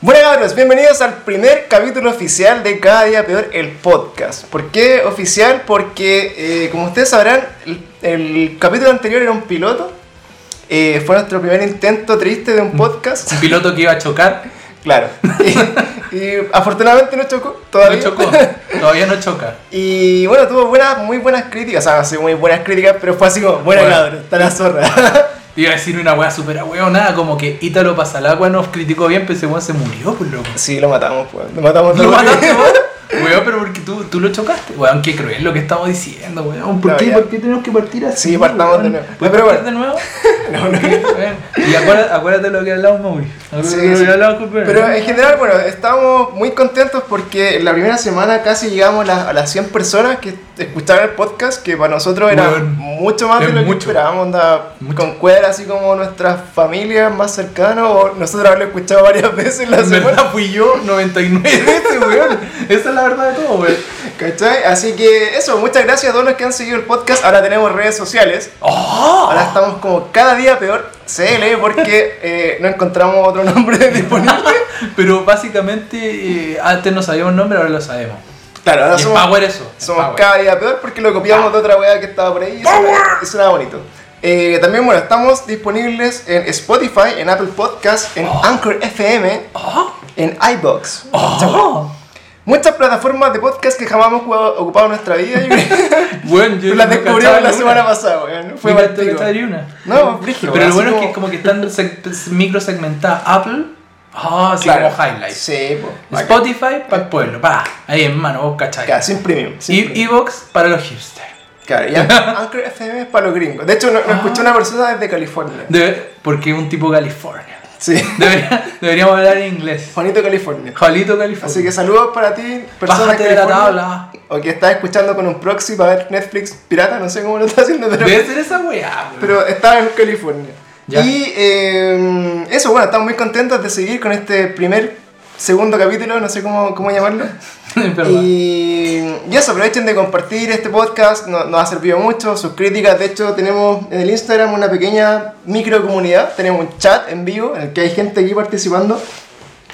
Bueno cabros, bienvenidos al primer capítulo oficial de Cada Día Peor, el podcast. ¿Por qué oficial? Porque, eh, como ustedes sabrán, el, el capítulo anterior era un piloto. Eh, fue nuestro primer intento triste de un podcast. Un piloto que iba a chocar, Claro. Y, y afortunadamente no chocó todavía. no chocó, todavía no choca. Y bueno, tuvo buenas, muy buenas críticas. O sea, no sé, muy buenas críticas, pero fue así como, buena Bueno. cabrón, está la zorra. Iba a decir una weá super nada como que Ítalo Pasalagua nos criticó bien, pero ese weón se murió, pues loco. sí, lo matamos, pues. Lo matamos ¿Lo todo. mataste vos? Weón, pero tú, tú lo chocaste. Weón, qué cruel lo que estamos diciendo, weón. ¿Por, No, qué. ¿Por qué tenemos que partir así? Sí, partamos de nuevo. ¿Puedes Pero partir de nuevo? No, no. Y acuérdate, acuérdate lo que hablamos, Mauri. Sí, sí. que. Pero en general, bueno, estamos muy contentos porque en la primera semana casi llegamos a las, a las 100 personas que escucharon el podcast, que para nosotros era Weón, mucho más de lo que mucho. esperábamos, onda, con cuadras así como nuestras familias más cercanas, o nosotros haberlo escuchado varias veces en la En semana, verdad fui yo 99 veces, weón. Esa es la verdad de todo, weón. ¿cachai? Así que eso, muchas gracias a todos los que han seguido el podcast, ahora tenemos redes sociales, ¡Oh! ahora estamos como cada día peor, CL, porque eh, no encontramos otro nombre disponible. Pero básicamente, eh, antes no sabíamos nombre, ahora lo sabemos. Claro, ahora Y somos... Power eso. es Somos Power. cada día peor porque lo copiamos de otra weá que estaba por ahí y eso, eso era bonito. Eh, también, bueno, estamos disponibles en Spotify, en Apple Podcasts, en Anchor FM, ¡Oh! en iBox. ¡Oh! Muchas plataformas de podcast que jamás hemos ocupado ocupado en nuestra vida. Bueno, yo las descubrimos la semana pasada, weón. Fue una. No, brígido, Pero lo bueno es que como- como que están micro segmentadas. Apple, ah, Claro. como highlights. Sí, pues. Spotify para el pueblo, pa. Ahí hermano, vos cachai. Claro, sin premium. sin Y. Evox para los hipsters. Claro, y Anchor FM es para los gringos. De hecho, nos Ah. no escuchó una persona desde California. Debe- porque es un tipo California. Sí, Debería- deberíamos hablar en inglés. Juanito California. Jalito California. Así que saludos para ti, persona Bájate de la California. tabla. O que estás escuchando con un proxy para ver Netflix pirata, no sé cómo lo está haciendo, pero, Debe ser esa weá, pero está en California. Ya. Y eh, eso, bueno, estamos muy contentos de seguir con este primer, segundo capítulo, no sé cómo, cómo llamarlo. Y, y eso, aprovechen de compartir este podcast, no- nos ha servido mucho, sus críticas. De hecho, tenemos en el Instagram una pequeña micro comunidad, tenemos un chat en vivo en el que hay gente aquí participando.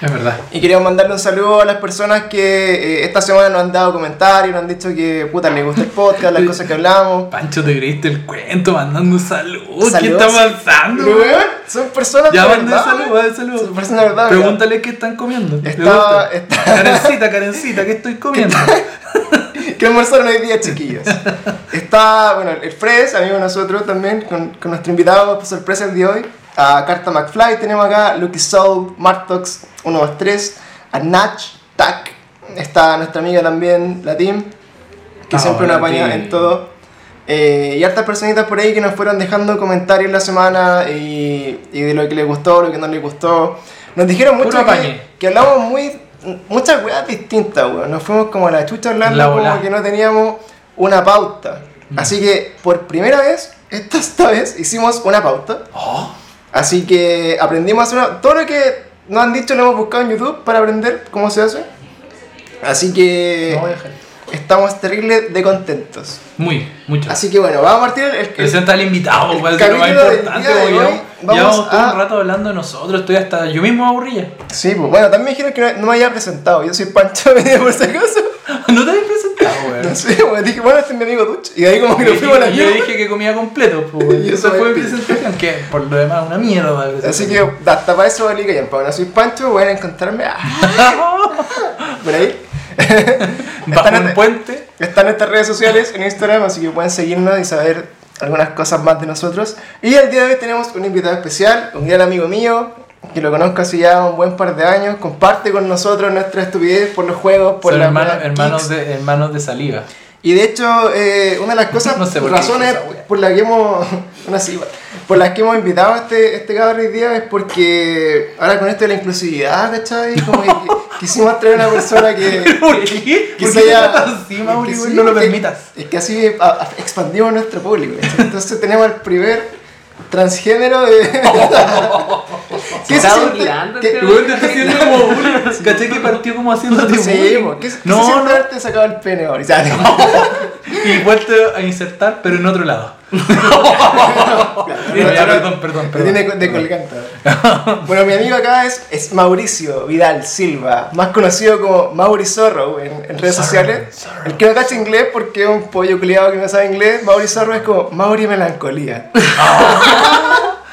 Es verdad. Y queríamos mandarle un saludo a las personas que eh, esta semana nos han dado comentarios, nos han dicho que puta les gusta el podcast, las cosas que hablamos. Pancho, te creíste el cuento mandando un saludo. ¿Qué Saludos. está pasando? Son personas Ya de verdad, saludo, weón. manda el saludo. Son personas de verdad. Pregúntale qué están comiendo. Está- está- Carencita, carencita, ¿qué estoy comiendo? ¿Qué almorzaron hoy día, chiquillos? Está, bueno, el Fres, amigo de nosotros también, con, con nuestro invitado sorpresa el día de hoy. A Carta McFly tenemos acá, Lucky Soul, Martox, 123, a Natch, Tac. Está nuestra amiga también, la Team, que Ah, siempre nos apaña en todo. Eh, y hartas personitas por ahí que nos fueron dejando comentarios la semana y, y de lo que les gustó, lo que no les gustó. Nos dijeron mucho que, que hablamos muy, muchas weas distintas, weón. Nos fuimos como a la chucha hablando La como que no teníamos una pauta. Mm. Así que por primera vez, esta, esta vez, hicimos una pauta. Oh, Así que aprendimos a hacer una... Todo lo que nos han dicho lo hemos buscado en YouTube para aprender cómo se hace. Así que no estamos terribles de contentos. Muy, mucho. Así que bueno, vamos a partir el, el- Presenta al invitado, el pues, lo más importante. día de hoy, llevamos- vamos Llevamos todo a- un rato hablando de nosotros. Estoy hasta. Yo mismo me aburría. Sí, pues bueno, también dijeron que no, no me había presentado. Yo soy Pancho Medina por si acaso. no te había presentado, weón. No sé, bueno, dije, bueno, este es mi amigo Duch. Y ahí como que nos fuimos a la yo mierda. dije que comía completo, pues, weón. Y esa fue mi presentación, que por lo demás una mierda. la Así que hasta para eso valí que ya, para no soy Pancho, voy a encontrarme ah, por ahí. Bajo Están un en- puente. Está en nuestras redes sociales, en Instagram, así que pueden seguirnos y saber algunas cosas más de nosotros. Y el día de hoy tenemos un invitado especial, un gran amigo mío, que lo conozco hace ya un buen par de años, comparte con nosotros nuestra estupidez por los juegos, por Son las hermanos, de, hermanos de saliva. Y de hecho, eh, una de las cosas, No sé por qué razones por las que hemos, una por las que hemos invitado a este, este cabrón hoy día es porque ahora con esto de la inclusividad, ¿cachai? Como que quisimos traer una persona que... ¿Por qué? que No lo permitas. Es que así a- a- expandimos nuestro público. ¿cachai? Entonces tenemos el primer transgénero de... ¿Qué se está burlando ¿Qué- te está haciendo como bullying. ¿Cachai que partió como haciéndote Sí, bullying? ¿qué, No, no. haberte sacado el pene ahora? Y vuelto a insertar, pero en otro lado. Perdón, perdón, perdón. tiene de colgante. Bueno, mi amigo acá es, es Mauricio Vidal Silva, más conocido como Mauri Zorro en, en redes Zorro, sociales. Zorro. El que no cacha inglés porque es un pollo culiado que no sabe inglés, Mauri Zorro es como Mauri Melancolía.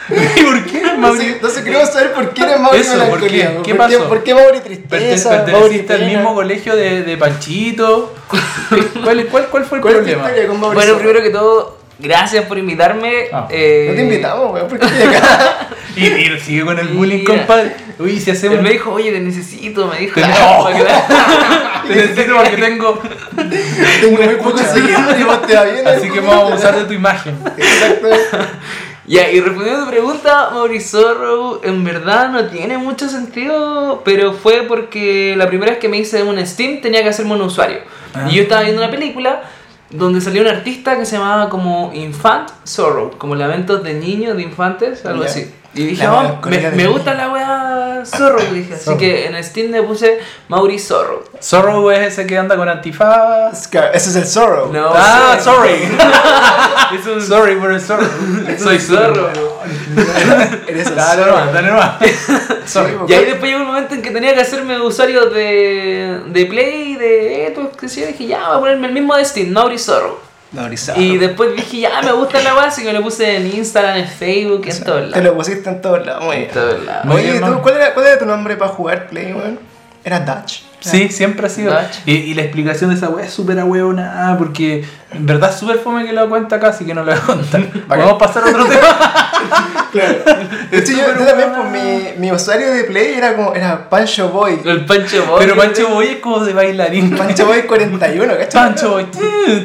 ¿Y por qué, Mauri? entonces queremos saber por qué eres Mauri Eso, ¿por qué? ¿Qué ¿Por, qué, pasó? por qué Mauri Tristeza? Mauri ¿Perteneciste al mismo colegio de, de Panchito? ¿Cuál, cuál, cuál fue el ¿Cuál es tu problema? historia con Mauri Bueno, primero que todo, gracias por invitarme. Ah. eh, No te invitamos, weón, ¿por qué estoy acá? Y, y sigue con el bullying, compadre. Uy, si hacemos. Él me dijo, oye, te necesito, me dijo. Te- "Ah, para que- Te necesito porque tengo. Tengo muy pocos seguidores y vos te va bien. Así que vamos a usar de tu imagen. Exacto. Ya, y respondiendo a tu pregunta, Maurizorro, en verdad no tiene mucho sentido, pero fue porque la primera vez que me hice un Steam tenía que hacerme un usuario. Ah. Y yo estaba viendo una película donde salió un artista que se llamaba como Infant Sorrow, como lamentos de niños, de infantes, algo Ya. así. Y dije, "Oh, me, me niño". gusta la wea Zorro, dije. Así Zorro. que en Steam le puse Mauri Zorro. Zorro es ese que anda con antifaz. Ese es el Zorro. No, ah, sorry. Es un sorry por el zorro. Soy zorro. Eres el Dale Zorro. nomás, dale nomás. Sorry. Y ahí después llegó un momento en que tenía que hacerme usuario de, de Play, de Eto, que sé yo, dije, ya, voy a ponerme el mismo de Steam, Mauri Zorro. Y después dije, ya, me gusta la base, y me lo puse en Instagram, en Facebook, en todos Te lados. lo pusiste en todos lados, muy En bien. todos lados. Muy Oye, bien, ¿tú, man. ¿cuál, era, ¿cuál era tu nombre para jugar Play, weón? Era Dutch. Sí, siempre ha sido. Dutch. Y, y la explicación de esa weá es súper ahueonada porque en verdad es súper fome que lo cuenta acá, así que no lo voy a contar. Vamos a pasar a otro tema. Claro. De hecho, yo, yo también, pues, mi, mi usuario de Play era como, era Pancho Boy. El Pancho Boy. Pero Pancho Boy es como de bailarín. Pancho Boy 41, ¿cachai? Pancho Boy.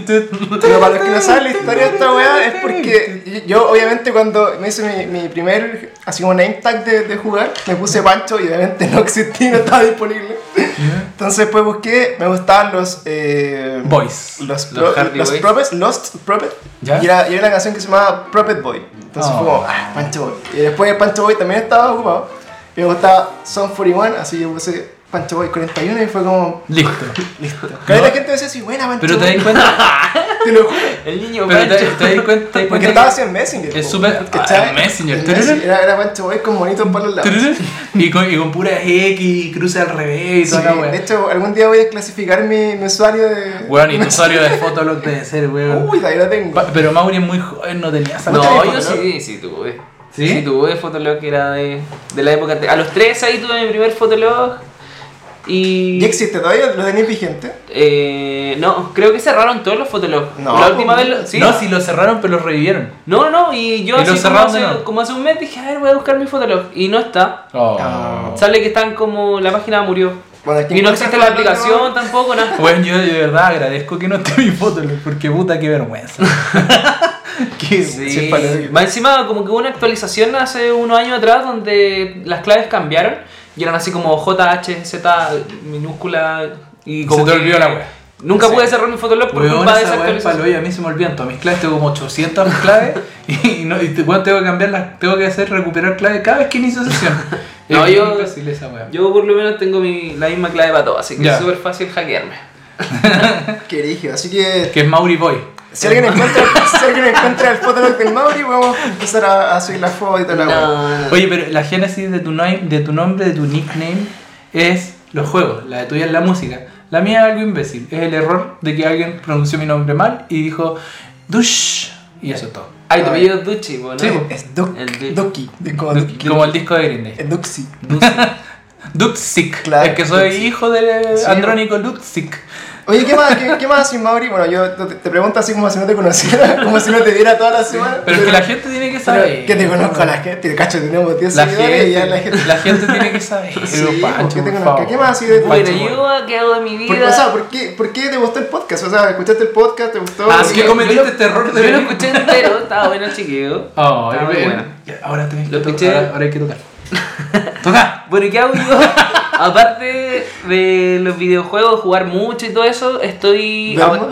Pero para los que no saben la historia de esta weá es porque yo obviamente cuando me hice mi, mi primer así como name tag de, de jugar me puse Pancho y obviamente no existía, no estaba disponible. Entonces después busqué, me gustaban los... Eh, Boys. Los, Los pro- los Boys. Propets, Lost Prophet. ¿Ya? Y, era, y era una canción que se llamaba Prophet Boy. Entonces Oh. fue como, ah, Pancho Boy. Y después Pancho Boy también estaba ocupado. Y me gustaba Son 41, así yo puse Pancho Boy 41 y fue como, Listo. listo. Cada vez la gente decía así, buena Pancho Pero te das cuenta. Te lo juro. El niño Pero te, Pancho. te das cuenta. Porque estaba así en Messenger. Es súper- ah, en Messenger. En Era, era Pancho Boy con bonitos para los lados. Y con, y con pura X cruce al revés y Sí, toda la de hecho, algún día voy a clasificar mi, mi usuario de. Weón, y tu usuario de Fotolog debe ser, weón. Uy, ahí lo tengo. Pa- Pero Mauri es muy joven, no tenía esa No, ¿Mucho yo sí, sí tuve. ¿Sí? Sí, tuve Fotolog que era de, de la época. de- A los 13 ahí tuve mi primer Fotolog. Y. ¿Y existe todavía? ¿Lo tenéis vigente? Eh, no, creo que cerraron todos los Fotolog. No, la última vez. lo- ¿sí? No, si lo cerraron, pero lo revivieron. No, no, y yo ¿Y así como hace, como un mes dije, a ver, voy a buscar mi Fotolog. Y no está. Oh. Ah. Sale que están como. La página murió. Bueno, Y no existe la aplicación tampoco, nada. Bueno, yo de verdad agradezco que no esté mi Fotolog, porque puta, qué vergüenza. Qué- Sí, Sí. Más encima, como que hubo una actualización hace unos años atrás donde las claves cambiaron y eran así como JH, Z minúscula y Se como. te que olvidó la wea. Nunca Sí. pude cerrar mi Fotolog por Weón, culpa de esa actualización. a mí se me olvidan todas mis claves, tengo como 800 claves y, no, y te- weón, tengo que cambiarlas, tengo que hacer recuperar claves cada vez que inicio sesión. No, Es yo- esa weá. Yo por lo menos tengo mi, la misma clave para todo, así que Ya. es súper fácil hackearme. Qué rígido. Así que. Que es Mauri Boy. Si alguien encuentra, si alguien encuentra el fotolog del Mauri, vamos a empezar a, a subir la foto y toda la wea. No, no. Oye, pero la génesis de tu, name- de tu nombre, de tu nickname, es los juegos. La de tuya es la música. La mía es algo imbécil. Es el error de que alguien pronunció mi nombre mal y dijo Dush. Y eso es todo. Ay, tu apellido es Duchi, ¿no? Sí. Es Duck. El de- Ducky. Es como Du- Ducky. Como el disco de Green Day. Es Duxi. Duxic. Claro, es que soy Duxic. hijo de Sí. Andrónico Duxic. Oye, ¿qué más, qué, qué más haces, Mauri? Bueno, yo te, te pregunto así como si no te conociera, como si no te viera toda la semana. Pero es que la gente tiene que saber. Que te conozco a la gente, cacho, tenemos 10 La seguidores gente, y ya la gente. la gente tiene que saber. Sí, Pancho, ¿por qué te por conozco? ¿Qué más así de tu Bueno, yo, ¿qué hago de mi Por- vida? o sea, ¿por qué, ¿por qué te gustó el podcast? O sea, ¿escuchaste el podcast? ¿Te gustó? Ah, ¿Por sí, qué? que cometiste este error de Yo lo escuché entero, estaba bueno, chiquillo. Oh, Estaba bueno. Ahora, tenés que Lo tocar, escuché. ahora, ahora hay que tocar. ¡Toca! Bueno, ¿y qué hago yo? Aparte de los videojuegos, jugar mucho y todo eso, estoy. Ahora,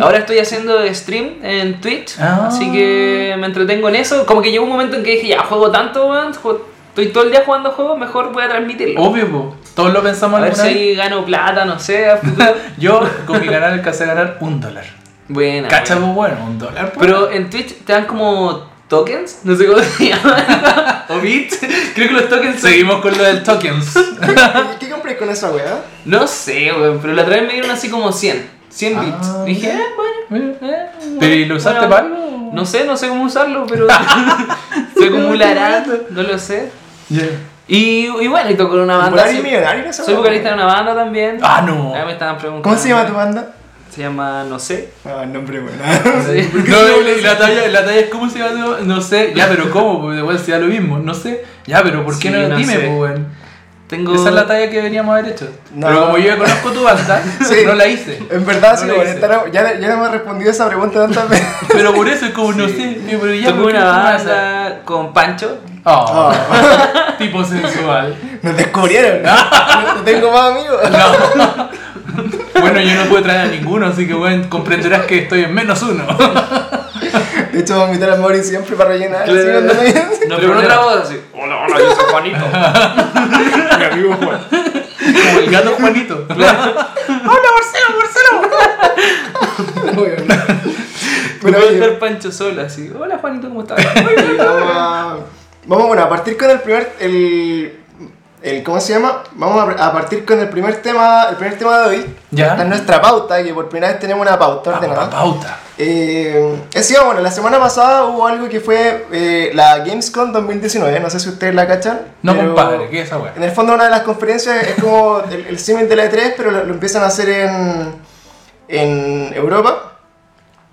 ahora estoy haciendo stream en Twitch, Ah. así que me entretengo en eso. Como que llegó un momento en que dije, ya, juego tanto, ju- estoy todo el día jugando juegos, mejor voy a transmitirlo. Obvio, po. Todos lo pensamos a ver si vez. gano plata, no sé, a futuro. Yo con mi canal alcancé a ganar un dólar. Buena. Cacha, pues bueno, un dólar. pues. Pero en Twitch te dan como tokens, no sé cómo se llama. O bits. Creo que los tokens son- Seguimos con lo del tokens. ¿Qué, qué compré con esa weá? No sé, weón, pero la otra vez me dieron así como 100. 100 Ah, bits. Dije, ya. eh, bueno. Eh, ¿Pero y lo usaste bueno. para algo? No sé, no sé cómo usarlo, pero se acumulará, no lo sé. Yeah. Y, y bueno, y toco en una banda. ¿Popular y Soy, millonario soy vocalista de una banda también. Ah, no. Ya me estaban preguntando. ¿Cómo se llama tu banda? Se llama, no sé. Ah, el nombre bueno. Sí. No, y la talla, la talla es cómo se llama, no sé, ya, pero cómo, porque igual se da lo mismo, no sé, ya, pero ¿por qué Sí, no? no Dime, sé. pues. Tengo. Esa es la talla que deberíamos haber hecho. No. Pero como yo ya conozco tu banda, Sí. no la hice. En verdad, No sí, estar- ya, ya le hemos respondido esa pregunta tantas veces. Pero por eso es como, no sé, pero ya, Toco ¿por qué una me banda con Pancho. Oh, tipo sensual. nos descubrieron. No tengo más amigos. No. Bueno, yo no puedo traer a ninguno, así que bueno, comprenderás que estoy en menos uno. De hecho, vamos a invitar a Mori siempre para rellenar. Claro. cuando me- No, pero con otra voz así. Hola, hola, yo soy Juanito. Mi amigo Juan. Como el gato Juanito. Hola, Marcelo, Marcelo. Bueno. Pero Pero voy a estar Pancho solo así. Hola, Juanito, ¿cómo estás? vamos a, vamos, bueno, a partir con el primer, el, el, ¿cómo se llama? Vamos a, partir con el primer tema, el primer tema de hoy. Ya. Esta es nuestra pauta, que por primera vez tenemos una pauta Ah, ordenada. la pauta. Eh, he sido, bueno, la semana pasada hubo algo que fue eh, la Gamescom 2019, no sé si ustedes la cachan. No, pero compadre, ¿qué es esa weá? En el fondo una de las conferencias es como el, el símil de la E3, pero lo, lo empiezan a hacer en, en Europa.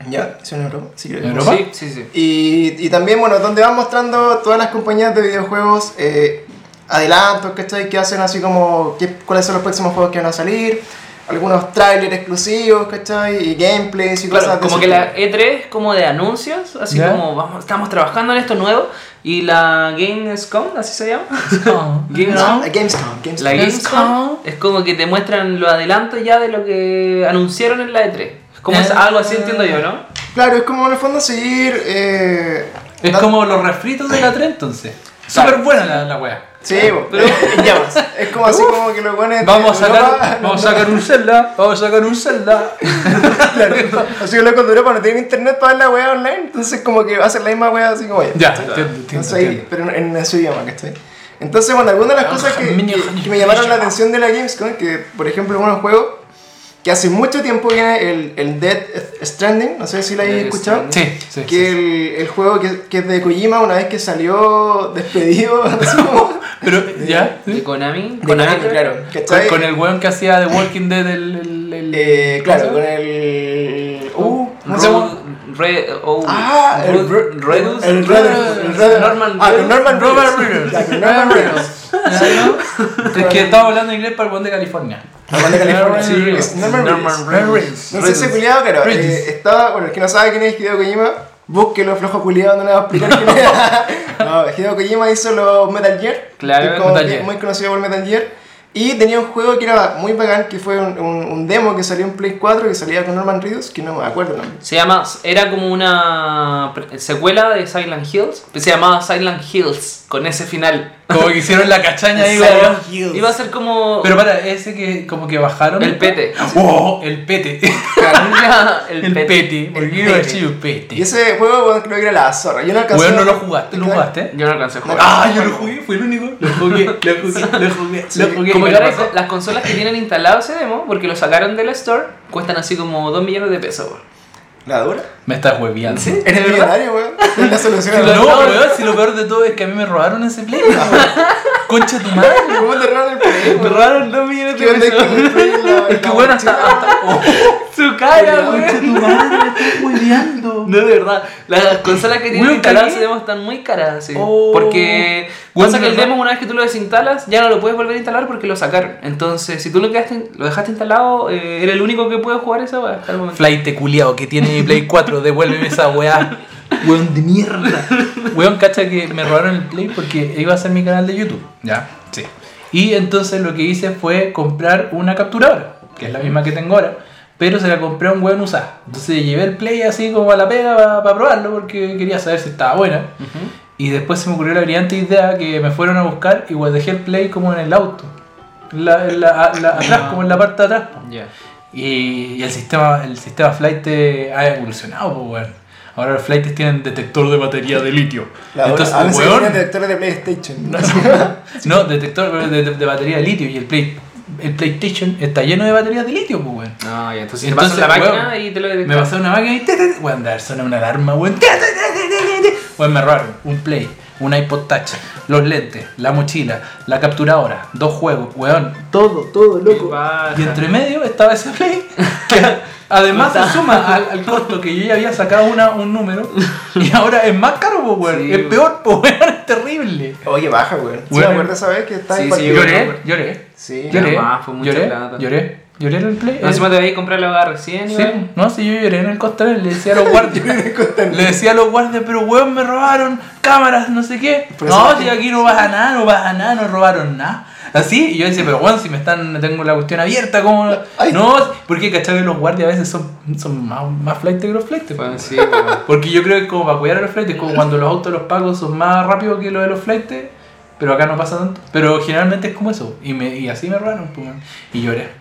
¿Ya? ¿Es en Europa? Sí, creo que ¿En sí. Europa? Sí, sí, sí. Y, y también, bueno, donde van mostrando todas las compañías de videojuegos eh, adelantos, ¿cachai? Que hacen así como qué, cuáles son los próximos juegos que van a salir, algunos trailers exclusivos, ¿cachai? Y gameplays y Claro, cosas de como que la tipo. E3 es como de anuncios, así Ya. como vamos, estamos trabajando en esto nuevo. Y la Gamescom, así se llama. Gamescom. Ah, Gamescom, Gamescom. La Gamescom. Es como que te muestran los adelantos ya de lo que anunciaron en la E3. Como es Ah. algo así entiendo yo, ¿no? Claro, es como en el fondo seguir... Eh, Es como los refritos de la 3 entonces. Claro. Súper buena la, la weá. Sí, pero en llamas. Es como así como que los buenos Vamos a Europa- sacar, vamos a sacar un Zelda, vamos a sacar un Zelda. Claro, así que los locos de Europa no tienen internet para ver la wea online, entonces como que va a ser la misma wea así como ella. Ya, entiendo, entiendo, Entonces ahí, entiendo. pero en, en su idioma, ¿cachai? Entonces, bueno, algunas de las cosas que, que- que me llamaron la atención de la Gamescom, que por ejemplo, unos juegos que hace mucho tiempo viene el, el Dead Stranding, no sé si lo habéis escuchado. Sí, sí. Que sí. el, el juego que, que es de Kojima, una vez que salió despedido, como. Pero, ¿ya? De Konami. De Konami, claro. Con, ¿cachai? con el weón que hacía The Walking Dead, el. el, el- Eh, ¿cómo se claro, con el. Uh, ¿cómo se llama? Red, oh, Ah, el Redus. El Redus. El Redus. Norman Ah, con Reedus. Norman Reedus. Es que estaba hablando inglés para el weón de California. Norman de California. Sí, Es Norman Reedus. Reedus. No sé si culiado. Reedus. eh, estaba, bueno, el que no sabe quién es Hideo Kojima, búsquelo, flojo culiado, no le voy a explicar quién es. no, Hideo Kojima hizo los Metal Gear. Claro, que como Metal que Gear. muy conocido por Metal Gear. Y tenía un juego que era muy bacán, que fue un, un, un demo que salió en Play 4, que salía con Norman Reedus, que no me acuerdo el nombre. Se llama, era como una secuela de Silent Hills, que se llamaba Silent Hills, con ese final. Como que hicieron la cachaña ahí. Iba a ser como Pero para, ese que como que bajaron. el pete. ¡Wow! El pete. el, El pete. pete. Porque El iba a pete. decir pete. Y ese juego, bueno, creo que era la zorra. Yo no alcancé Weón, no lo jugaste, ¿lo jugaste? Yo no alcancé a jugar. Ah, yo lo jugué, fue el único. Lo jugué, lo jugué, lo jugué, Sí, lo jugué. Como que ahora las consolas que tienen instalado ese demo, porque lo sacaron de la store, cuestan así como 2 millones de pesos. ¿La dura? Me estás hueviando. ¿Sí? Eres millonario, weón. Es la solución. No, a la- weón, si lo peor de todo es que a mí me robaron ese play. weón. Concha tu madre. ¿Cómo te robaron el play, Me robaron 2 millones ¿Qué de onda pesos. Es que bueno, hasta. oh, Su cara, weón. tu madre, me estás hueveando. No, de verdad. Las consolas que tienen instaladas cagué. ese demo están muy caras, así. Oh. Porque pasa que el demo, una vez que tú lo desinstalas, ya no lo puedes volver a instalar porque lo sacaron. Entonces, si tú lo, quedaste, lo dejaste instalado, eh, eres el único que puede jugar esa weá hasta el momento. Flight culiao que tiene mi Play 4, devuélveme esa weá. Weón de mierda. Weón, cacha que me robaron el Play porque iba a ser mi canal de YouTube. Ya, sí. Y entonces lo que hice fue comprar una capturadora, que es la misma que tengo ahora, pero se la compré a un weón usada. Entonces llevé el Play así como a la pega para probarlo porque quería saber si estaba buena. Y después se me ocurrió la brillante idea que me fueron a buscar y pues dejé el Play como en el auto. La, en la- a- la- atrás, como en la parte de atrás. Ya. Y, y el sistema el sistema flight ha evolucionado, pues, weón. Ahora los flights tienen detector de batería de litio. La Entonces, a veces weón, tienen detectores de PlayStation. no, detector de, de- de batería de litio y el, Play, el PlayStation está lleno de baterías de litio, pues, weón. No, ya, entonces, Entonces, te pasas la máquina weón, y te lo Me detectas. pasó una máquina y te, te, weón, dar suena una alarma, weón. Weón, me robaron un Play, un iPod Touch, los lentes, la mochila, la capturadora, dos juegos, weón, todo, todo, loco. Y entre medio estaba ese Play, que además se suma al, al costo que yo ya había sacado una, un número, y ahora es más caro, pues, weón. Sí, es weón. peor, pues, weón, es terrible. Oye, baja, weón. ¿Sí Weón. me acuerdas esa vez que estaba Sí, en sí, Lloré, lloré. Sí. Lloré, más, fue mucha lloré, plata. lloré, lloré en el Play. No, encima te voy a comprar la hogar recién, Sí, no, si yo lloré en el costal, le decía a los guardias, le decía a los guardias, pero weón, me robaron cámaras, no sé qué. Pero no, si aquí no pasa nada, no pasa nada, no robaron nada. Así, y yo decía, pero weón, si me están, tengo la cuestión abierta, ¿cómo? no? Ay. No, porque cachai que los guardias a veces son, son más, más flight que los flights. Bueno, sí, weón. Porque yo creo que como para cuidar a los flights, como cuando los autos los pagos son más rápidos que los de los flights, pero acá no pasa tanto. Pero generalmente es como eso, y, me, y así me robaron, pues, y lloré.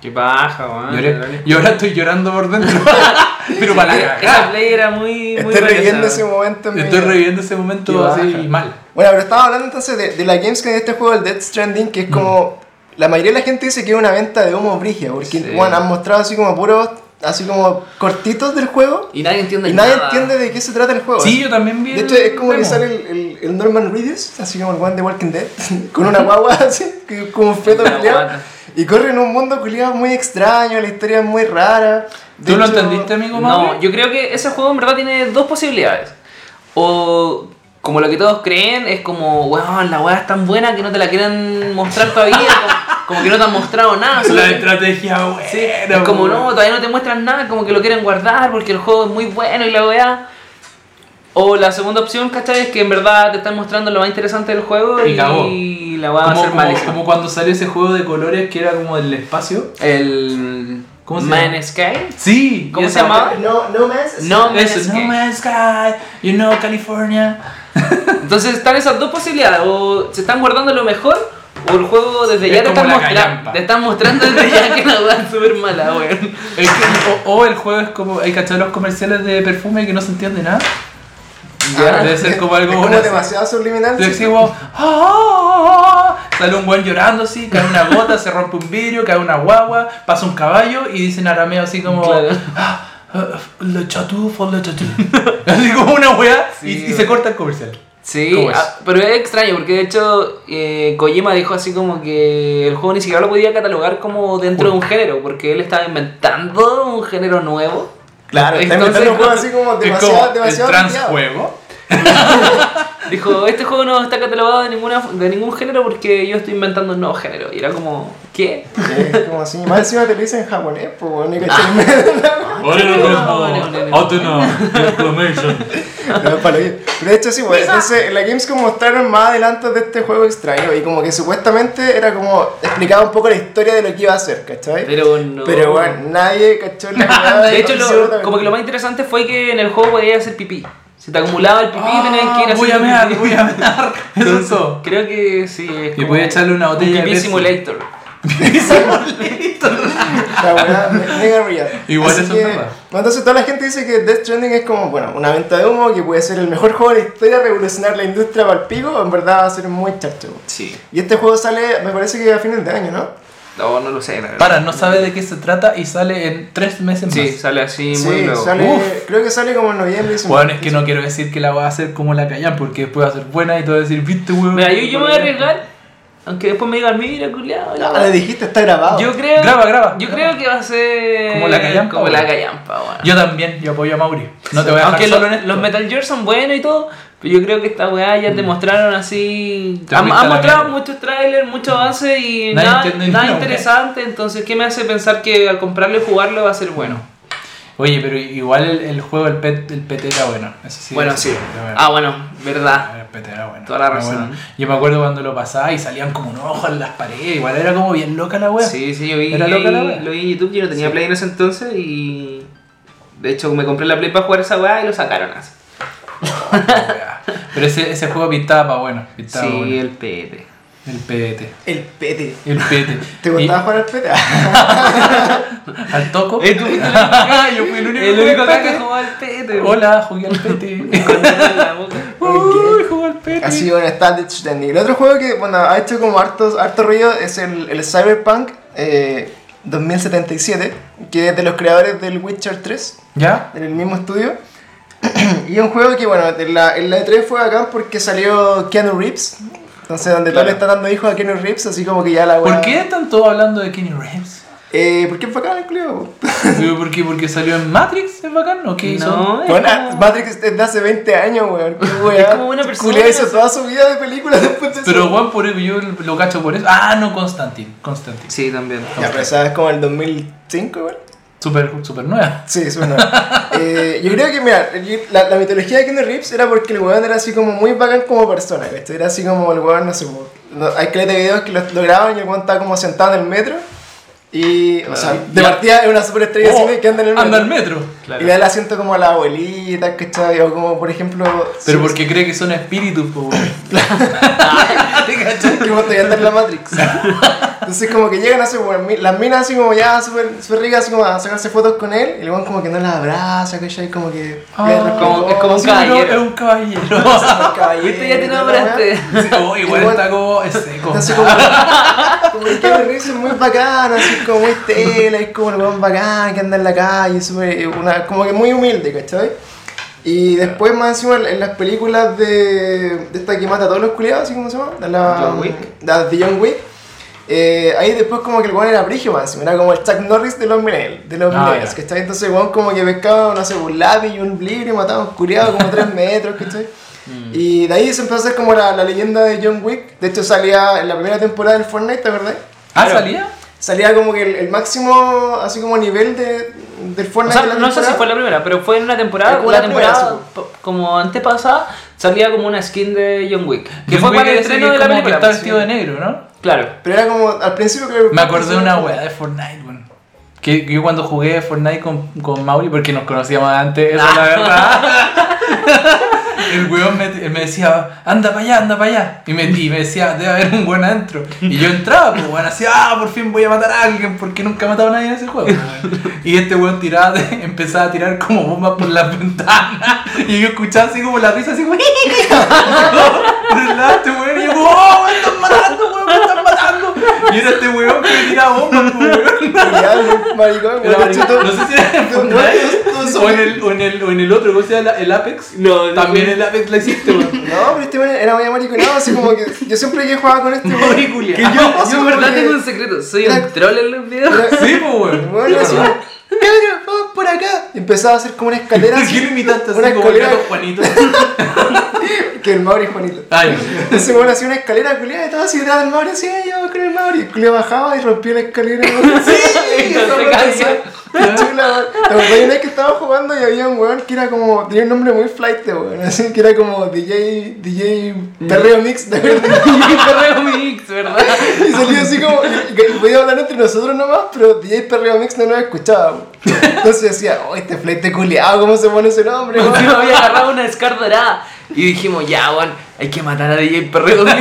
Qué baja, weón. Lloré. Y ahora estoy llorando por dentro. pero para la Esa cagada. play era muy. muy Estoy reviviendo ese momento en Estoy reviviendo ese momento así mal. Bueno, pero estaba hablando entonces de, de la Gamescom de este juego, el Death Stranding, que es como. La mayoría de la gente dice que es una venta de humo brigia, porque Sí. bueno, han mostrado así como puros, así como cortitos del juego, Y nadie entiende y nadie nada. entiende de qué se trata el juego. Sí, yo también vi De hecho, es como que demo. sale el, el, el Norman Reedus, así como el one de Walking Dead, con una guagua así, que- como un feto guata. y corre en un mundo culiado muy extraño, la historia es muy rara. De ¿Tú lo hecho, entendiste, amigo No, Mauro? yo creo que ese juego en verdad tiene dos posibilidades. O como lo que todos creen, es como, weón, la weá es tan buena que no te la quieren mostrar todavía, como, que no te han mostrado nada. La que- estrategia buena. Sí, es como no, todavía no te muestran nada, como que lo quieren guardar porque el juego es muy bueno y la weá. O la segunda opción, ¿cachai? Es que en verdad te están mostrando lo más interesante del juego Y y, la weá va a Como, ser como, como cuando salió ese juego de colores que era como del espacio. El. ¿Cómo se Man llama? Sky. Sí. ¿Cómo se llamaba? No, no más. No Man's Sky. No Man's Sky, you know California. Entonces están esas dos posibilidades. O se están guardando lo mejor, o el juego desde Es ya te están, callampa. te están mostrando desde ya que la weá es súper mala, weón. Es que, o, o el juego es como, hay cachado los comerciales de perfume que no se entiende nada. Ah, debe ser como algo es como una- demasiado subliminal. Yo sí. como, "Ah", sale un buen llorando así, cae una gota, se rompe un vidrio, cae una guagua, pasa un caballo y dice en arameo así como, Claro. "Ah, ah, le chatú, le chatú". Así como una weá y, Sí, y se weón. corta el comercial. Sí, ¿Cómo es? ah, pero es extraño porque de hecho eh, Kojima dijo así como que el juego ni siquiera lo podía catalogar como dentro de un género porque él estaba inventando un género nuevo. Claro, está Entonces, inventando un juego así como es demasiado, como demasiado el transjuego. Dijo, este juego no está catalogado de, ninguna, de ningún género porque yo estoy inventando un nuevo género. Y era como, ¿qué? Es como así, más encima te lo dicen en japonés, pues bueno, y para oír. Pero de hecho sí, pues, entonces en la Gamescom mostraron más adelantos de este juego extraño y como que supuestamente era como explicaba un poco la historia de lo que iba a hacer, ¿cachai? Pero no. Pero bueno, nadie cachó la De hecho, lo- como que lo más interesante fue que en el juego podías hacer pipí. Se te acumulaba el pipí y tenías que ir a Ah, voy a mear, pipí. voy a mear. Eso es todo. Creo que sí. Es Y voy a echarle una botella un de pipí Pepsi. simulator. La weá me- mega real. Igual Así eso que, es Entonces toda la gente dice que Death Stranding es como, bueno, una venta de humo, que puede ser el mejor juego de la historia, revolucionar la industria para el pico, en verdad va a ser muy chacho. Sí. Y este juego sale, me parece que a fines de año, ¿no? No, no lo sé, la verdad. Para, no sabe de qué se trata y sale en tres meses Sí, más. sale así muy Sí, luego. sale, Uf. creo que sale como en noviembre. Bueno, es que no quiero decir que la va a hacer como la callan porque después va a ser buena y todo decir, viste, weón. Mira, yo, yo me voy a arriesgar, aunque después me digan, mira, culiao. No, le dijiste, está grabado. Yo creo, Graba, graba. Yo creo que va a ser Como la callampa, Como weón. la callampa, weón. Yo también, yo apoyo a Mauri. No te voy a dejar Aunque solo lo- en esto. los Metal Gear son buenos y todo, pero yo creo que esta weá ya te mostraron así. Te Han, mostrado muchos trailers, muchos avances y nada, interesante. Entonces, ¿qué me hace pensar que al comprarlo y jugarlo va a ser bueno? Oye, pero igual el, el juego, el, pet, el PT era bueno. Eso sí. bueno, eso sí. bueno. Ah, bueno, verdad. El PT era bueno. Toda la razón. bueno. Yo me acuerdo cuando lo pasaba y salían como unos ojos en las paredes. Igual era como bien loca la wea. Sí, sí, yo vi, Era loca la wea. lo vi en YouTube. Yo no tenía Sí. Play en ese entonces y. De hecho, me compré la Play para jugar esa weá y lo sacaron así. Pero ese, ese juego pintaba para bueno. Pintaba Sí, bueno. el PT. El pete. El pete. El pete. ¿Te Y- gustaba jugar al pete? ¿Al toco? Eh, tú Yo fui el único, El único acá que pete. jugó al pete. Hola, jugué al pete. Uy, jugué al pete. Así, bueno, está Death Stranding. El otro juego que, bueno, ha hecho como harto, harto ruido es el, el Cyberpunk eh, 2077, que es de los creadores del Witcher 3, ¿Ya? en el mismo estudio. y es un juego que, bueno, en la, en la E3 fue acá porque salió Keanu Reeves. Entonces, donde todo Claro. le está dando hijos a Keanu Reeves, así como que ya la ¿Por weá- qué están todos hablando de Kenny Reeves? Eh, ¿Por qué el club? Digo, ¿Por qué? ¿Porque salió en Matrix? ¿Es bacán? ¿O qué hizo? No, es Bueno, como- Matrix es de hace 20 años, weón. Es como una persona, Julia hizo toda su vida de películas después de. Pero Juan, por eso, yo lo cacho por eso. Ah, no, Constantine. Constantine. Sí, también. Ya, pero es como el 2005, weón. Súper, súper nueva. Sí, suena. eh, yo creo que, mira, la, la mitología de Keanu Reeves era porque el weón era así como muy bacán como persona, ¿cachai? Era así como el weón, no sé, no- hay caleta de videos que lo, lo graban y el weón estaba como sentado en el metro. Y, o sea, de Ya. partida es una superestrella Oh, cine que anda en el metro. Anda al metro. Claro. Y le da el asiento como a la abuelita, ¿cachai? O como, por ejemplo... Pero sí, porque cree que son espíritus. ¿Te cachai? que vos te anda en la Matrix. Entonces como que llegan así, mi- las minas así como ya súper super ricas, así como a sacarse fotos con él, y el weón como que no las abraza, ¿cachai? Como que... Respetuoso, como- es como un Sí, pero caballero. Es un caballero. un caballero, ¿Viste? Ya te. Sí, oh, igual Igual- está como es seco. Entonces como, como que es muy bacán, así como muy tela, es como el weón bacán que anda en la calle, súper- una, como que muy humilde, ¿cachai? Y después más encima en las películas de, de esta que mata a todos los culiados, así como se llama, de la, John Wick. de John Wick. eh, ahí después como que el weón era brigio más era como el Chuck Norris de los millennials, de los Ah, millennials, ya. ¿cachai? Entonces el weón como que pescaba, no sé, un lápiz y un libre y mataba a un culiado como 3 metros, ¿cachai? Y de ahí se empezó a hacer como la, la leyenda de John Wick. De hecho, salía en la primera temporada del Fortnite, ¿te acordás? ¿Ah, salía? Salía como que el, el máximo, así como nivel de, del O Fortnite. sea, de la no sé si fue la primera, pero fue en una temporada, Fue la la primera, temporada como antepasada, salía como una skin de John Wick. Que John fue Wick para el estreno de la como que película. está vestido de negro, ¿no? Claro. Pero era como, al principio creo que... Me acordé de una weá de Fortnite, weón. Que yo cuando jugué Fortnite con, con Mauri, porque nos conocíamos antes, eso es la verdad. El weón me, me decía, anda para allá, anda para allá. Y me, y me decía, debe haber un weón adentro. Y yo entraba, pues weón, así, ah, por fin voy a matar a alguien, porque nunca he matado a nadie en ese juego. Y este weón tiraba, empezaba a tirar como bombas por las ventanas. Y yo escuchaba así como la risa, así como, por el lado este weón. Y yo, oh, me están matando, weón, me están matando. Y era este weón que me tiraba bombas, pues, weón. Culiado, maricón, Era weón, maricón. No sé si era en Fortnite o en el, o en el, o en el otro, ¿cómo se llama? El Apex. No, no También el Apex la hiciste, weón. No, pero este weón era muy mariconado, así como que yo siempre que jugaba con este weón. Que yo, yo en verdad tengo un secreto, soy un troll en los videos. Sí, pues, weón. era así como, cabrón, vamos por acá. Y empezaba a hacer como una escalera ¿Por qué lo imitaste así una como el escalera gato Juanito? que el Mauri Juanito. Ay, Entonces, bueno, hacía una escalera culiada estaba así detrás del Mauri, así, yo con el Mauri. El culiado bajaba y rompía la escalera. Sí, chula. La verdad, una vez que estaba jugando y había un weón que era como, tenía un nombre muy flight, weón. Así que era como DJ, DJ Perreo Mix, de verdad. Mi perreo mix, ¿verdad? Y salía así como, y, y podía hablar entre nosotros nomás, pero DJ Perreo Mix no nos escuchaba. Entonces decía, oh, este flight de culiado, ¿cómo se pone ese nombre? weón?" Yo había agarrado una Scar dorada y dijimos, ya, weón, hay que matar a DJ Perreo Mix.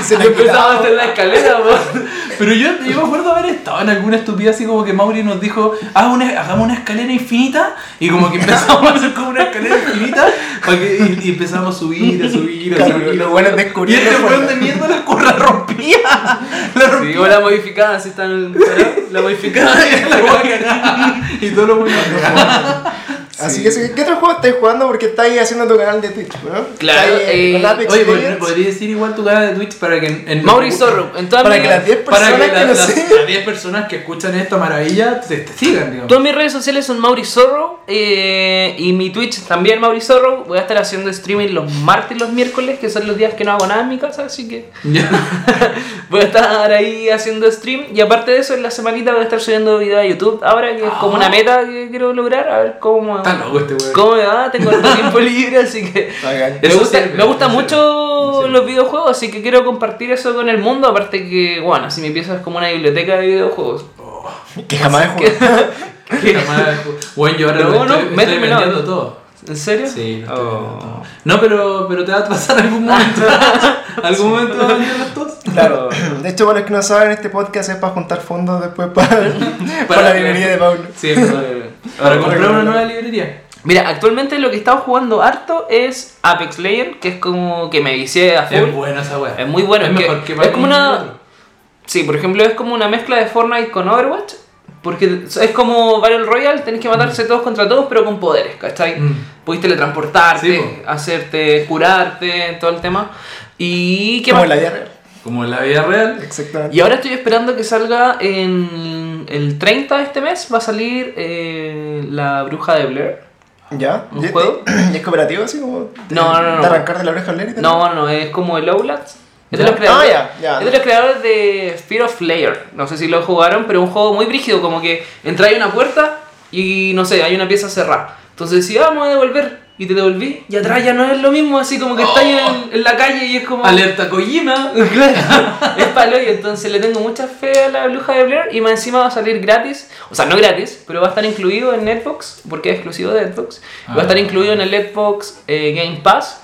Y se Y le empezamos quitaba. a hacer la escalera. Pero yo, yo me acuerdo haber estado en alguna estupidez así como que Mauri nos dijo, "Haz una- hagamos una escalera infinita y como que empezamos a hacer como una escalera infinita para que, y, y empezamos a subir, a subir, a subir. los buenos y descubrieron este la weón de mierda la, la rompía. La Sí, rompía. o la modificada, así está en el- La modificada. la weá cagada. y todo lo bueno. Así que, ¿qué otro juego estáis jugando? Porque estáis haciendo tu canal de Twitch, ¿no? Claro, Estáis, eh, Oye, Legends. ¿pod- ¿podría decir igual tu canal de Twitch para que en, Mauri Zorro, en todas Para mis- que las 10 para personas que que, la- no las sé. las 10 personas que escuchan esta maravilla te, te sigan, digamos. Todas mis redes sociales son Mauri Zorro eh, y mi Twitch también Mauri Zorro. Voy a estar haciendo streaming los martes y los miércoles, que son los días que no hago nada en mi casa, así que voy a estar ahí haciendo stream. Y aparte de eso, en la semanita voy a estar subiendo videos a YouTube ahora, que es como una meta que quiero lograr, a ver cómo, Está loco este weón. cómo me va. Tengo tiempo libre, así que me gusta, sirve, me gusta eso mucho los videojuegos, así que quiero compartir eso con el mundo. Aparte que, bueno, así mi pieza es como una biblioteca de videojuegos. Que jamás he jugado. Jamás- Bueno, yo ahora Pero lo bueno, estoy, me estoy vendiendo todo. ¿En serio? Sí, Oh. No, pero, pero te va a pasar algún momento. ¿Algún momento van a vender los dos? Claro. De hecho, para los que no saben, este podcast es para juntar fondos después para, para, la librería de Pablo. Sí, para comprar una nueva librería. Mira, actualmente lo que he estado jugando harto es Apex Legends, que es como que me vicié a full. Es buena esa wea. Es muy bueno. Es Es, que- mejor que es como una. Sí, por ejemplo, es como una mezcla de Fortnite con Overwatch. Porque es como Battle Royale, tenés que matarse todos contra todos, pero con poderes, ¿cachai? Mm. Podés teletransportarte, Sí, hacerte curarte, todo el tema. Y qué Como más? en la vida real. Como en la vida real. Exactamente. Y ahora estoy esperando que salga en el 30 de este mes, va a salir eh, La Bruja de Blair. ¿Ya? ¿Un ¿Y- juego? ¿Y es cooperativo así como? No, no, no. ¿De arrancar de la oreja al y? No, no, es como el Outlast. Es de, los creadores, Ah, ya, ya. es de los creadores de Fear of Layer. No sé si lo jugaron, pero es un juego muy brígido, como que entras a una puerta y no sé, hay una pieza cerrada. Entonces si vamos a devolver y te devolví y atrás ya no es lo mismo, así como que estás en, en la calle y es como... Alerta Kojima. Claro, es palo y entonces le tengo mucha fe a la bruja de Blair y más encima va a salir gratis, o sea, no gratis, pero va a estar incluido en Netbox, porque es exclusivo de Netbox, y va a estar Ah. incluido en el Netbox eh, Game Pass,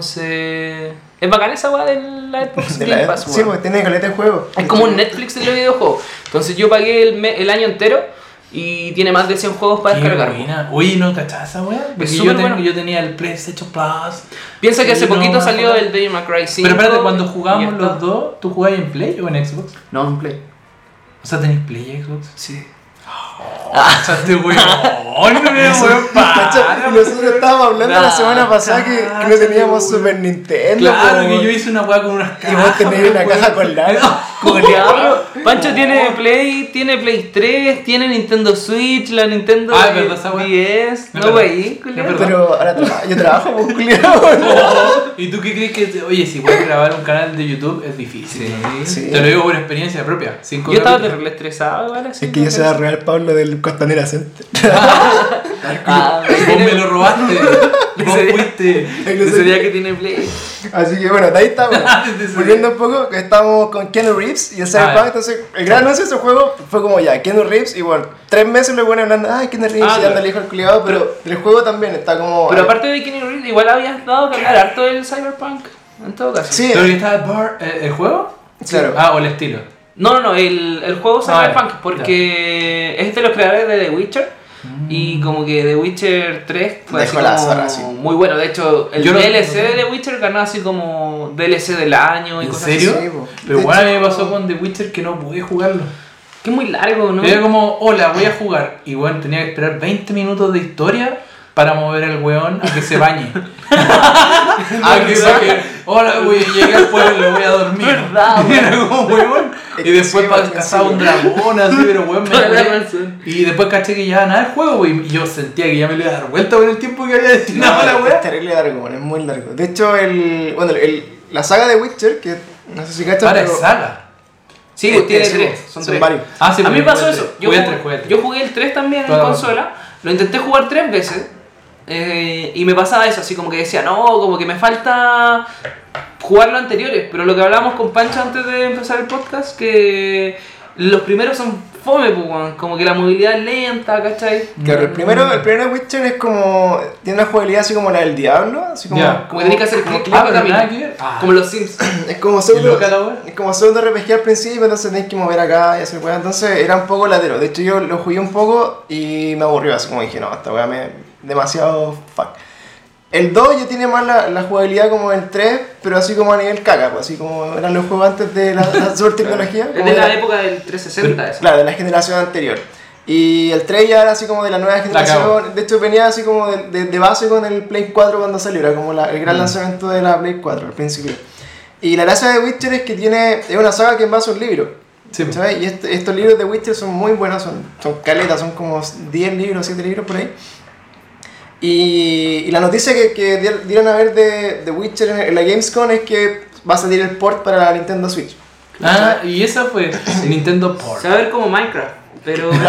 entonces es bacán esa weá del Netbox De Game la, Pass, sí, porque tiene caleta de juego. Es como un Netflix de los videojuegos, entonces yo pagué el, me- el año entero y tiene más de 100 juegos para descargar. buena. Oye, ¿no cachás esa yo, súper ten- bueno. yo tenía el PlayStation Plus. Piensa que hace no poquito salió el Devil May Cry 5. Pero espérate, cuando ya los dos, ¿tú jugabas en Play o en Xbox? No, en Play. O sea, ¿tenés Play y Xbox? Sí. Cacho, para. Nosotros estábamos hablando la semana pasada que, que no teníamos. Super Nintendo. Claro que yo hice una weá con unas cajas. Y vos tenés una caja con la. Culeado. Pancho tiene Play, tiene Play 3, tiene Nintendo Switch, la Nintendo Ah, es verdad, esa weá. 10. Es No, verdad. Pero ahora yo trabajo, culiao. Oh, ¿Y tú qué crees que.? Oye, si voy a grabar un canal de YouTube es difícil. Sí. Te lo digo por experiencia propia. Cinco Yo estaba terrible estresado, ¿vale? Es que yo soy real Pablo del Costanera Center. Ah, Vos me lo robaste. Vos fuiste. Ese día que tiene Play. Así que bueno, de ahí estamos. Volviendo un poco, que estamos con Keanu Reeves y el Cyberpunk. Ah, entonces, el gran anuncio de ese juego fue como ya, Keanu Reeves. Bueno, tres meses lo bueno hablando, ay, Keanu Reeves, Ah, y anda el hijo culiado. Pero el juego también está como. Pero aparte de Kenny Reeves, igual habías dado que hablar harto del Cyberpunk. En todo caso. Sí, ¿Pero que estaba Bar- eh, el juego? Claro. Ah, o el estilo. No, no, no, el, el juego Ah, Cyberpunk, ya. porque es de los creadores de The Witcher. Mm. Y como que The Witcher 3 fue así como zorra, sí. muy bueno. De hecho, el Yo DLC de The Witcher ganó así como DLC del año y ¿En cosas serio? así. Pero De bueno, a mí me pasó con The Witcher que no pude jugarlo. Que es muy largo, ¿no? Era como, hola, voy a jugar. Y bueno, tenía que esperar 20 minutos de historia para mover al weón a que se bañe. a que saque, hola, voy, llegué al pueblo, voy a dormir. Verdad, Y era como weón. Es Y después sí, un dragón, así, pero weón me. Y después caché que ya nada el juego, wey. Y yo sentía que ya me lo iba a dar vuelta por el tiempo que había destinado a la es weá. terrible largo, es muy largo. De hecho, el, bueno, el, la saga de Witcher, que no sé si cachas, Para pero es saga. Sí, Eh, pues tiene sí, tres. son Son tres. varios. Ah, sí, a mí me pasó eso. Yo. Jugué el jugué, tres, jugué el tres. yo jugué el 3 también en Toda consola. Lo intenté jugar tres veces. Eh, y me pasaba eso, así como que decía, no, como que me falta jugar los anteriores. Pero lo que hablábamos con Pancho antes de empezar el podcast, que los primeros son fome, pues, como que la movilidad es lenta, ¿cachai? Claro, el primero, el primero Witcher es como. Tiene una jugabilidad así como la del diablo, así como. Como que tenés que hacer clic, clic Ah. Ah. Como los Sims. Es como ¿Y pseudo. Es como pseudo RPG al principio, entonces tenés que mover acá y hacer weá. Entonces era un poco latero. De hecho, yo lo jugué un poco y me aburrió. Así como dije, no, esta weá me. Demasiado fuck. El 2 ya tiene más la, la jugabilidad como el 3, pero así como a nivel caca, pues, así como eran los juegos antes de la, la super tecnología. Es de la la- época del 360 eso. Claro, de la generación anterior. Y el 3 ya era así como de la nueva generación. De hecho, venía así como de, de- de base con el Play 4 cuando salió. Era como la- el gran lanzamiento de la Play 4 al principio. Y la gracia de Witcher es que tiene, es una saga que en base a un libro. Sí, pues. ¿sabes? Y este- estos libros de Witcher son muy buenos, son, son caletas, son como 10 libros, 7 libros por ahí. Y, y la noticia que, que di- dieron a ver de, de Witcher en, en la Gamescom es que va a salir el port para la Nintendo Switch. Ah, y esa fue Nintendo Port. Se va a ver como Minecraft, pero...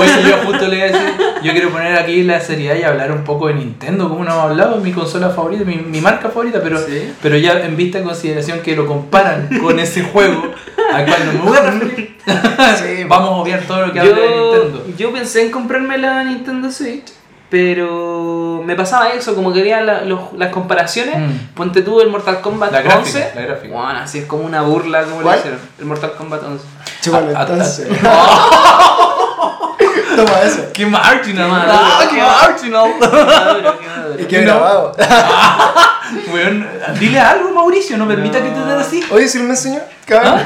Oye, yo justo le iba a decir, yo quiero poner aquí la seriedad y hablar un poco de Nintendo, como no hemos hablado, es mi consola favorita, mi, mi marca favorita, pero, Sí. pero ya en vista en consideración que lo comparan con ese juego, al cual no me voy a referir, Sí, vamos a obviar todo lo que habla de yo, Nintendo. yo pensé en comprarme la Nintendo Switch, pero me pasaba eso, como que veía la- los- las comparaciones. Mm. Ponte tú el Mortal Kombat La gráfica, 11. la gráfica. Bueno, así es como una burla como lo ¿Cuál? hicieron. El Mortal Kombat 11. Chúpalo, Ah, ah, entonces. Toma eso. ¡Qué marginal! madre. ¡Ah, qué marginal! Y qué No. grabado. Weón, dile algo, Mauricio, no permita que te den así. Oye, si él me enseñó, cabrón.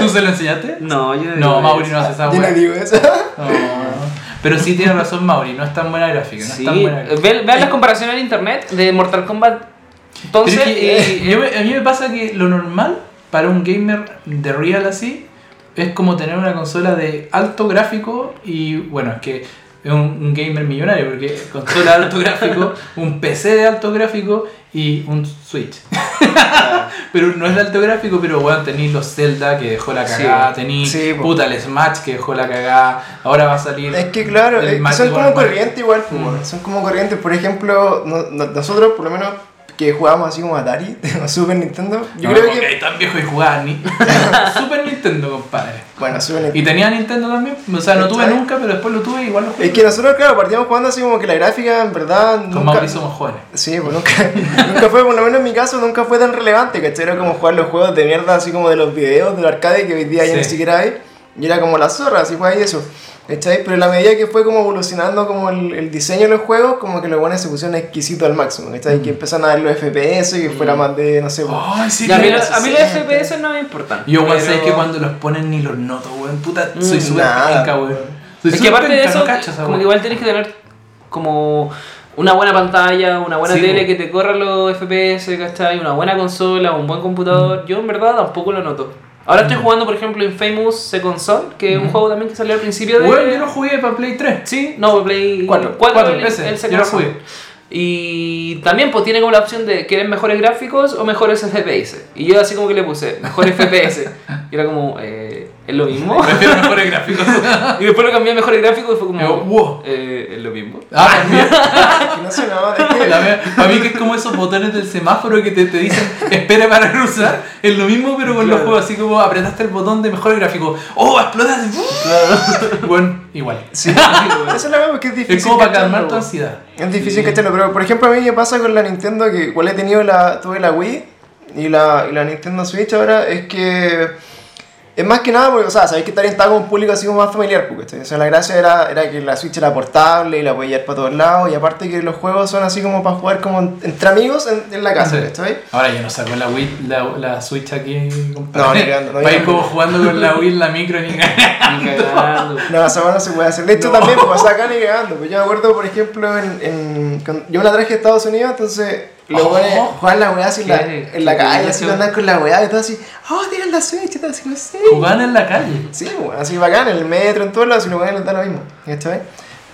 ¿Tú se lo enseñaste? No, yo No, digo Mauri eso. no hace esa Yo no digo eso. No. Pero sí tiene razón Mauri, no es tan buena gráfica, no Sí, es tan buena gráfica. ve- vean las comparaciones en internet de Mortal Kombat 11 es que, eh, yo me- a mí me pasa que lo normal para un gamer de real así es como tener una consola de alto gráfico y bueno, es que es un, un gamer millonario porque consola de alto gráfico, un PC de alto gráfico y un Switch. pero no es de alto gráfico, pero bueno, tenéis los Zelda que dejó la Sí. cagada, tenéis Sí, po. puta el Smash que dejó la cagada, ahora va a salir... Es que claro, El es que Max son como corrientes igual, Mm. son como corrientes. Por ejemplo, no- no- nosotros por lo menos que jugábamos así como Atari o Super Nintendo, yo No, creo que... tan viejo y jugaban ni Super Nintendo, compadre. Bueno, Super Nintendo. Y tenía Nintendo también, o sea, no tuve nunca, pero después lo tuve y igual lo jugué. Es que nosotros, claro, partimos jugando así como que la gráfica en verdad Con nunca... Mauri somos jóvenes. Sí, pues nunca, nunca fue, por lo menos en mi caso, nunca fue tan relevante, ¿cachai? Era como jugar los juegos de mierda así como de los videos del arcade que hoy día ya Sí. ni siquiera hay. Y era como la zorra, así fue ahí eso. ¿Cachai? Pero a la medida que fue como evolucionando como el, el diseño de los juegos, como que los buenos se pusieron exquisitos al máximo, ¿cachai? Que empezaron a ver los FPS, que fuera más de, no sé, pues, Ay, sí, Y a mí, que- lo- a mí los. FPS no me importan. Yo, pero- sé que cuando los ponen ni los noto, weón. Puta, soy Mm, súper nada, penca, weón. Soy Es que aparte de penca, eso, no como que igual tenés que tener como una buena pantalla, una buena Sí, tele po. que te corra los FPS, ¿cachai? Una buena consola, un buen computador. Mm. Yo en verdad tampoco lo noto. Ahora estoy jugando, por ejemplo, Infamous Second Son, que es un Mm. juego también que salió al principio de... Weón, yo lo jugué para Play 3. Sí, no, Play Cuatro, 4, cuatro el, veces, el yo lo Son. Y también pues tiene como la opción de ¿quieren mejores gráficos o mejores FPS? Y yo así como que le puse mejores FPS. Y era como, eh, ¿es lo mismo? Prefiero mejores gráficos. y después lo cambié a mejores gráficos y fue como, Yo, wow. eh, ¿es lo mismo? Ah, también. Para mí que es como esos botones del semáforo que te, te dicen espera para cruzar. Es lo mismo pero con los Claro. juegos. Así como apretaste el botón de mejor gráfico. ¡Oh, explotas! Bueno, igual. Sí, esa es la verdad porque es difícil. Es como para calmar tu ansiedad. Es difícil cacharlo, pero por ejemplo a mí me pasa con la Nintendo que igual he tenido la, tuve la Wii y la, y la Nintendo Switch ahora, es que es más que nada porque, o sea, sabéis que también estaba con un público así como más familiar, porque o sea, la gracia era, era que la Switch era portable y la podía llevar para todos lados y aparte que los juegos son así como para jugar como en- entre amigos en, en la casa, Sí. ¿cachai? Ahora yo no saco la Wii, la, la Switch aquí, compadre. No, ni cagando, no, Va a ir yo- como jugando con la Wii en la micro ni Ni cagando. No, esa no se puede hacer. De hecho, No. también, pues acá ni cagando. Pues yo me acuerdo, por ejemplo, en, en, cuando- yo me la traje de Estados Unidos, entonces los Oh. buenos jugaban la weá así en la, en la calle, así andan con la weá y todo así, oh, tienen la Switch y todo así, no sé. Jugaban en la calle. Sí, así bacán, en el metro, en todos lados, y los weones les da lo mismo, ¿cachai?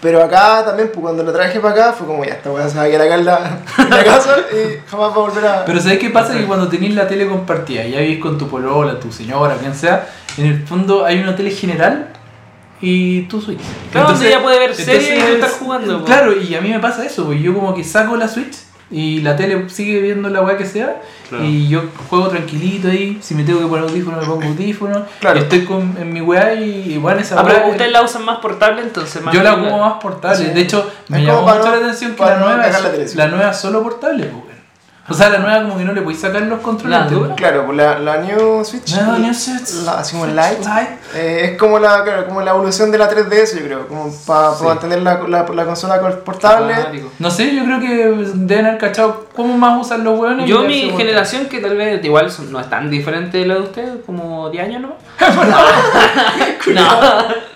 Pero acá también, pues cuando lo traje para acá, fue como ya, esta weá se va a quedar acá en la, en la casa y jamás va a volver a. Pero ¿sabes qué pasa? Que cuando tenéis la tele compartida, ya vivís con tu polola, tu señora, quien sea, en el fondo hay una tele general y tu Switch. Claro, donde ella puede ver series y tú estar jugando, po. Claro, y a mí me pasa eso, porque yo como que saco la Switch y la tele sigue viendo la weá que sea Claro. y yo juego tranquilito ahí, si me tengo que poner audífono me pongo audífono, Claro. y estoy con, en mi weá y igual esa Ah, pero ustedes la usan más portable entonces. Más yo la ocupo más portable. Sí. De hecho, me llamó mucho no- la atención que la nueva, la la nueva es solo portable. O sea, la nueva como que no le podéis sacar los controles. La. Claro, pues la, la New Switch. No, New Switch. La, así como el Lite. Lite. Eh, es como la, claro, como la evolución de la 3DS, yo creo, como para Sí. mantener la, la, la consola portable. No sé, yo creo que deben haber cachado cómo más usan los hueones. Yo, mi generación, que tal vez igual son- no es tan diferente de la de ustedes, como 10 años no.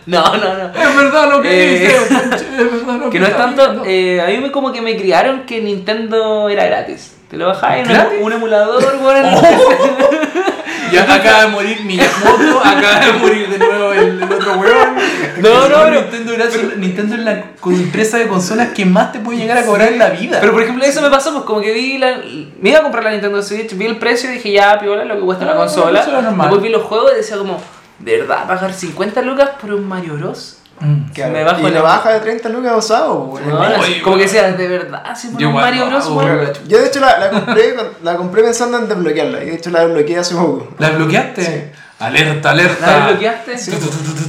no, no, no, no. cuenta. Es verdad lo que Eh, dice. Es verdad lo Que no es tanto, eh, a mí me como que me criaron que Nintendo era gratis. Te lo bajabas en ¿Gratis? un, emulador, weón. Ya acaba de morir Miyamoto, acaba de morir de nuevo el, el otro hueón. No, no, pero- Nintendo, era- Nintendo es la empresa de consolas que más te puede llegar a cobrar en la vida. Pero por ejemplo, eso me pasó, pues como que vi la. Me iba a comprar la Nintendo Switch, vi el precio y dije, ya, piola, lo que cuesta Ah, la consola. normal. Después vi los juegos y decía, como, ¿de verdad pagar 50 lucas por un Mario Bros? Mm. Claro, me bajo y la- baja de 30 lucas usado, No, Oye, como que decía, ¿de verdad? ¿Sí un Mario Bros? Yo de hecho la, la compré la compré pensando en desbloquearla y de hecho la desbloqueé hace poco. ¿La desbloqueaste? Sí. Alerta, ¿La alerta. desbloqueaste? Sí.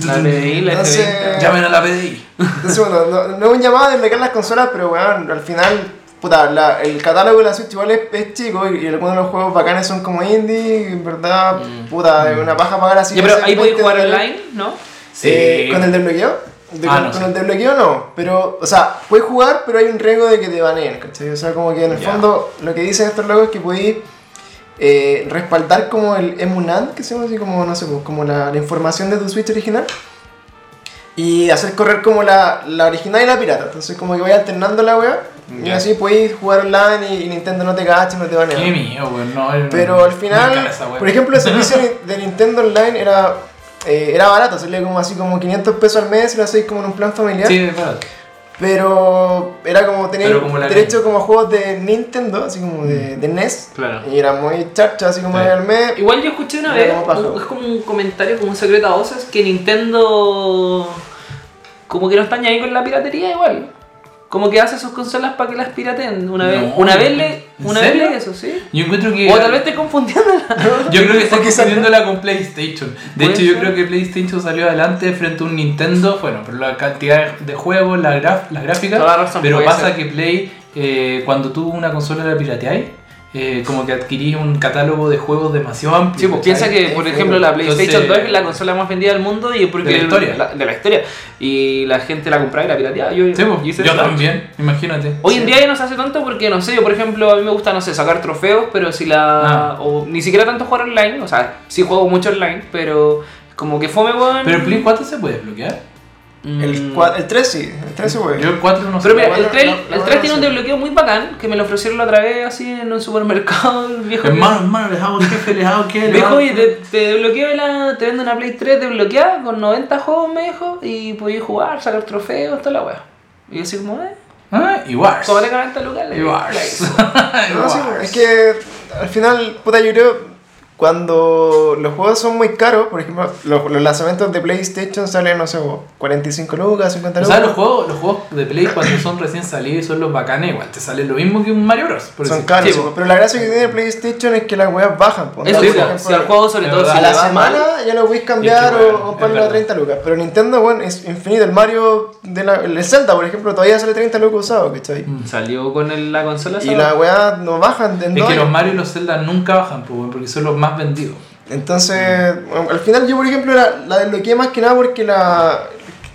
La PDI, la Entonces- FBI. Llamen a la PDI. Entonces, bueno, no, no es un llamado a desbloquear las consolas, pero bueno, al final, puta, la- el catálogo de la Switch igual es, es chico y, y algunos de los juegos bacanes son como indie, en verdad, Mm. puta, es una paja pagar así. Ya, pero ahí podéis 20 jugar online, ¿no? Eh, ¿Con el desbloqueo? De- Ah, con, no con el desbloqueo no, pero, o sea, puedes jugar, pero hay un riesgo de que te baneen, ¿cachai? O sea, como que en el Ya. fondo lo que dicen estos logos es que podéis eh, respaldar como el emulant, que se llama así, como, no sé, pues, como la, la información de tu Switch original y hacer correr como la, la original y la pirata. Entonces, como que vais alternando la wea y Ya. así podéis jugar online y, y Nintendo no te cacha, no te banea. Qué mío, weón. No, Pero al final, weá. por ejemplo, el servicio de Nintendo Online era, eh, era barato, salía como así como 500 pesos al mes lo hacéis como en un plan familiar. Sí, verdad. Pero era como tener como derecho como a juegos de Nintendo, así como de, de NES. Claro. Y era muy charcha, así como Sí. al mes. Igual yo escuché una vez, como es como un comentario, como un secreto a voces, que Nintendo como que no está ni ahí con la piratería igual. Como que hace sus consolas para que las pirateen. Una vez, No, una vez le, ¿en una vez leí eso, ¿sí? Yo encuentro que. O tal vez te confundiéndola. Yo creo que quizás confundiéndola con PlayStation. De hecho, yo creo que PlayStation salió adelante frente a un Nintendo. Bueno, por la cantidad de juegos, la graf- las gráficas. Toda la razón, pero pasa ser. que Play, eh, cuando tú una consola la pirateáis, eh, como que adquirís un catálogo de juegos demasiado amplio. Sí, pues piensa que, por ejemplo, la PlayStation Entonces- 2 es la consola más vendida del mundo y porque De la historia. la- de la historia. Y la gente la compraba y la pirateaba. Yo, Sí, pues, hice yo eso. también, imagínate. Hoy en día ya no se hace tanto porque, no sé, yo por ejemplo, a mí me gusta, no sé, sacar trofeos, pero si la... Ah. O ni siquiera tanto jugar online, o sea, sí juego mucho online, pero como que fome, weón. Pero Play 4 se puede desbloquear. El, Mm. el 3 sí, el 3 sí, güey. Yo el 4 no sé. Pero mira, el buena- 3, la- la el buena 3 tiene un sí. desbloqueo muy bacán, que me lo ofrecieron la otra vez así en un supermercado, el viejo. Hermano, hermano, les hago el jefe, les hago que. les Viejo, hago oye, te, te desbloqueo la, te vendo una Play 3 desbloqueada con 90 juegos, me dijo, y podías jugar, sacar trofeos, toda la wea. Y yo así como, eh, Ah, y Wars. cobré 40 lucas. le Y digo, Wars. "Play". No, sí, güey, es que al final, puta, yo creo cuando los juegos son muy caros, por ejemplo, los, los lanzamientos de PlayStation salen, no sé, 45 lucas, 50 O lucas. sea, los juegos, los juegos de Play cuando son recién salidos y son los bacanes, igual te sale lo mismo que un Mario Bros. Por son decir. caros, Sí, pero la gracia que tiene PlayStation es que las weas bajan. po. Eso sí, por si al juego sobre todo si a la semana mal, ya lo podéis cambiar Es que, bueno, o, o ponerlo a verdad. 30 lucas. Pero Nintendo, bueno, es infinito. El Mario, de la, el Zelda, por ejemplo, todavía sale 30 lucas usado, ¿cachai? Mm. salió con el- la consola Y las weas no bajan de Es que los. Mario y los Zelda nunca bajan, pues, porque son los más vendidos. Entonces, bueno, al final yo, por ejemplo, la, la desbloqueé más que nada porque la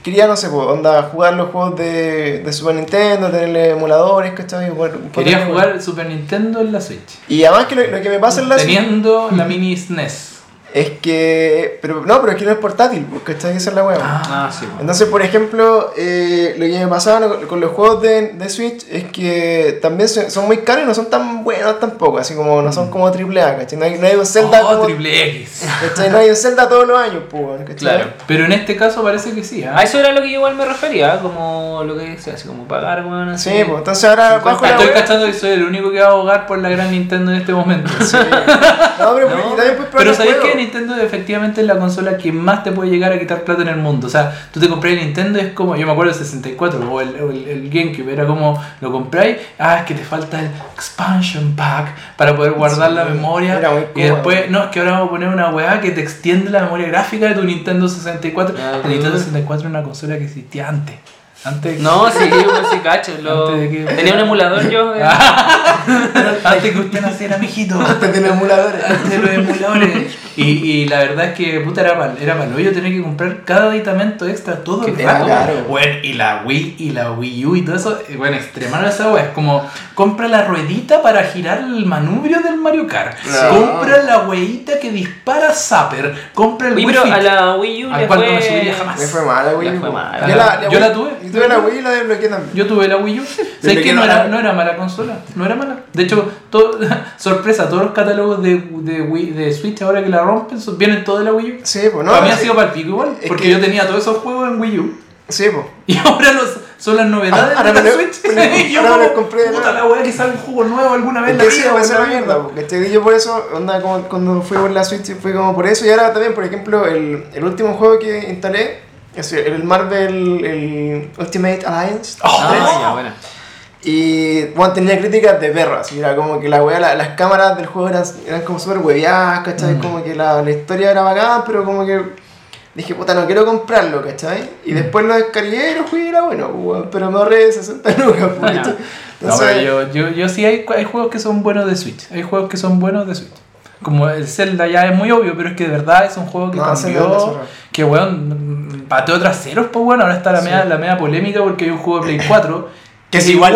quería, no sé, pues, onda, jugar los juegos de, de Super Nintendo, tenerle emuladores, ¿cachai? Bueno, Quería jugar el Super Nintendo en la Switch. Y además que lo, lo que me pasa en la Switch Teniendo la mini SNES. Es que... Pero no, pero es que no es portátil, pues, ¿cachai? Esa es la wea. Ah, sí. po. Entonces, por ejemplo, eh, lo que me pasaba con, con los juegos de, de Switch es que también son muy caros y no son tan buenos tampoco, así como no son como triple A, ¿cachai? No hay, no hay un Zelda Oh, como- triple X. ¿cachai? No hay un Zelda todos los años, pues, ¿cachai? Claro. Pero en este caso parece que sí, ¿ah? A eso era lo que yo igual me refería, como lo que decía, así como pagar, weón, así. Sí, pues entonces ahora bajo la Estoy wea- cachando que soy el único que va a abogar por la gran Nintendo en este momento. No, pero, No, y también puedes probar Pero sabéis juegos. Nintendo efectivamente es la consola que más te puede llegar a quitar plata en el mundo. O sea, tú te compras el Nintendo y es como, yo me acuerdo del 64 o el, el, el GameCube, era como, lo compráis, ah, es que te falta el expansion pack para poder guardar Sí, la memoria. Y después, no, es que ahora vamos a poner una weá que te extiende la memoria gráfica de tu Nintendo 64. Ah, el Nintendo uh. 64 era una consola que existía antes. Antes, No, sí, yo sí cacho. Lo... Antes de que- Tenía un emulador yo. antes que usted naciera, mijito. Antes de los emuladores. Antes de los emuladores. Y, y la verdad es que puta era para era pa'l hoyo tener que comprar cada aditamento extra todo el rato. caro. Bueno, y la Wii y la Wii U y todo eso, eh, bueno, extremaron esa wea. Es como compra la ruedita para girar el manubrio del Mario Kart. No. Compra la weita que dispara Zapper. Compra el Wii pero Fit. a la Wii U Al no me subiría jamás. Me fue mala, mala. Yo la, Yo la tuve. Yo tuve la Wii y la desbloqueé también. Yo tuve la Wii U. ¿Sabes que que no era, la- no era mala consola? No era mala. De hecho, todo, sorpresa, todos los catálogos de, de, Wii, de Switch ahora que la rompen son- vienen todos de la Wii U. Sí, pues no. Para mí ha sido para el pico igual, porque que- yo tenía todos esos juegos en Wii U. Sí, pues. Y ahora los, son las novedades Ah, ahora de la me lo- Switch. me lo- y yo ahora como, compré puta la wea que sale un juego nuevo alguna vez Es en la vida. va a ser la mierda, porque ¿cachai? yo por eso, onda, como cuando fui por la Switch fue como por eso, y ahora también, por ejemplo, el, el último juego que instalé, es el Marvel el Ultimate Alliance Oh, Ah, ya, bueno. Y bueno, tenía críticas de perras. Era como que la wea, la- las cámaras del juego eran, eran como súper hueveadas, ¿cachai? Mm. Como que la, la historia era bacán, pero como que dije, puta, no quiero comprarlo, ¿cachai? Y después lo descargué y lo jugué y era bueno, pues, pero me ahorré 60 lucas, pues, ¿cachai? No, Entonces, pero yo, yo, yo sí hay, hay juegos que son buenos de Switch. Hay juegos que son buenos de Switch. Como el Zelda ya es muy obvio, pero es que de verdad es un juego que No, cambió. Que weón, pateó traseros, pues bueno, ahora está la, Sí. media, la media polémica porque hay un juego de Play 4 Que es igual,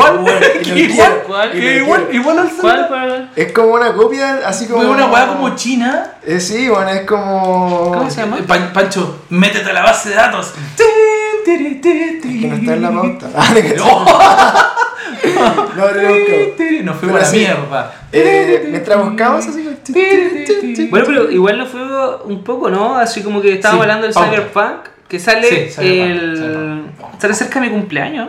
que igual, igual, quiero. igual al Zelda. ¿Cuál? ¿Cuál? Es como una copia, así como. Fue una weá como china. Eh, sí, bueno, es como. ¿Cómo se llama? Eh, Pan- Pancho, métete a la base de datos. Que no está en la pauta. Ah, No. No, no, no. Nos fuimos Pero a la mierda. Eh, mientras buscamos así. Bueno, pero igual lo fue un poco, ¿no? Así como que estábamos Sí, hablando del. Cyberpunk, que sale Sí, Cyberpunk, el. Cyberpunk. Sale cerca de mi cumpleaños.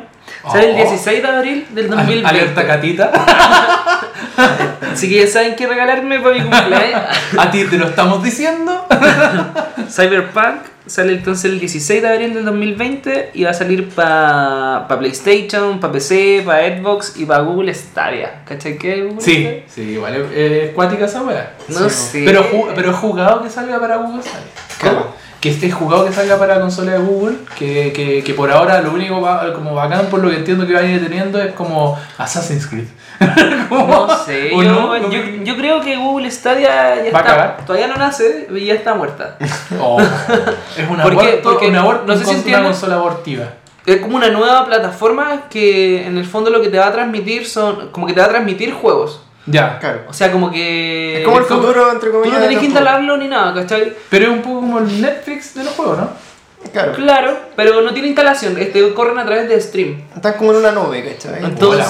Sale el Oh. 16 de abril del 2020. Alerta catita. Así que ya saben qué regalarme para mi cumpleaños. A ti te lo estamos diciendo. Cyberpunk sale entonces el 16 de abril del 2020 y va a salir para PlayStation, para PC, para Xbox y para Google Stadia. ¿Cachai qué? Google Sí, Stadia? sí, igual es, es cuática esa wea. No Sí, sé. Pero, pero jugado que salga para Google Stadia. Claro. Que esté jugado que salga para consola de Google, que, que, que por ahora lo único ba- como bacán por lo que entiendo que va a ir teniendo es como Assassin's Creed. No sé, ¿o yo, no? yo, yo creo que Google Stadia ya ¿Va a está, todavía no nace y ya está muerta. Oh, es una aborto, Porque una no sé si una consola abortiva. Es como una nueva plataforma que en el fondo lo que te va a transmitir son, como que te va a transmitir juegos. Ya. Claro. O sea, como que... Es como el futuro, entre Tú comillas. no tenés que instalarlo ni nada, ¿cachai? Pero es un poco como el Netflix de los juegos, ¿no? Claro. Claro, pero no tiene instalación, este, corren a través de stream. Están como en una nube, ¿cachai? Entonces.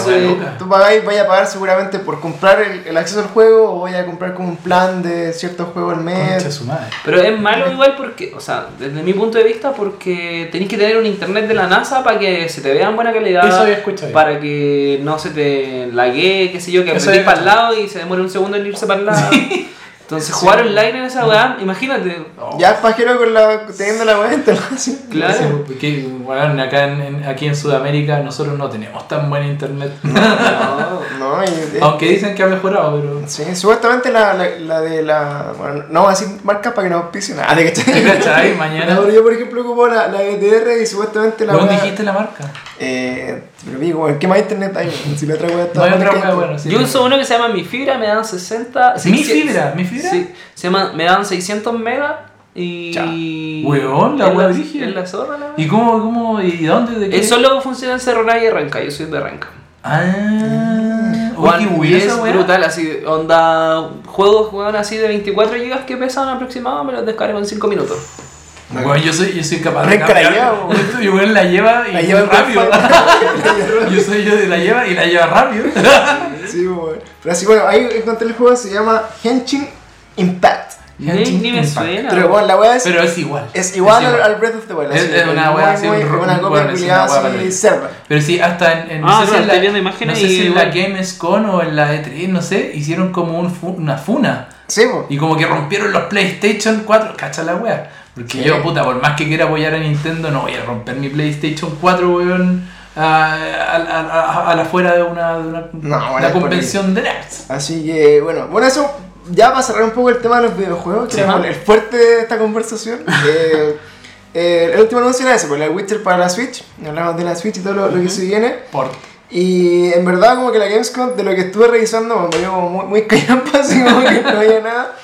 Tú pagáis, vaya a pagar seguramente por comprar el, el acceso al juego o vaya a comprar como un plan de ciertos juegos al mes. su madre. Pero es malo igual porque, o sea, desde mi punto de vista, porque tenéis que tener un internet de la NASA para que se te vea en buena calidad. Eso había escuchado yo. Para que no se te laguee, qué sé yo, que había para el lado y se demore un segundo en irse para el lado. Entonces, jugar online en esa weá, imagínate. Ya es pajero con la, teniendo la instalada. ¿sí? Claro. Sí, porque, bueno, acá en, en- aquí en Sudamérica nosotros no tenemos tan buen internet. No. No, y, Aunque dicen que ha mejorado, pero. Sí, supuestamente la, la, la de la. Bueno, no voy a decir marcas para que no auspicien nada, ¿de ¿Te cachai? Mañana. No, yo, por ejemplo, ocupo la, la ETR y supuestamente la. ¿Dónde dijiste la marca? Eh, pero digo, ¿en qué más internet hay? Si la otra wea está No hay otra wea, bueno, sí. Yo uso uno que se llama Mi Fibra, me dan 60. ¿Mi 600 Fibra? ¿Mi Fibra? Sí, se llama, me dan 600 megas y. Ya. Weón, la wea brígida. Es la zorra, la wea. ¿Y cómo, cómo, y dónde? ¿De qué? Eso solo funciona en Cerro Navia y Renca, yo soy de Renca. Ah, Juan, oye, qué y buena es brutal, así, onda, juegos juegan así de 24 GB que pesan aproximadamente, me los descargo en 5 minutos. Bueno, yo soy, yo soy capaz de cambiar. lleva, weón. Esto, Y bueno, la lleva y La lleva rápido. rápido. yo soy yo de la lleva y la lleva rápido. Sí, bueno. Pero así, bueno, ahí encontré el juego, se llama Henshin Impact. Ni, ni me suena. Pero bueno, la wea es, Pero es igual. es igual, es al- igual. al Breath of the Wild. Es- es una wea así, un una copia culiada así, cerda. Pero sí, hasta en, en- no Ah, sé si claro, en la, viendo imágenes no sé y si en la. Gamescom o en la E3, no sé, hicieron como un fu- una funa. Sí. Y como que rompieron los PlayStation 4, cacha la wea. Porque Sí. yo, puta, por más que quiera apoyar a Nintendo, no voy a romper mi PlayStation 4, weón, a, a, a, a- a la fuera de una, de una, No, una convención de nerds. Así que, bueno, bueno, eso ya para cerrar un poco el tema de los videojuegos, que Sí. como el fuerte de esta conversación. eh, eh, el último anuncio era ese, pues la Witcher para la Switch. Hablamos de la Switch y todo lo, lo que se viene. Por, Y en verdad, como que la Gamescom, de lo que estuve revisando, me dio como muy, muy callampa, así como que no había nada.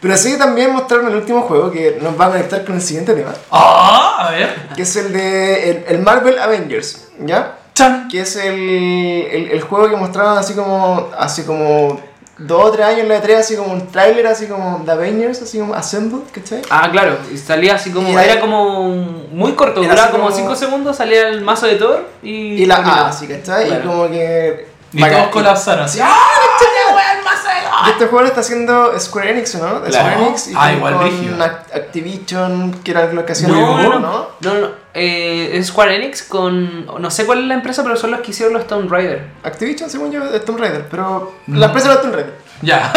Pero sí, también mostraron el último juego que nos va a conectar con el siguiente tema, ¡Ah! A ver. que es el de el, el Marvel Avengers, ¿ya? ¡Chan! que es el, el, el juego que mostraban así como hace como dos o tres años en la E3, así como un tráiler así como The Avengers, así como Assembled, ¿cachai? Ah, claro, y salía así como, Y ahí- era como muy corto, Era duraba como como- 5 segundos, salía el mazo de Thor y... Y la. A, así, ¿cachai? Claro. Y como que... Y bacán. todos colapsaron así. ¡Ah! Y este juego lo está haciendo Square Enix, ¿no? De Claro. Square Enix y Ah, igual con. Act- Activision, que era lo que hacían No, el no, juego, no, no, no, eh, es Square Enix con, no sé cuál es la empresa, pero son los que hicieron los Tomb Raider. Activision, según yo, es Tomb Raider, pero No. la empresa era Tomb Raider. Ya.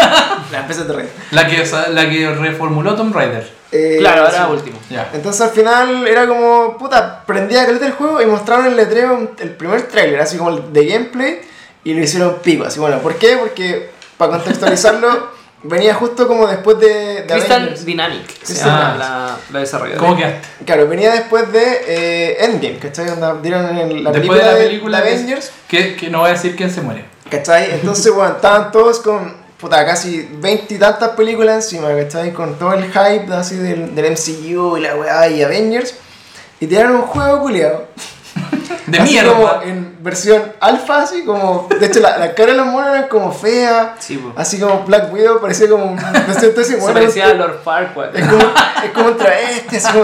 La PC de Raider. La que, la que reformuló Tomb Raider. Eh, Claro, ahora sí. último. Ya. Entonces al final era como, puta, prendía caleta el juego y mostraron el letrero, el primer trailer, así como el de gameplay, y lo hicieron pico. Así bueno, ¿por qué? Porque, para contextualizarlo, venía justo como después de. de Crystal Avengers. Dynamic Crystal Dynamics. la, la desarrolladora. ¿Cómo quedaste? Claro, venía después de eh, Endgame, ¿cachai? Onda, dieron en la Después película de la de, película de que- Avengers, Que, que no voy a decir quién se muere. ¿cachai? Entonces, bueno, estaban todos con, puta, casi 20 y tantas películas encima, ¿cachai? Con todo el hype así del, del MCU y la weá y Avengers, y tiraron un juego culiado. De así mierda. como en versión alfa, así como. De hecho, la, la cara de los monos era como fea. Sí. Así como Black Widow parecía como. No sé, entonces, Se bueno, parecía a Lord Farquaad. es como, es como un travesti, así como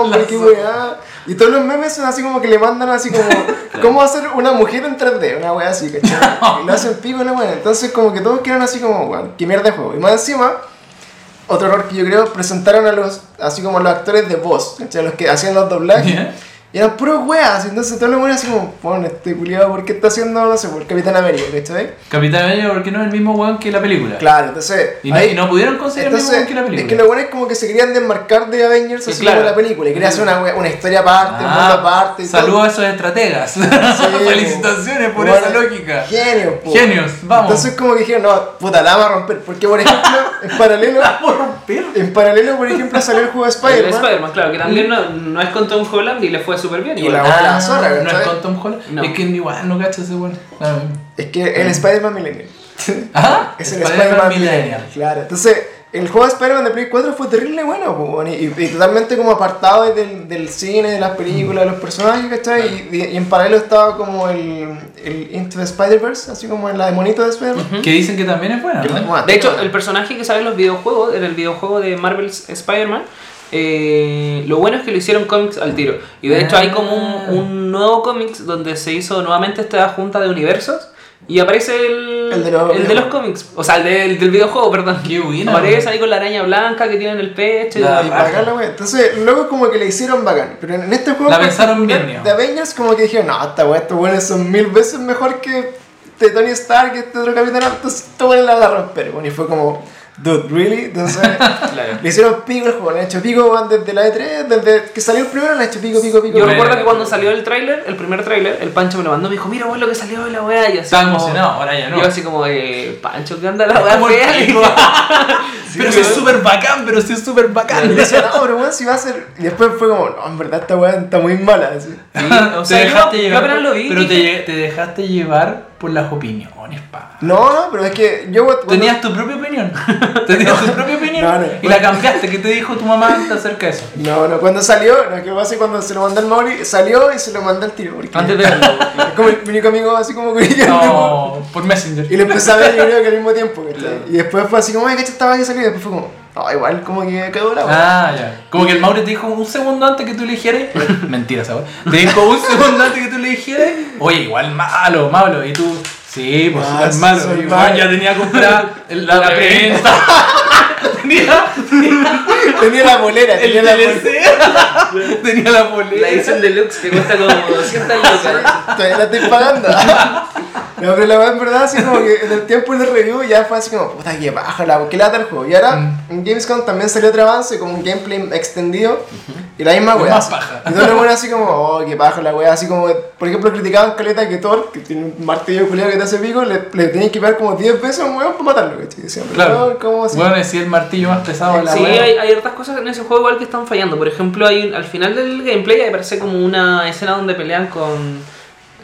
hombre, qué weá. Y todos los memes son así como que le mandan así como. ¿Cómo hacer una mujer en 3D? Una weá así, ¿cachai? Y lo hacen pico la weá. Entonces, como que todos quedaron así como, weón, qué mierda de juego. Y más encima. Otro error que yo creo, presentaron a los, así como los actores de voz, ¿cachai? Los que hacían los doblajes. Ya. Y eran puros weas, entonces todos los weones así como, bueno, este culiado, ¿por qué está haciendo, no sé, por Capitán América, ¿cachai? Capitán América porque no es el mismo weón que la película. Claro, entonces. Y no, ahí- y no pudieron conseguir el mismo entonces, weón que la película. es que los weones como que se querían desmarcar de Avengers Sí, así claro. como la película, y querían hacer una, una historia aparte, un mundo Ah, aparte. Saludos a esos estrategas. Felicitaciones por Bueno, esa lógica. Genios, po. Genios, vamos. Entonces como que dijeron, no, puta, la vamos a romper. Porque por ejemplo, en paralelo, En paralelo, por ejemplo, salió el juego de El Spider-Man. Spider-Man, claro, que también no, no es con Tom Holland y le fue súper bien. Y igual. la- Ah, zorra, no es con Tom Holland. No. Es que igual no cacho ese. Ah, Es que el Spider-Man Millennial. Ah, Es el Spider-Man Millennial. Claro, entonces el juego de Spider-Man de Play 4 fue terrible bueno, y, y totalmente como apartado del, del cine, de las películas, de los personajes, ¿cachai? Y, y en paralelo estaba como el, el Into the Spider-Verse, así como en la de monito de Spider-Man. Que dicen que también es buena, ¿no? Bueno, De hecho, bueno. el personaje que sale en los videojuegos, en el videojuego de Marvel's Spider-Man, eh, lo bueno es que lo hicieron cómics al tiro. Y de hecho hay como Ah. un, un nuevo cómics donde se hizo nuevamente esta junta de universos y aparece el, El de los el de los videojuegos. cómics. O sea, el del, del videojuego, perdón. Qué buena, Aparece ahí con la araña blanca que tiene en el pecho. y La- la- Y bacán la wea. Entonces, luego como que le hicieron bacán. Pero en este juego La en pensaron bien, de Avengers como que dijeron, no, esta wea, estos weones son mil veces mejor que de Tony Stark, que este otro capitán, entonces estos weones la van a romper. Bueno, y fue como, dude, really? Entonces, Claro. le hicieron pico el juego, le han hecho pico desde la E3, desde que salió el primero, le han hecho pico, pico, pico. Yo Bueno. recuerdo que cuando salió el tráiler, el primer tráiler, el Pancho me lo mandó y me dijo, mira vos lo que salió de la weá. Y así Estaba como- emocionado, ahora ya no. Yo así como, eh, Pancho, ¿qué anda la weá fea? pero si es súper bacán, pero si es súper Y bacán. le decía, no, pero weón, si va a ser. Y después fue como, no, en verdad esta weá está muy mala. Así. Sí, o Te sea, yo, dejaste yo llevar apenas lo vi. Pero te, dije, lle- te dejaste llevar por las opiniones, pa. No, no, pero es que yo. cuando- Tenías tu propia opinión. Tenías tu propia opinión. No, no. y la cambiaste. ¿Qué te dijo tu mamá acerca de eso? No, no, cuando salió, que pasa es que cuando se lo mandé al Mauri, salió y se lo mandé al tiro. Porque Antes de verlo. Como el único amigo así como que No, por Messenger. Y lo empecé a ver yo creo que al mismo tiempo. Y después fue así como, ay, ¿cachai? Estaba que salió y después fue como, no, igual como que cagó la weá. Ah, ya. Como que el Mauro te dijo un segundo antes que tú le dijeras. Mentira, ¿sabes? Te dijo un segundo antes que tú le dijeras. Oye, igual malo, malo. Y tú, sí, pues Ah, súper malo. bueno, ya tenía comprada la, La preventa. Tenía Tenía la bolera, el tenía la bolera. Tenía la La bolera. edición deluxe que cuesta como 200 lucas. Todavía la estoy pagando. No, pero la verdad, en verdad, así como que en el tiempo del review ya fue así como, puta, que baja la, que lata el juego. Y ahora Mm. en Gamescom también salió otro avance, como un gameplay extendido. Y la misma weá. más paja. Y todo lo bueno así como, oh, que baja la weá. Así como, por ejemplo, criticaban Caleta que Thor, que tiene un martillo culiado que te hace pico, le, le tenías que pagar como 10 pesos a un weón para matarlo, ¿cachai? Claro. no, ¿cómo así? Bueno, decía el martillo más pesado de la Sí, hay, hay hartas cosas en ese juego igual que están fallando. Por ejemplo, hay al final del gameplay aparece como una escena donde pelean con...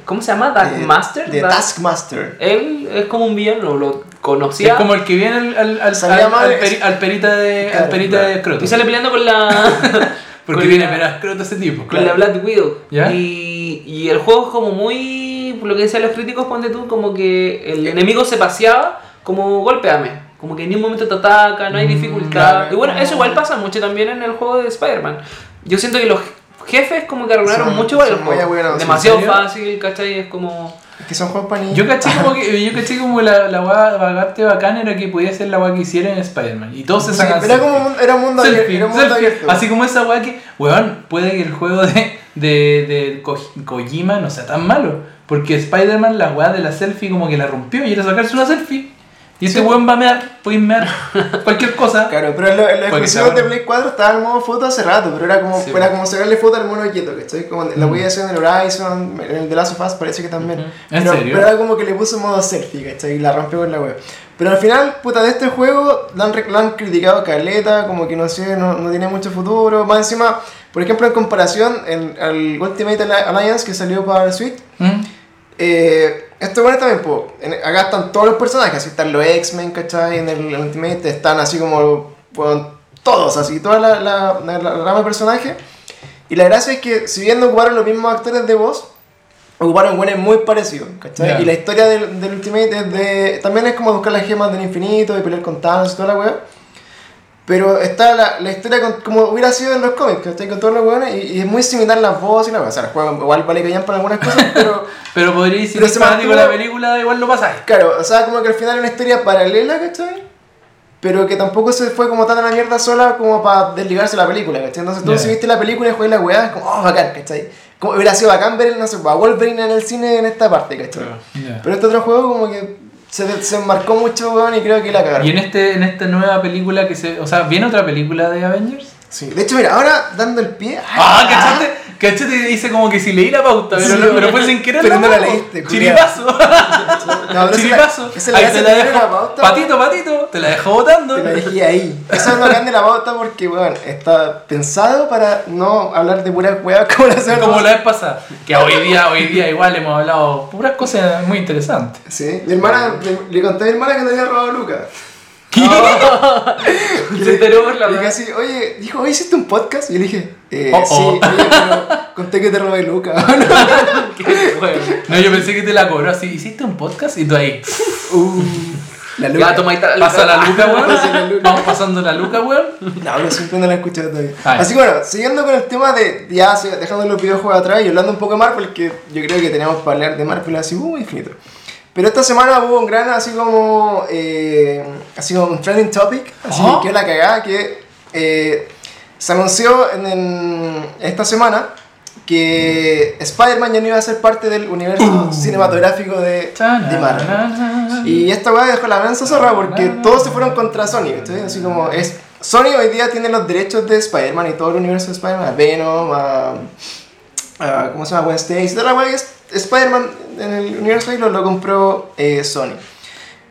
¿Cómo se llama? Dark Eh, Master. Dark- Taskmaster. Él es como un villano, lo conocía. Es como el que viene al, al, al, al- peri- perita de, Claro, al perita claro. de Croto. Y sale peleando con la... Porque con viene la- verás Croto ese tipo. Con la Black Widow. ¿Ya? Y, y el juego es como muy. Lo que decían los críticos, ponte tú, como que el enemigo se paseaba como golpeame. Como que en ningún momento te ataca, no hay Mm, dificultad. claro. Y bueno, eso igual pasa mucho también en el juego de Spider-Man. Yo siento que los jefes como que arruinaron mucho igual el son muy juego. Demasiado fácil, ¿cachai? Es como. Es que son juegos para niños. Yo caché como que yo caché como la, la bastante bacana era que podía ser la weá que hiciera en Spider-Man. Y todos se Sí, sacan era selfie. como un, era un mundo abierto. Selfie, Era un mundo abierto. Así como esa weá que, weón, puede que el juego de, de, de Ko- Kojima no sea tan malo. Porque Spider-Man la weá de la selfie como que la rompió y era sacarse una selfie. Y este Sí. weón va a mear, puedes mear cualquier cosa. Claro, pero en lo- en los exclusivos de Play 4 estaba el modo foto hace rato, pero era como, Sí, era como sacarle foto al mono quieto, ¿cachai? Como en la Mm. Wii hacer en el Horizon, en el The Last of Us parece que también. Ujú. ¿En pero, serio? pero era como que le puso modo selfie, ¿cachai? Y la rompió con la web. Pero al final, puta, de este juego lo han, lo han criticado caleta, como que no sé, no, no tiene mucho futuro. Más encima, por ejemplo, en comparación el, al Ultimate Alliance que salió para el Switch, ¿Mm? Eh, esto bueno también, po, en- acá están todos los personajes, así están los X-Men, ¿cachai? En el Ultimate están así como, bueno, todos, así, toda la, la, la- la rama de personajes. Y la gracia es que, si bien no ocuparon los mismos actores de voz, ocuparon buenos muy parecidos, ¿cachai? Ya. Y la historia del, del Ultimate es de, también es como buscar las gemas del infinito y pelear con Thanos y toda la weá. Pero está la, la historia con- como hubiera sido en los cómics, ¿cachai? Con todos los weones, y, y es muy similar las voces y la weá. O sea, igual vale que para algunas cosas, pero... Pero podría decir que de la mantuvo- película, igual lo pasáis. Claro, o sea, como que al final es una historia paralela, ¿cachai? Pero que tampoco se fue como tan a la mierda sola como para desligarse de la película, ¿cachai? Entonces tú Ya. si viste la película y juegas la weá, es como, oh, bacán, ¿cachai? Como hubiera sido bacán ver, no sé, a Wolverine en el cine en esta parte, ¿cachai? Ya. Pero este otro juego como que se, se marcó mucho, weón, y creo que la cagaron. Y en este en esta nueva película que se. O sea, ¿viene otra película de Avengers? Sí, de hecho, mira, ahora dando el pie... Ah, ¿cachaste? ¿Cachaste? Dice como que si leí la pauta, pero, Sí, no- pero fue sin querer. pero no la leíste. Chiripazo. No, Chiripazo. esa la Ahí la pauta, Patito, patito. Te la dejo botando. Te la dejé ahí. Eso es lo grande de la pauta porque, weón, está pensado para no hablar de puras weas como la semana Como la vez pasada. Que hoy día, hoy día igual hemos hablado puras cosas muy interesantes. Sí, mi hermana, le, le conté a mi hermana que te había robado Lucas. Se enteró por la casi, oye, dijo, oye, ¿hiciste un podcast? Y yo le dije, eh, Oh, sí, oh. oye, pero conté que te robé. Qué bueno. No, yo pensé que te la cobró así. ¿Hiciste un podcast? Y tú ahí. uh, la Ya, toma ahí está la Pasa la luca, weón. Luca. Vamos pasando la luca, weón. No, pero siempre no la he escuchado todavía. Ah, ya. Así que bueno, siguiendo con el tema de ya dejando los videojuegos atrás y hablando un poco de Marvel, que yo creo que tenemos para hablar de Marvel así, uh, infinito. Pero esta semana hubo un gran, así como, eh, así como un trending topic, así Ajá. que la cagada, que eh, se anunció en, en esta semana que Spider-Man ya no iba a ser parte del universo Uh. cinematográfico de, de Marvel. Y esta weá dejó la mensa zorra porque todos se fueron contra Sony. Así como es. Sony hoy día tiene los derechos de Spider-Man y todo el universo de Spider-Man, a Venom, a. a- ¿Cómo se llama? Gwen Stacy. Toda la es Spider-Man en el universo ahí lo, lo compró eh, Sony.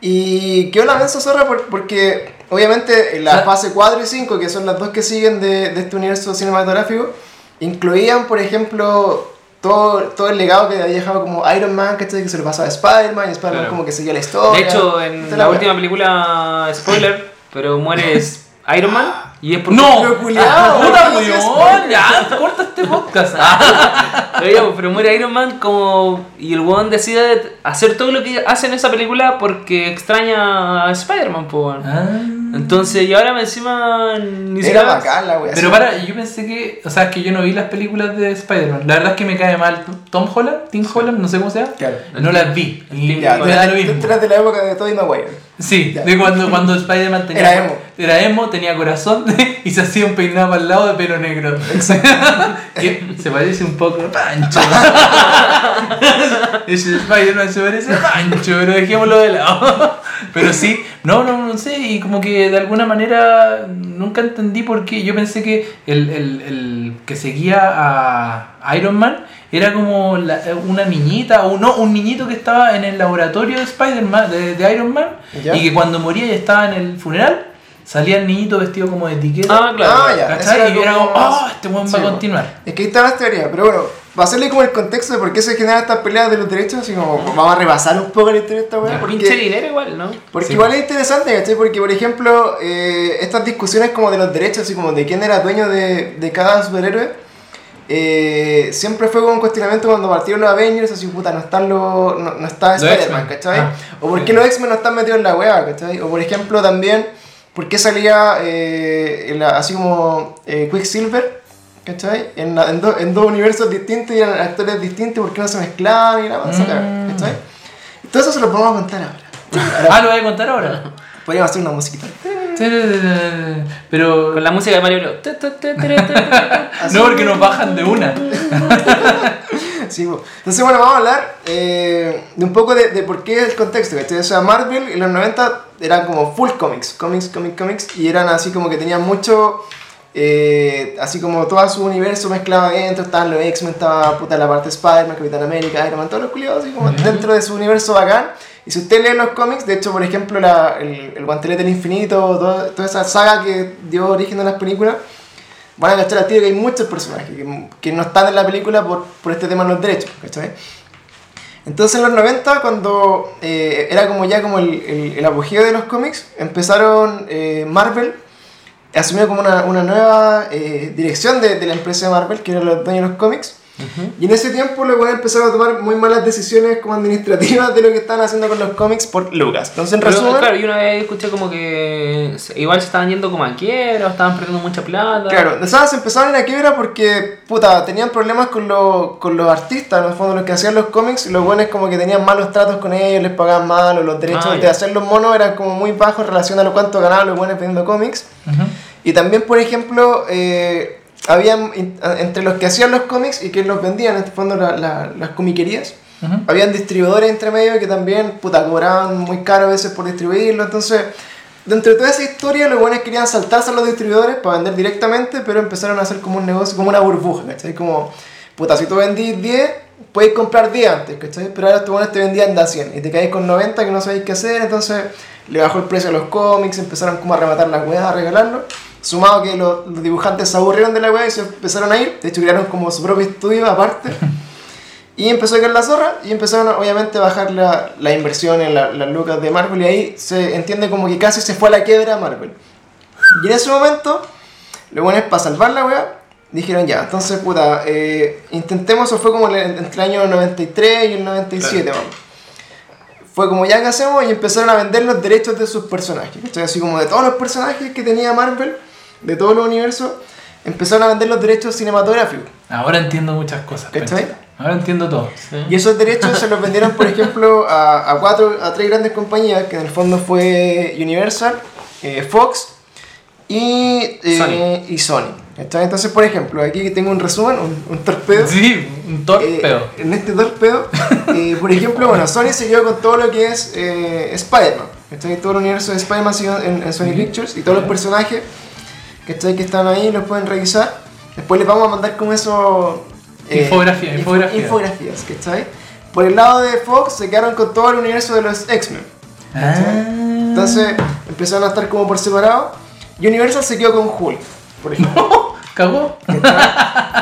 Y quedó la mensa zorra por- porque, obviamente, en la Ah. fase 4 y 5, que son las dos que siguen de, de este universo cinematográfico, incluían, por ejemplo, todo, todo el legado que había dejado como Iron Man, ¿cachai? Que se lo pasaba a Spider-Man y Spider-Man Claro. como que seguía la historia. De hecho, en la la última película, spoiler, pero muere Iron Man y es porque. ¡No! Pero culiao, ¡Puta weón! ¡Ya! ¡Corta este podcast! Oye, pero muere Iron Man como. Y el weón decide hacer todo lo que hace en esa película porque extraña a Spider-Man, po, weón. Ah. Entonces, y ahora encima. Ni Era siquiera- bacán la wea. Pero para, yo pensé que, o sea, es que yo no vi las películas de Spider-Man. La verdad es que me cae mal Tom Holland, Tim Holland, no sé cómo se llama. Claro. No las vi. Y Ya, me da lo mismo. tú de la época de Tobey Maguire. Sí, Ya. de cuando, cuando Spider-Man tenía. Era emo. Era emo, tenía corazón y se hacía un peinado el lado de pelo negro. que se parece un poco a Pancho. Ese Spider-Man se parece a Pancho, pero dejémoslo de lado. pero sí, no, no, no sé, y como que de alguna manera nunca entendí por qué. Yo pensé que el, el, el que seguía a Iron Man era como la- una niñita, o no, un niñito que estaba en el laboratorio de Spider-Man, de, de Iron Man, Ya. y que cuando moría y estaba en el funeral, salía el niñito vestido como de etiqueta. Ah, claro. Ah, ya. Eso ¿Cachai? era Y era como- oh, este weón va a continuar. Es que ahí está la teoría, pero bueno, para hacerle como el contexto de por qué se generan estas peleas de los derechos, así como vamos a repasar un poco la historia de esta weá. Pinche Porque, dinero igual, ¿no? porque Sí. igual es interesante, ¿cachai? Porque, por ejemplo, eh, estas discusiones como de los derechos, así como de quién era dueño de, de cada superhéroe, eh, siempre fue como un cuestionamiento cuando partieron los Avengers, así puta, no están los. No, no está Spider-Man. ¿cachai? Ah, o por sí. qué los X-Men no están metidos en la weá, ¿cachai? O por ejemplo también, ¿por qué salía eh, la- así como eh, Quicksilver? ¿Cachai? En, la- en, do- en dos universos distintos y eran actores distintos, ¿por qué no se mezclaban y la van a sacar? Mm. ¿Cachai? Todo eso se lo podemos contar ahora. Ah, lo voy a contar ahora. Podríamos hacer una musiquita. Pero. Con la música de Mario Bros. No, porque nos bajan de una. Sí, entonces bueno, vamos a hablar eh, de un poco de, de por qué el contexto, ¿cachai? O sea, Marvel en los 90 eran como full comics, comics, comics, comics, y eran así como que tenían mucho, eh, así como todo su universo mezclado adentro, estaban los X-Men, estaba puta la parte de Spider-Man, Capitán América, Iron Man, todos los culiados así como dentro de su universo bacán. Y si usted lee los cómics, de hecho, por ejemplo, la, el, el Guantelete del Infinito, todo- toda esa saga que dio origen a las películas, van a cachar al tiro que hay muchos personajes que, no están en la película por, por este tema de los derechos, ¿cachai? Entonces en los 90, cuando eh, era como ya como el, el, el de los cómics, empezaron eh, Marvel, asumió como una, una nueva eh, dirección de, de la empresa de Marvel, que eran los dueños de los cómics, y en ese tiempo los buenos empezaron a tomar muy malas decisiones como administrativas de lo que estaban haciendo con los cómics por Lucas. Entonces en resumen... claro, yo una vez escuché como que igual se estaban yendo como a quiebra, estaban perdiendo mucha plata. Claro, o sea, se empezaron a quiebra porque, puta, tenían problemas con, los con los artistas, en el fondo, los que hacían los cómics, los buenos como que tenían malos tratos con ellos, les pagaban mal, o los derechos Ah, de hacer los monos eran como muy bajos en relación a lo cuánto ganaban los buenos vendiendo cómics. Y también, por ejemplo, eh, habían, entre los que hacían los cómics y que los vendían, en el fondo, la- la- las comiquerías, Ujú. habían distribuidores entre medio que también, puta, cobraban muy caro a veces por distribuirlo, entonces... Dentro de toda esa historia, los buenos querían saltarse a los distribuidores para vender directamente, pero empezaron a hacer como un negocio, como una burbuja, ¿cachai? Como, puta, si tú vendís 10, puedes comprar 10 antes, ¿cachai? Pero ahora estos buenos te vendían de a 100 y te caes con 90 que no sabéis qué hacer, entonces le bajó el precio a los cómics, empezaron como a rematar las weas, a regalarlo. Sumado que los, los dibujantes se aburrieron de la wea y se empezaron a ir, de hecho crearon como su propio estudio aparte. Y empezó a caer la zorra y empezaron obviamente a bajar la, la inversión en la- las lucas de Marvel y ahí se entiende como que casi se fue a la quiebra Marvel. Y en ese momento, lo bueno es para salvar la wea, dijeron ya, entonces puta, eh, intentemos, eso fue como entre el año 93 y el 97, vamos. Fue como ya que hacemos y empezaron a vender los derechos de sus personajes. ¿cachai? Así como de todos los personajes que tenía Marvel, de todos los universos, empezaron a vender los derechos cinematográficos. Ahora entiendo muchas cosas. Ahora entiendo todo. Y esos derechos se los vendieron, por ejemplo, a, a cuatro, a tres grandes compañías, que en el fondo fue Universal, eh, Fox y, eh, Sony. y Sony. Entonces, por ejemplo, aquí tengo un resumen, un, un torpedo. Sí, un torpeo. Eh, en este torpedo, eh, por ejemplo, bueno, Sony se quedó con todo lo que es eh, Spider-Man. Todo el universo de Spider-Man en, en Sony Pictures y todos los personajes que están ahí los pueden revisar. Después les vamos a mandar como eso. Infografía, info- infografía. infografías, ¿cachai? Por el lado de Fox se quedaron con todo el universo de los X-Men. Ah. Entonces empezaron a estar como por separado. Universal se quedó con Hulk, por ejemplo. ¿Cagó?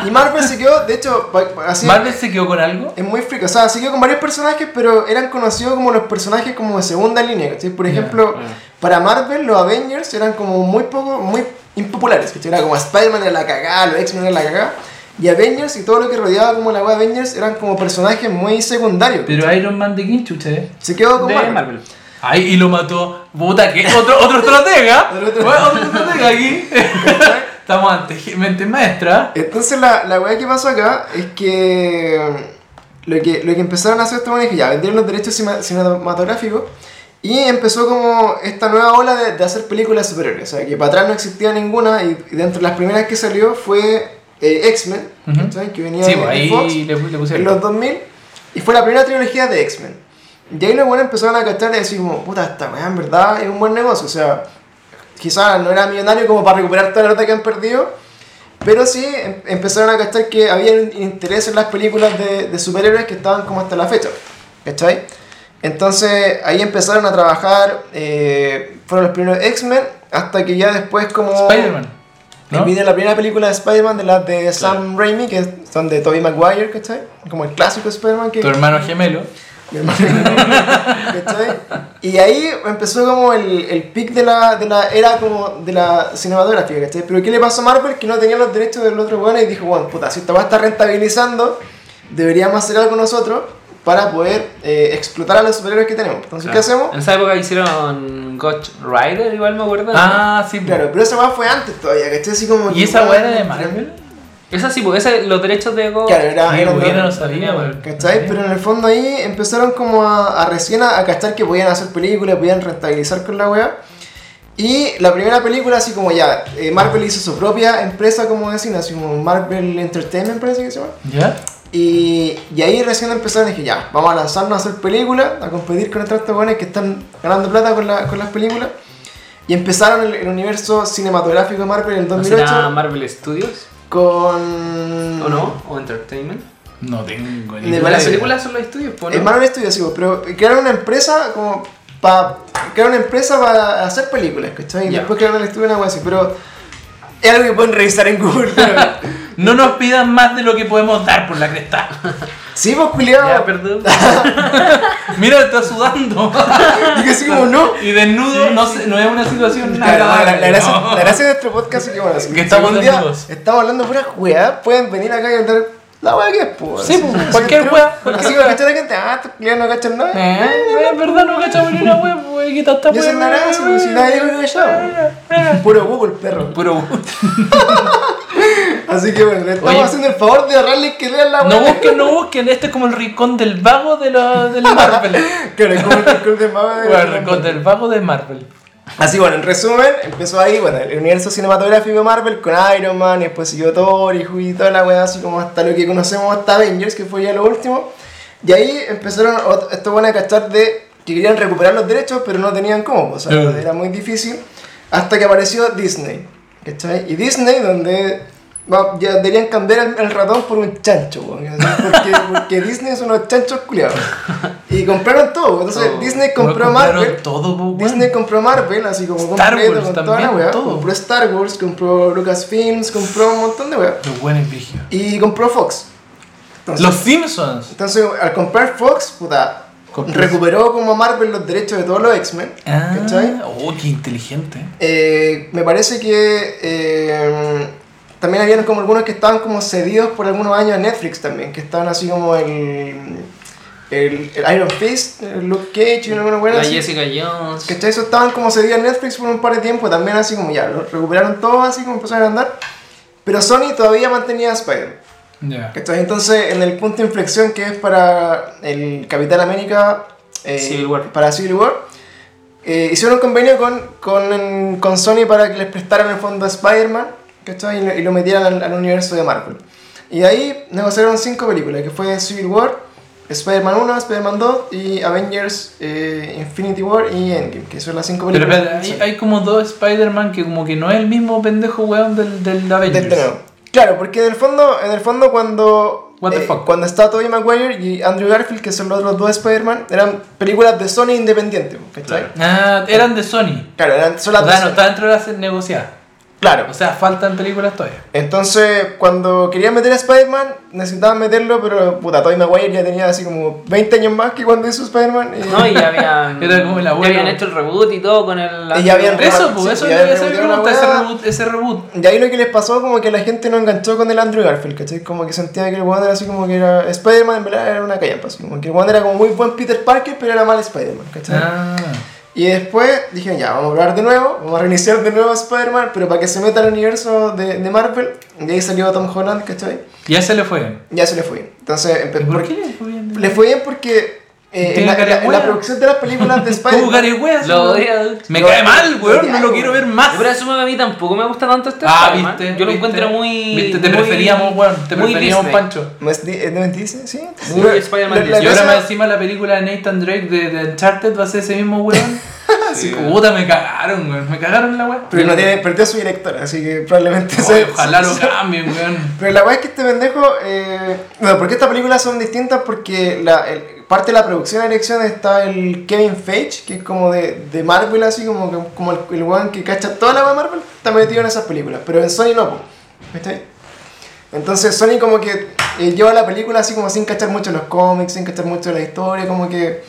y Marvel se quedó, de hecho, así. ¿Marvel se quedó con algo? Es muy frico, o sea, siguió con varios personajes, pero eran conocidos como los personajes como de segunda línea, ¿cachai? Por ejemplo, para Marvel los Avengers eran como muy poco, muy impopulares, ¿cachai? Era como Spider-Man era la cagada, los X-Men era la cagada, y Avengers y todo lo que rodeaba como la web Avengers eran como personajes muy secundarios. Pero Iron Man de quién chucha? Se quedó con De Marvel. Marvel. Ay, y lo mató. Puta, que otro, otro estratega. Otro estratega. Aquí. Estamos ante mente maestra. Entonces la, la weá que pasó acá es que lo que, lo que empezaron a hacer estos buenos es que ya vendieron los derechos cinematográficos y empezó como esta nueva ola de, de hacer películas superiores. O sea, que para atrás no existía ninguna y, y dentro de las primeras que salió fue eh, X-Men, que venía Sí, de, pues de ahí Fox le, le en los 2000 y fue la primera trilogía de X-Men. Y ahí los buenos empezaron a cachar y decir como, puta, esta weá en verdad es un buen negocio. O sea, quizás no era millonario como para recuperar toda la plata que han perdido, pero sí em- empezaron a cachar que había un interés en las películas de, de superhéroes que estaban como hasta la fecha. ¿Cachai? Entonces ahí empezaron a trabajar, eh, fueron los primeros X-Men, hasta que ya después como... Spider-Man. ¿no? Viene la primera película de Spider-Man de las de Sam Raimi, que son de Tobey Maguire, ¿cachai? Como el clásico Spider-Man que... Tu hermano gemelo. Mi hermano. ¿Cachai? Y ahí empezó como el, el pic de la, de la era como de la cinematografía, ¿cachai? Pero ¿qué le pasó a Marvel? Que no tenía los derechos del otro bueno y dijo, bueno, puta, si esta va a estar rentabilizando, deberíamos hacer algo nosotros para poder eh, explotar a los superhéroes que tenemos. Entonces, ¿qué hacemos? En esa época hicieron Ghost Rider, igual me acuerdo. ¿no? Ah, sí. Claro, pero esa weá fue antes todavía, ¿cachai? Así como... ¿Y esa weá era de Marvel? Esa sí, porque ese, los derechos de Ghost. Claro, era, era de- no sabía, weón. ¿Cachai? Pero en el fondo ahí empezaron como a, a recién a, a cachar que podían hacer películas, podían rentabilizar con la wea. Y la primera película, así como ya, eh, Marvel hizo su propia empresa, como decían, así como Marvel Entertainment, parece que se llama. ¿Ya? Y, y ahí recién empezaron, dije, ya, vamos a lanzarnos a hacer películas, a competir con otros buenos que están ganando plata con, la- con las películas. Y empezaron el, el universo cinematográfico de Marvel en el ¿No 2008 será Marvel Studios? Con... ¿O no? ¿O Entertainment? No tengo ni De idea. Las películas son los estudios, pues, Es ¿no? Marvel Studios, sí, pero crearon una empresa como para... Crearon una empresa para hacer películas, ¿cachai? Y Ya. después crearon el estudio una wea así, pero... Es algo que pueden revisar en Google, pero... No nos pidan más de lo que podemos dar por la cresta. sí, pues, culiao. Ya, perdón. Mira, está sudando. Y que así como, no. Y desnudo no, no es una situación La, la- la- la gracia, la gracia de nuestro podcast es que, bueno, si Que estamos un día desnudos. estamos hablando de puras weas, pueden venir acá y contar la wea que es, pues. Sí, pues, cualquier pero- wea, Así que cachar la gente, ah, estos culiados no cachan nada. Eh, es verdad, no cachamos ni una wea, pues, ¿qué tanta Y esa es la gracia, pues, si nadie lo cachado. Puro Google, perro. Puro. Así que bueno, le estamos Oye. haciendo el favor de ahorrarles que lean la No busquen, no busquen, este es como el rincón del vago de la, de la Marvel. Claro, es como el rincón de Mama de- Bueno, el rincón del vago de Marvel. Así bueno, en resumen, empezó ahí, bueno, el universo cinematográfico de Marvel con Iron Man, y después siguió Thor y y toda la weá, así como hasta lo que conocemos hasta Avengers, que fue ya lo último. Y ahí empezaron estos buenos a cachar de que querían recuperar los derechos, pero no tenían cómo, o sea, Mm. era muy difícil, hasta que apareció Disney, ¿cachai? Y Disney, donde ya deberían cambiar el, el ratón por un chancho, porque, porque Disney son unos chanchos culiados. Y compraron todo, entonces Todo. Disney compró Marvel. todo. Disney compró Marvel, así como Star completo Wars con toda la todo. Compró Star Wars, compró Lucasfilms, compró un montón de weá. Los buenos. Y compró Fox. Entonces, Los Simpsons. entonces, al comprar Fox, puta, recuperó como Marvel los derechos de todos los X-Men. Ah, ¿Cachai? oh, qué inteligente. Eh, me parece que eh, también habían como algunos que estaban como cedidos por algunos años a Netflix también, que estaban así como el, el, el Iron Fist, el Luke Cage y alguna weá La así. Jessica Jones. ¿Cachai? Eso estaban como cedidos a Netflix por un par de tiempo, también así como ya, lo recuperaron todo así como empezaron a andar. Pero Sony todavía mantenía a Spider-Man. ¿Cachai? Entonces, en el punto de inflexión que es para el Capitán América, eh, Civil War. para Civil War, eh, hicieron un convenio con, con, con Sony para que les prestaran el fondo a Spider-Man, ¿cachai? Y lo, y lo metieran al, al universo de Marvel. Y de ahí negociaron cinco películas, que fue Civil War, Spider-Man 1, Spider-Man 2 y Avengers eh, Infinity War y Endgame, que son las cinco Pero películas. espérate, hay, hay como dos Spider-Man que como que no es el mismo pendejo weón del, del Avengers. Del. Claro, porque en el fondo, en el fondo cuando, What the eh, fuck? cuando está Tobey Maguire y Andrew Garfield, que son los otros dos Spider-Man, eran películas de Sony independientes, ¿cachai? Ah, eran de Sony. Claro, eran solo O sea, de no Sony. está dentro de las negociadas. Claro. O sea, faltan películas todavía. Entonces, cuando querían meter a Spider-Man, necesitaban meterlo, pero puta, Tobey Maguire ya tenía así como 20 años más que cuando hizo Spider-Man. y- No, y ya habían, Era como el ya habían hecho el reboot y todo con el. Y ya habían Eso, Sí, pues, eso ya la pregunta, ese reboot, ese reboot. Y ahí lo que les pasó como que la gente no enganchó con el Andrew Garfield, ¿cachai? Como que sentía que el weón era así como que era... Spider-Man en verdad era una callampa, así como que el weón era como muy buen Peter Parker, pero era mal Spider-Man, ¿cachai? Ah. Y después dije, ya, vamos a probar de nuevo, vamos a reiniciar de nuevo a Spider-Man, pero para que se meta al universo de, de Marvel, y ahí salió Tom Holland, ¿cachai? Ya se le fue bien. Ya se le fue bien. Entonces, ¿Y por qué le fue bien? le fue bien porque eh, en, Tiene la, producción de las películas de ¿Cómo Spider-Man... carigüea? Lo odio. Me Lo cae mal, weón, no lo quiero ver más. Pero eso a mí tampoco me gusta tanto este Ah, Spider-Man. viste. Yo lo viste, encuentro muy. Viste, te muy- preferíamos, weón. Te preferíamos Disney. Pancho. ¿No es, di- ¿es de Disney? Sí. Muy Spider-Man Y ahora más encima la película de Nathan Drake de, de Uncharted va a ser ese mismo weón. Sí, Puta, me cagaron, weón. Me cagaron la weón. Pero no tiene, perdió a su director, así que probablemente Ay, se- ojalá lo cambien, weón. Pero la weá es que este pendejo. Eh, bueno, porque estas películas son distintas porque la, el- parte de la producción y dirección está el Kevin Feige, que es como de, de Marvel, así como, como el, el weón que cacha toda la de Marvel, está metido en esas películas. Pero en Sony no. ¿Viste? Entonces Sony como que eh, lleva la película así como sin cachar mucho los cómics, sin cachar mucho la historia, como que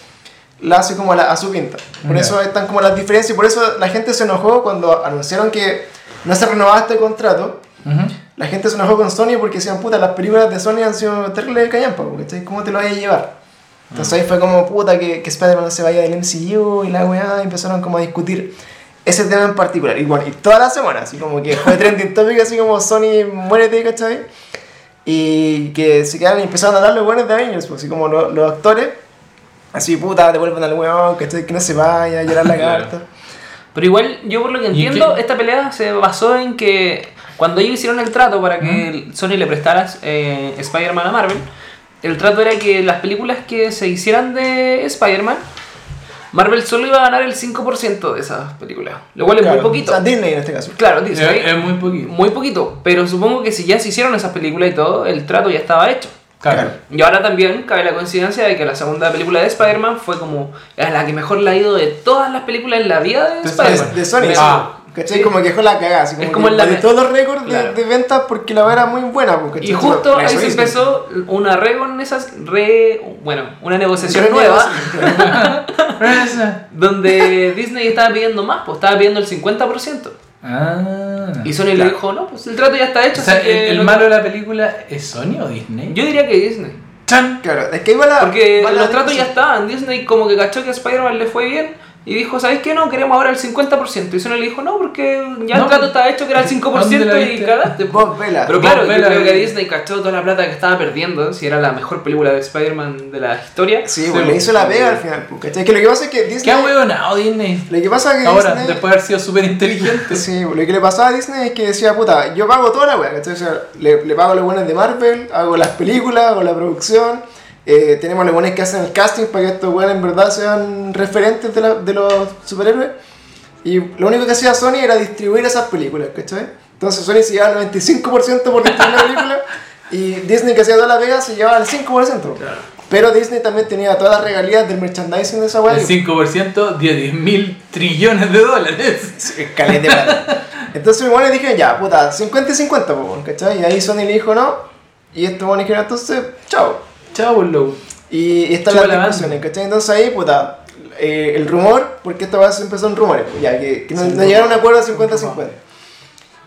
la hace como a, la- a su pinta. Por Ya. eso están como las diferencias y por eso la gente se enojó cuando anunciaron que no se renovaba este contrato. Ujú. La gente se enojó con Sony porque decían, puta, las películas de Sony han sido terrible de callampa, ¿cachai? ¿Cómo te lo vayas a llevar? Entonces ahí fue como, puta, que, que Spider-Man se vaya del MCU y la weá, y empezaron como a discutir ese tema en particular. Y bueno, y toda la semana, así como que fue trending topic, así como Sony, muérete, ¿cachai? Y que se quedaron y empezaron a hablar los buenos de Avengers, pues, así como lo- los actores, así, puta, devuelven al weón, ¿cachai? Que no se vaya, a llorar la Claro. carta. Pero igual, yo por lo que ¿Y entiendo, esta pelea se basó en que cuando ellos hicieron el trato para que ¿Mm? Sony le prestara eh, Spider-Man a Marvel, el trato era que las películas que se hicieran de Spider-Man, Marvel solo iba a ganar el 5% de esas películas. Lo cual es muy poquito. O sea, Disney en este caso. Claro, Disney. es muy poquito. Muy poquito. Pero supongo que si ya se hicieron esas películas y todo, el trato ya estaba hecho. Claro. Y ahora también cabe la coincidencia de que la segunda película de Spider-Man fue como la que mejor le ha ido de todas las películas en la vida de De Spider-Man. De, de Sony, Ah. Sí. ¿Cachai? Como que dejó la cagada. Así como Es como que en la de me- todos los récords de- Claro. de, ventas porque la verdad era muy buena. pues, ¿cachai? Y justo ahí se empezó una re con esas re bueno, una negociación nueva donde Disney estaba pidiendo más, pues estaba pidiendo el 50%. Ah. Y Sony le dijo, "No, pues el trato ya está hecho." O sea, así que el, malo de la película es Sony o Disney. Yo diría que Disney. ¡Chan! Claro, es que iba la. Porque va la los tratos ya estaban. Disney como que cachó que a Spider-Man le fue bien y dijo, ¿sabes qué? No, queremos ahora el 50%. Y Sony le dijo, no, porque ya No. el trato estaba hecho que era el 5% ¿Dónde la y cagaste. Vos, vela. Pero claro, yo vela, creo que eh. Disney cachó toda la plata que estaba perdiendo, si era la mejor película de Spider-Man de la historia. Sí, Sí, pues le pues. hizo la pega al final. pues, ¿cachai? Que lo que pasa es que Disney. ¿Qué ha huevonado Disney? Lo que pasa es que Ahora, Disney. después de haber sido súper inteligente. Sí, lo que le pasaba a Disney es que decía, puta, yo pago toda la weá, ¿cachai? O sea, le, le pago los buenos de Marvel, hago las películas, hago la producción, eh, tenemos los buenos que hacen el casting para que estos weones en verdad sean referentes de, la- de los superhéroes. Y lo único que hacía Sony era distribuir esas películas, ¿cachai? Entonces Sony se llevaba el 95% por distribuir la película y Disney que hacía toda la pega se llevaba el 5%. Pero Disney también tenía todas las regalías del merchandising de esa weá. El 5% de 10 mil trillones de dólares. Plata. Entonces mi bueno dije, ya, puta, 50 y 50, po, weón, ¿cachai? Y ahí Sony le dijo no. Y este bueno dijeron, entonces, chao. Chao, low. Y, y están Chupa las la discusiones, ¿cachai? Entonces ahí, puta, eh, el rumor, porque esta vez empezó en rumores, pues, ya, que, que no, no llegaron a un acuerdo rumor. 50-50.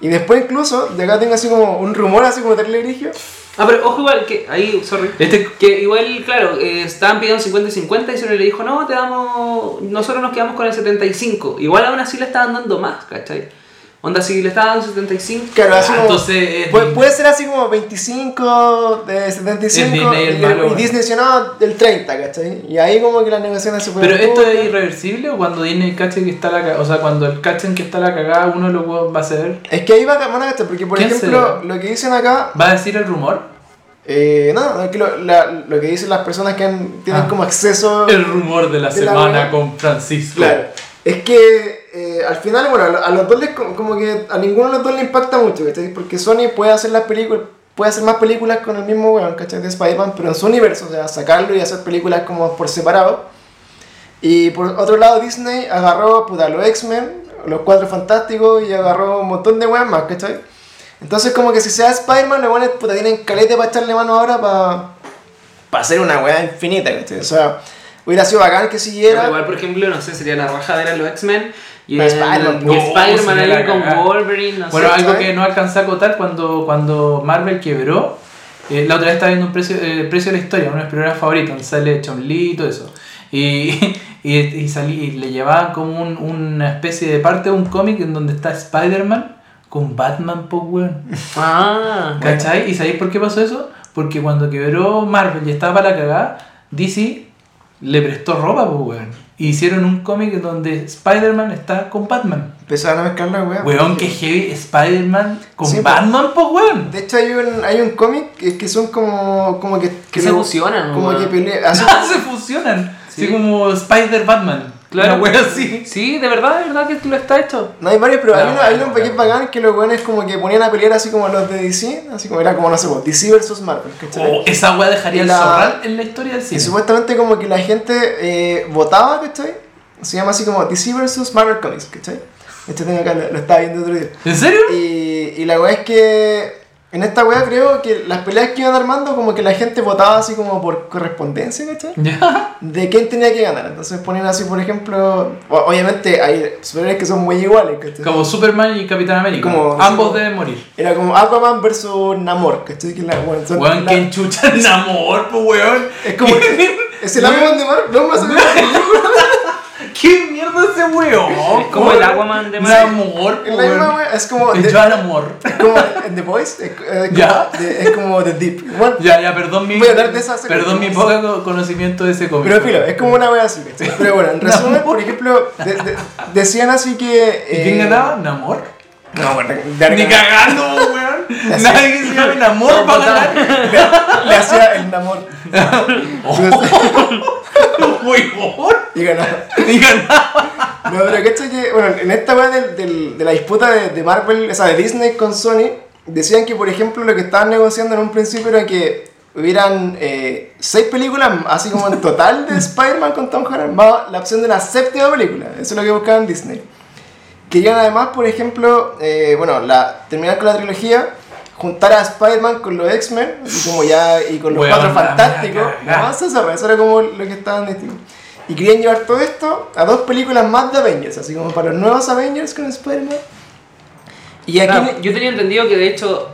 Y después incluso, de acá tengo así como un rumor, así como terrible grigio. Ah, pero ojo igual, que ahí, sorry. Este, Que igual, claro, eh, estaban pidiendo 50 y 50 y Sony le dijo, no, te damos, nosotros nos quedamos con el 75. Igual aún así le estaban dando más, ¿cachai? Onda, si le estaban dando 75... Claro, así Ah, como, entonces es puede, puede ser así como 25 de 75 Es Disney el y, y. Disney decía no, del 30, ¿cachai? Y ahí como que las negociaciones se Pero esto es irreversible o cuando Disney cache que está la cagada. O sea, cuando el cachen que está la cagada, uno lo va- a ceder. Es que ahí va a van a gastar, porque por ¿Quién ejemplo, lo que dicen acá, ¿Va a decir el rumor? eh, no, es que lo, la- lo que dicen las personas que han- tienen Ah. como acceso, El rumor de la De semana con Francisco. claro, es que eh, al final, bueno, a lo- a los dos les, como que a ninguno de los dos le impacta mucho, ¿cachai? Porque Sony puede hacer las películas, puede hacer más películas con el mismo weón, ¿cachai? De Spider-Man, pero en su universo, o sea, sacarlo y hacer películas como por separado. Y por otro lado, Disney agarró puta, los X-Men, los Cuatro Fantásticos y agarró un montón de weas más, ¿cachai? Entonces, como que si sea Spider-Man, los weones puta, tienen calete para echarle mano ahora para pa hacer una wea infinita, ¿cachai? O sea, hubiera sido bacán que siguiera. Igual, por ejemplo, no sé, sería la rajadera de los X-Men y Spider-Man, y no, la con. Wolverine, no Bueno, sé. algo ¿sabes? que no alcancé a acotar cuando, cuando Marvel quebró. eh, la otra vez estaba viendo un precio, eh, el precio de la historia, uno de mis primeras favoritos, donde sale Chun-Li y todo eso. Y, y, y salí, y le llevaban como un- una especie de parte de un cómic en donde está Spider-Man con Batman, po, weón. Ah, ¿Cachai? ¿Y sabéis por qué pasó eso? Porque cuando quebró Marvel y estaba para la cagada, DC le prestó ropa, pues, weón. Y hicieron un cómic donde Spider-Man está con Batman. Empezaron a mezclar la wea. Weón, que heavy Spider-Man con Sí, pues. Batman, pues, weón. De hecho, hay un, hay un cómic que, que son como, como que. Que se fusionan, Como weón. que pelean. así- se fusionan. Sí. Así como Spider-Batman. Claro. Una wea así. Sí, de verdad, de verdad que lo está hecho. No, hay varios, pero hay No, es bueno. bacán que los weones como que ponían a pelear así como los de DC, así como era como, no sé, DC versus Marvel. Oh, esa wea dejaría Y el zorral en la historia del Y cine. supuestamente como que la gente eh, votaba, ¿cachai? Se llama así como DC versus Marvel Comics, ¿cachai? Este tengo acá, lo, lo estaba viendo otro día. ¿En serio? Y, y la weá es que en esta weá creo que las peleas que iban armando como que la gente votaba así como por correspondencia, ¿cachai? Ya. De quién tenía que ganar. Entonces ponían así, por ejemplo, obviamente hay superhéroes que son muy iguales, ¿cachai? Como Superman y Capitán América. Como- Ambos deben morir. Era como Aquaman versus Namor, ¿cachai? Que la, bueno, son Weón, la- que chucha el amor, pues, weón. Es como... ¿Es el Aquaman de Marvel? No, más menos. ¿Qué mierda ese weón? Es como el Aquaman de Marvel. Amor, Es la misma es como... El de- Joan Amor. Es como en The Voice, es, es como, Ya. de- es como The Deep. Bueno, Ya, ya, perdón mi, Voy a hablar de esa perdón mi poco co- conocimiento de ese cómic. pero filo, es como una wea así. Pero bueno, en resumen, por ejemplo, de- de- decían así que... ¿Y quién eh, ganaba? ¿Namor? No, bueno, de Ni cagando, weón. Nadie se llame Namor para ganar. Le hacía el Namor. Huevón. y ganaba. Y ganaba. No, pero ¿cachai que, bueno, en esta weá del- del- de la disputa de, de Marvel, o sea, de Disney con Sony, decían que, por ejemplo, lo que estaban negociando en un principio era que hubieran eh, seis películas, así como en total, de Spider-Man con Tom Holland, más la opción de la séptima película. Eso es lo que buscaban Disney. Querían además, por ejemplo, eh, bueno, la, terminar con la trilogía, juntar a Spider-Man con los X-Men, y como ya, y con los Weón, cuatro fantásticos. Más eso era como lo que estaban diciendo. Y querían llevar todo esto a dos películas más de Avengers, así como para los nuevos Avengers con Spider-Man. Y aquí. Claro, yo tenía entendido que de hecho,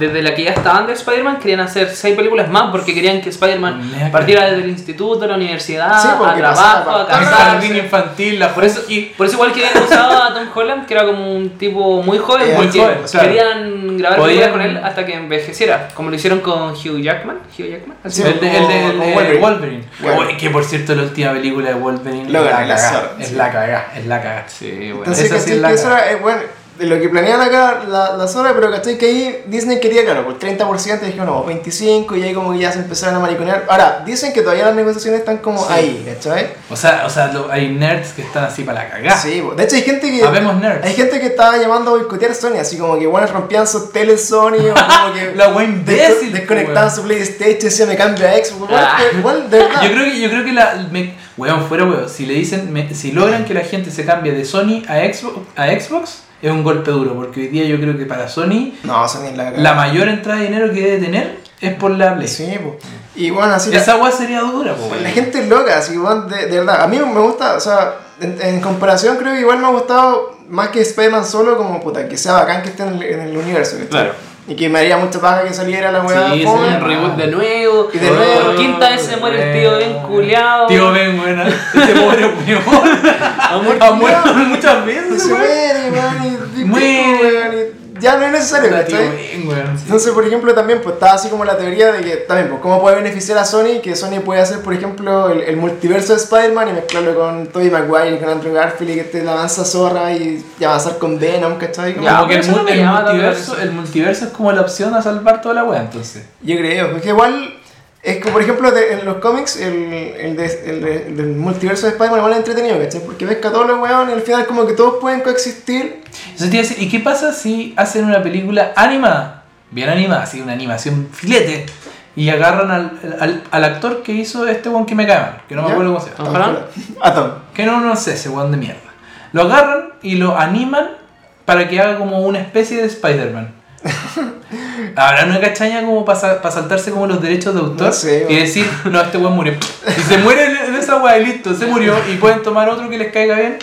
desde la que ya estaban de Spider-Man, querían hacer seis películas más porque querían que Spider-Man partiera desde el instituto, la universidad, Sí, a trabajo, a Casarse. jardín infantil, la Por eso, y por eso igual querían usar a Tom Holland, que era como un tipo muy joven, muy porque joven, claro. querían grabar Podían- películas con él hasta que envejeciera, como lo hicieron con Hugh Jackman. Hugh Jackman. Sí, el de, el de, el de Wolverine. Wolverine. Wolverine. Oye, que por cierto la última película de Wolverine Lo es la zorra, Es la cagada, es la cagada. Sí, bueno. Entonces, esa es la que eso cagada. era, eh, bueno, de lo que planeaban acá la, la zona, pero ¿cachai? Que ahí Disney quería, claro, por 30%, dijeron, no, 25%, y ahí como que ya se empezaron a mariconear. Ahora, dicen que todavía las negociaciones están como Sí. ahí, ¿cachai? O sea, o sea lo- hay nerds que están así para la cagada. Sí, po. de hecho hay gente que... Habemos nerds. Hay gente que estaba llamando a boicotear Sony, así como que bueno, rompían sus teles Sony o como que La wea imbécil, desco- desconectaban po, su PlayStation decían me cambio a Xbox. Ah. de verdad. Yo creo que, yo creo que la. Me, weón, fuera weón. Si le dicen. me- si logran que la gente se cambie de Sony a Xbox, a Xbox, es un golpe duro. Porque hoy día yo creo que para Sony, No, Sony la la mayor entrada de dinero que debe tener es por la Play. Sí, po. Y bueno, así la- Esa weá sería dura, po, weón. La gente es loca, así, weón, de, de verdad. A mí me gusta, o sea, en, en comparación creo que igual me ha gustado más que Spider-Man solo, como puta, que sea bacán que esté en el, en el universo. Claro. Y que me haría mucha paja que saliera la weá. Sí, un reboot de nuevo. Y de nuevo. Por quinta vez se muere el tío Ben culiao. Tío Ben, weón. Este pobre weón. Ha muerto muchas veces, se weón. muere, weón, Muere. Ya no es necesario, ¿cachai? Sí. Entonces, por ejemplo, también pues estaba así como la teoría de que también, pues, cómo puede beneficiar a Sony, que Sony puede hacer, por ejemplo, el, el multiverso de Spider-Man y mezclarlo con Tobey Maguire y con Andrew Garfield y que esté la danza zorra y, y avanzar con Venom, ¿cachai? Como- Ya, Como que el, el multiverso, el multiverso es como la opción a salvar toda la weá, entonces. Yo creo, porque igual es como, por ejemplo, de- en los cómics, el, el, de- el de- el del multiverso de Spider-Man igual es entretenido, ¿cachai? Porque ves que a todos los weones y al final como que todos pueden coexistir. Eso te iba a decir, ¿y qué pasa si hacen una película animada? Bien animada, así, una animación filete. Y agarran al, al, al actor que hizo este one que me cae mal, que no me ¿Ya? acuerdo cómo se llama. Tom. A Tom. Que no, no sé, ese one de mierda. Lo agarran y lo animan para que haga como una especie de Spider-Man. Habrá una cachaña como para saltarse como los derechos de autor No sé, y decir, no, este weón murió. Y se muere en esa weá y listo, se murió y pueden tomar otro que les caiga bien.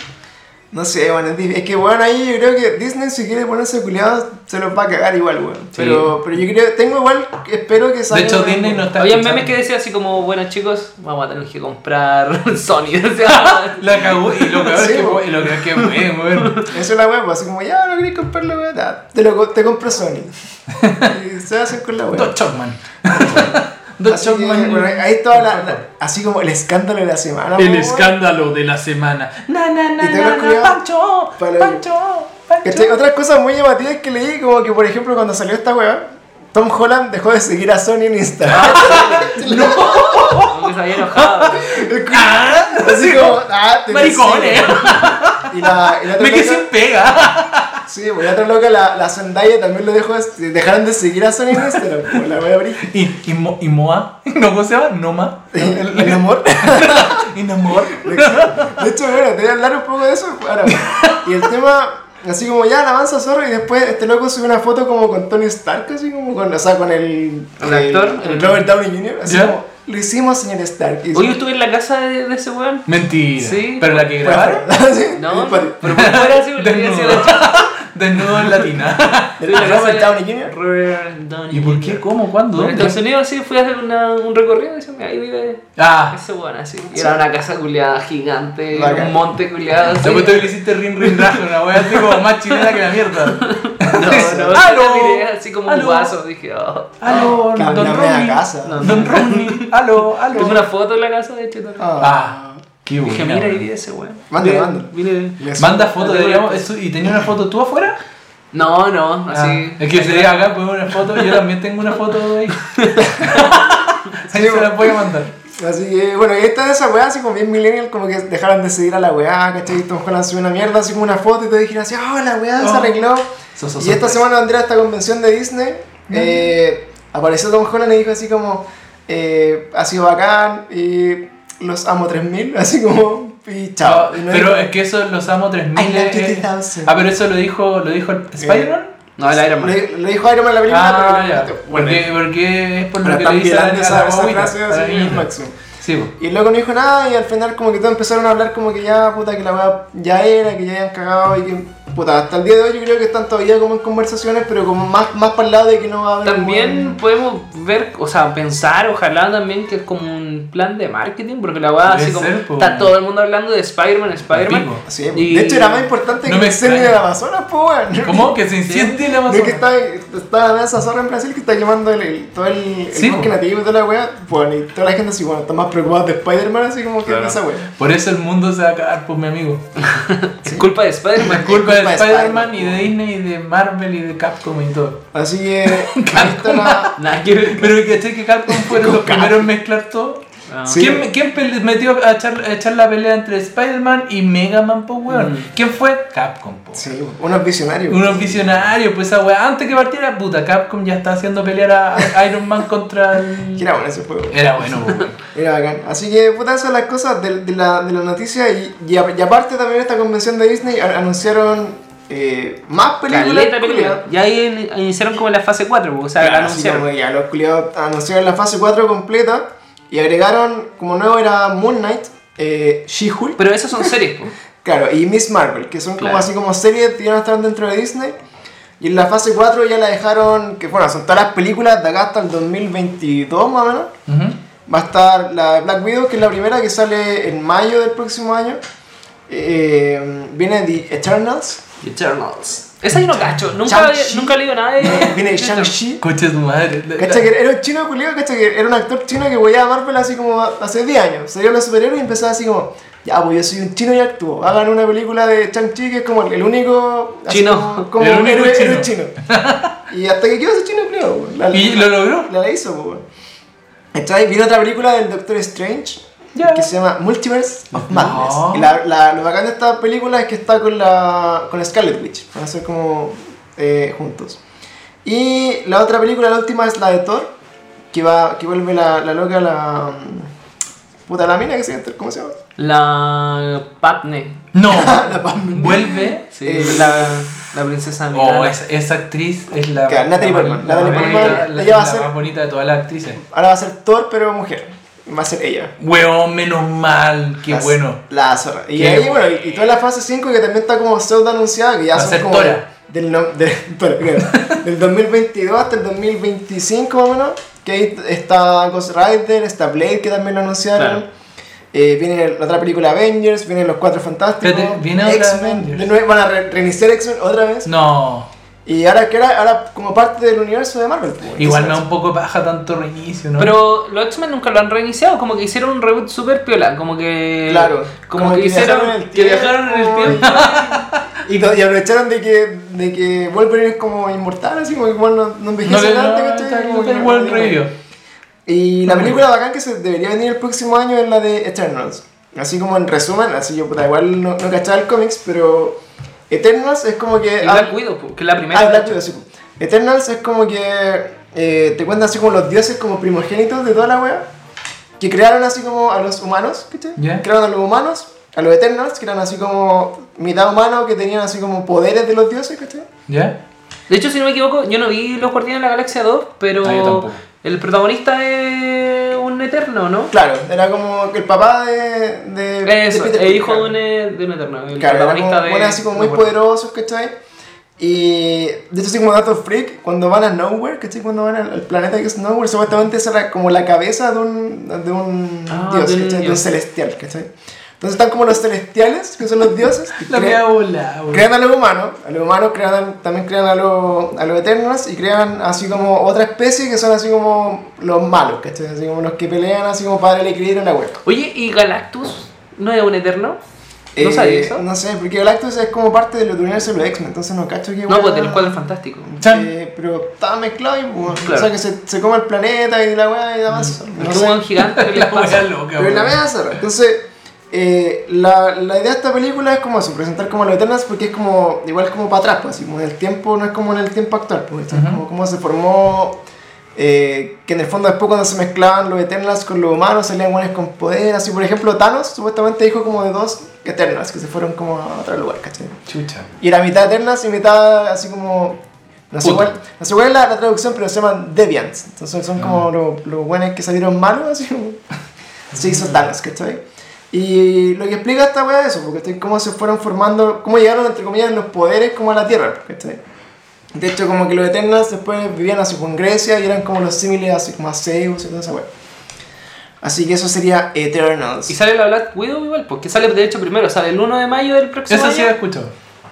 No sé, bueno, es, es que bueno, ahí yo creo que Disney si quiere ponerse culiado se los va a cagar igual, weón. Pero, pero yo creo, tengo igual, espero que De salga. hecho, una- Disney no está Había escuchando. memes que decía así como, bueno chicos, vamos a tener que comprar Sony. O sea, La cagó y lo peor Sí, es que, y lo es que bueno, weón. Eso es la web, así como ya no queréis comprarlo, weón. ah, Te, lo, co- te compro Sony. y se hacen con la web. Dos Chocman. Así, que, bueno, ahí estaba la, la- así como el escándalo de la semana. El escándalo de la semana. Na, na, na, Y te na. Pancho, Pancho, Pancho. Otras cosas muy llamativas que leí, como que por ejemplo cuando salió esta wea, Tom Holland dejó de seguir a Sony en Instagram. como que se había enojado. Ah, Así como, ah, te Maricones. Y la, y la otra Me quedé sin pega. Sí, pues la otra loca, la, la Zendaya también lo dejó, de- dejaron de seguir a Sony en Instagram, la wea abrí. Y, y, Mo- y Moa, ¿no cómo se llama? Noma. El, el amor. Y Namor. De hecho, bueno, te voy a hablar un poco de eso. Ahora, y el tema, así como ya, la avanza zorro, y después este loco subió una foto como con Tony Stark, así como con, o sea, con el, ¿El actor? el Robert Downey Jr., así ¿Ya? como, lo hicimos, señor Stark. Hoy yo estuve en la casa de, de ese weón. Mentira. Sí. Pero la que Fue grabaron. sí, No, patio. pero por fuera sí, porque había sido Desnudo. Desnudo en latina. ¿El Robert Downey Jr.? Robert Downey ¿Y por qué? ¿Cómo? ¿Cuándo? En. Estados Unidos sí fui a hacer una, un recorrido y decían, ahí vive Ah. ese weón así. Y era una casa culiada gigante, un monte culiado así. Después tú le hiciste rin rin raja, una wea así como más chilena que la mierda. No, no, ¡Aló! así como un ¡Aló! vaso. Dije, oh. Aló, Don Ronnie. Don Ronnie. Aló, aló. Tengo una foto en la casa de hecho. también. Ah. Ah, qué Dije, buena. mira, ahí ese weón. Vine. Les- Manda fotos, Tengo deberíamos. eso- ¿Y tenía una foto tú afuera? No, no, Ah, así. es que se acá pongo una foto, yo también tengo una foto ahí. ahí se la voy a mandar. Así que, bueno, y esta de esa weá, así como bien millennial, como que dejaron de seguir a la weá, ¿cachai? Tom Holland subió una mierda, así como una foto y te dijeron así, oh, la weá se Oh. arregló. So, so, y esta semana Andrea, esta convención de Disney, eh, apareció Tom Holland y dijo así como, eh, ha sido bacán y los amo 3000, así como, y chao. No, pero es que eso los amo 3000. I love you eh, 3000. Ah, pero eso lo dijo, lo dijo el Spider-Man. No, el Iron Man. Le, le dijo Iron Man la película, Ah, pero ya. bueno, Porque, porque es por lo que le dice a esa, la esa frase así niñita. máximo. Sí. Y luego no dijo nada y al final como que todos empezaron a hablar como que ya, puta, que la weá ya era, que ya habían cagado y que, puta, hasta el día de hoy yo creo que están todavía como en conversaciones, pero como más, más para el lado de que no va a haber... También podemos ver, o sea, pensar, ojalá también que es como un plan de marketing, porque la weá así como. ser, po. Está todo el mundo hablando de Spider-Man, Spider-Man. Sí, Y- De hecho era más importante No que me el incendio del Amazonas, po, weón. ¿Cómo? Que se incendie la No es que Amazonas. está, está esa zorra en Brasil que está quemando el, el- todo el, el Sí, bosque po. nativo y toda la weá. Bueno, y toda la gente así, bueno, está más preocupada de Spider-Man así como que de esa weá. Por eso el mundo se va a acabar, pues mi amigo. Es culpa de Spider-Man. Es culpa de Spider-Man y de Disney y de Marvel y de Capcom y todo. Así que la... Nada. Pero que que Capcom fueron los primeros en mezclar todo. Ah. Sí. ¿Quién, metió a echar, a echar la pelea entre Spider-Man y Mega Man, po, weón? Mm. ¿Quién fue? Capcom, po. Sí, unos visionarios. Unos visionarios, pues esa weá. Antes que partiera, puta, Capcom ya está haciendo pelear a Iron Man contra el. Era bueno ese juego. Era bueno, po, weón. Era bacán. Así que, puta, esas son las cosas de, de la, de la noticia. Y, y, a- y aparte también esta convención de Disney anunciaron eh, más películas. Película. Ya ahí in- iniciaron como la fase 4, o sea, Claro, anunciaron. ya los culiados anunciaron la fase 4 completa. Y agregaron, como nuevo era Moon Knight, eh, She-Hulk. Pero esas son series, po. Claro, y Miss Marvel, que son como así como series que iban a estar dentro de Disney. Y en la fase 4 ya la dejaron, que bueno, son todas las películas de acá hasta el 2022 más o menos. Ujú. Va a estar la Black Widow, que es la primera que sale en mayo del próximo año. Eh, viene The Eternals. Eternals. Esa yo no cacho. Nunca, nunca he leído nada de. Viene de Shang-Chi. Coche tu madre. ¿Cachai? Que era un chino culiado, ¿cachai? Que era un actor chino que voy a Marvel así como hace 10 años. Salió los superhéroes y empezaba así como, ya, pues yo soy un chino y actúo. Hagan una película de Shang-Chi que es como el, único. Chino. Como, como El único héroe, chino. y hasta que quedó ese chino, creo. La, ¿Y lo logró? La, la hizo, pues. ¿Cachai? Viene otra película del Doctor Strange. Ya. Que se llama Multiverse of Madness. No. Y la, la- lo bacán de esta película es que está con la con Scarlet Witch. Van a ser como eh, juntos. Y la otra película, la última, es la de Thor. Que, va, que vuelve la, la loca, la. Puta, la mina que se llama, ¿cómo se llama? La Patne. No. La Pam. Vuelve. Sí, Eh, la, la princesa Oh, esa, esa actriz es la, Natalie la- Portman. la Natalie más Portman, bonita- la- ella va a la ser- más bonita de todas las actrices. Ahora va a ser Thor, pero mujer. Va a ser ella. Weón, menos mal, qué La- bueno. La zorra. Y Qué ahí, bueno, y, y toda la fase 5 que también está como pseudo anunciada, que ya Va son como Tora. Del, no- de- Tora, claro. del 2022 hasta el 2025 más o menos. Que ahí está Ghost Rider, está Blade que también lo anunciaron. Claro. Eh, viene la otra película Avengers, vienen los Cuatro Fantásticos. Espérate, ¿viene X-Men. De nuevo van a re- reiniciar X-Men otra vez. No. Y ahora que era ahora como parte del universo de Marvel. pues, Igual me da un poco paja tanto reinicio, ¿no? Pero los X-Men nunca lo han reiniciado, como que hicieron un reboot super piola, como que. Claro, Como, como que, que hicieron. viajaron en el que viajaron en el tiempo. Y, y aprovecharon de que, de que Wolverine es como inmortal, así como que igual no, no no envejece no, igual revivió. Y la película bacán que se debería venir el próximo año es la de Eternals. Así como en resumen, así yo puta, igual no, no cachaba el cómics, pero Eternals es como que... Y Black Widow, que es la primera. Ah, Black Widow, sí. Eternals es como que eh, te cuentan así como los dioses como primogénitos de toda la wea. Que crearon así como a los humanos, ¿cachai? Ya. Crearon a los humanos, a los Eternals, que eran así como mitad humanos, que tenían así como poderes de los dioses, ¿cachai? ¿Ya? De hecho, si no me equivoco, yo no vi Los Guardianes de la Galaxia 2, pero Ah, yo tampoco. El protagonista es un eterno, ¿no? Claro, era como que el papá de... de Eso, de Peter Quill, hijo de un, e- de un eterno. El Claro, protagonista como, de. así como muy poderosos, ¿cachai? Y de hecho, así como dato freak, cuando van a Nowhere, ¿cachai? Cuando van al, planeta que es Nowhere, supuestamente esa era como la cabeza de un, de un Ah, dios, ¿cachai? De un celestial, ¿cachai? Entonces están como los celestiales, que son los dioses, que La cre- mea bola, crean a los humanos, a los humanos crean, también crean a los, a los eternos y crean así como otra especie que son así como los malos, ¿cachai? Así como los que pelean así como para el equilibrio en la web. Oye, ¿y Galactus no es un eterno? ¿No sabía eso? No sé, porque Galactus es como parte del universo de los X-Men, entonces no cacho que. No, pues del cuadro fantástico. Chan. Eh, pero estaba mezclado y bueno, Claro. o sea que se, se come el planeta y la weá y demás. El No sé. gigante en el La loca, Pero la. Entonces, eh, la, la idea de esta película es como eso, presentar como los Eternals porque es como, igual como para atrás, pues, así como en el tiempo, no es como en el tiempo actual, pues, es Ujú. como cómo se formó, eh, que en el fondo después cuando se mezclaban los Eternals con los humanos salían buenos con poder, así por ejemplo Thanos supuestamente hijo como de dos Eternals que se fueron como a otro lugar, ¿cachai? Chucha. Y era mitad Eternals y mitad así como... No sé, cuál, no sé cuál es la, la traducción, pero se llaman Deviants. Entonces son como los, los buenos que salieron malos, así como... Se hizo Thanos, ¿cachai? Y lo que explica esta weá es eso, porque ¿cachai? cómo se fueron formando, cómo llegaron, entre comillas, los poderes como a la Tierra, ¿cachai? De hecho, como que los Eternals después vivían así con Grecia y eran como los símiles así como a Zeus y toda esa weá. Así que eso sería Eternals. Y sale la Black Widow igual, porque sale de hecho primero, sale el 1 de mayo del próximo Eso sí año. he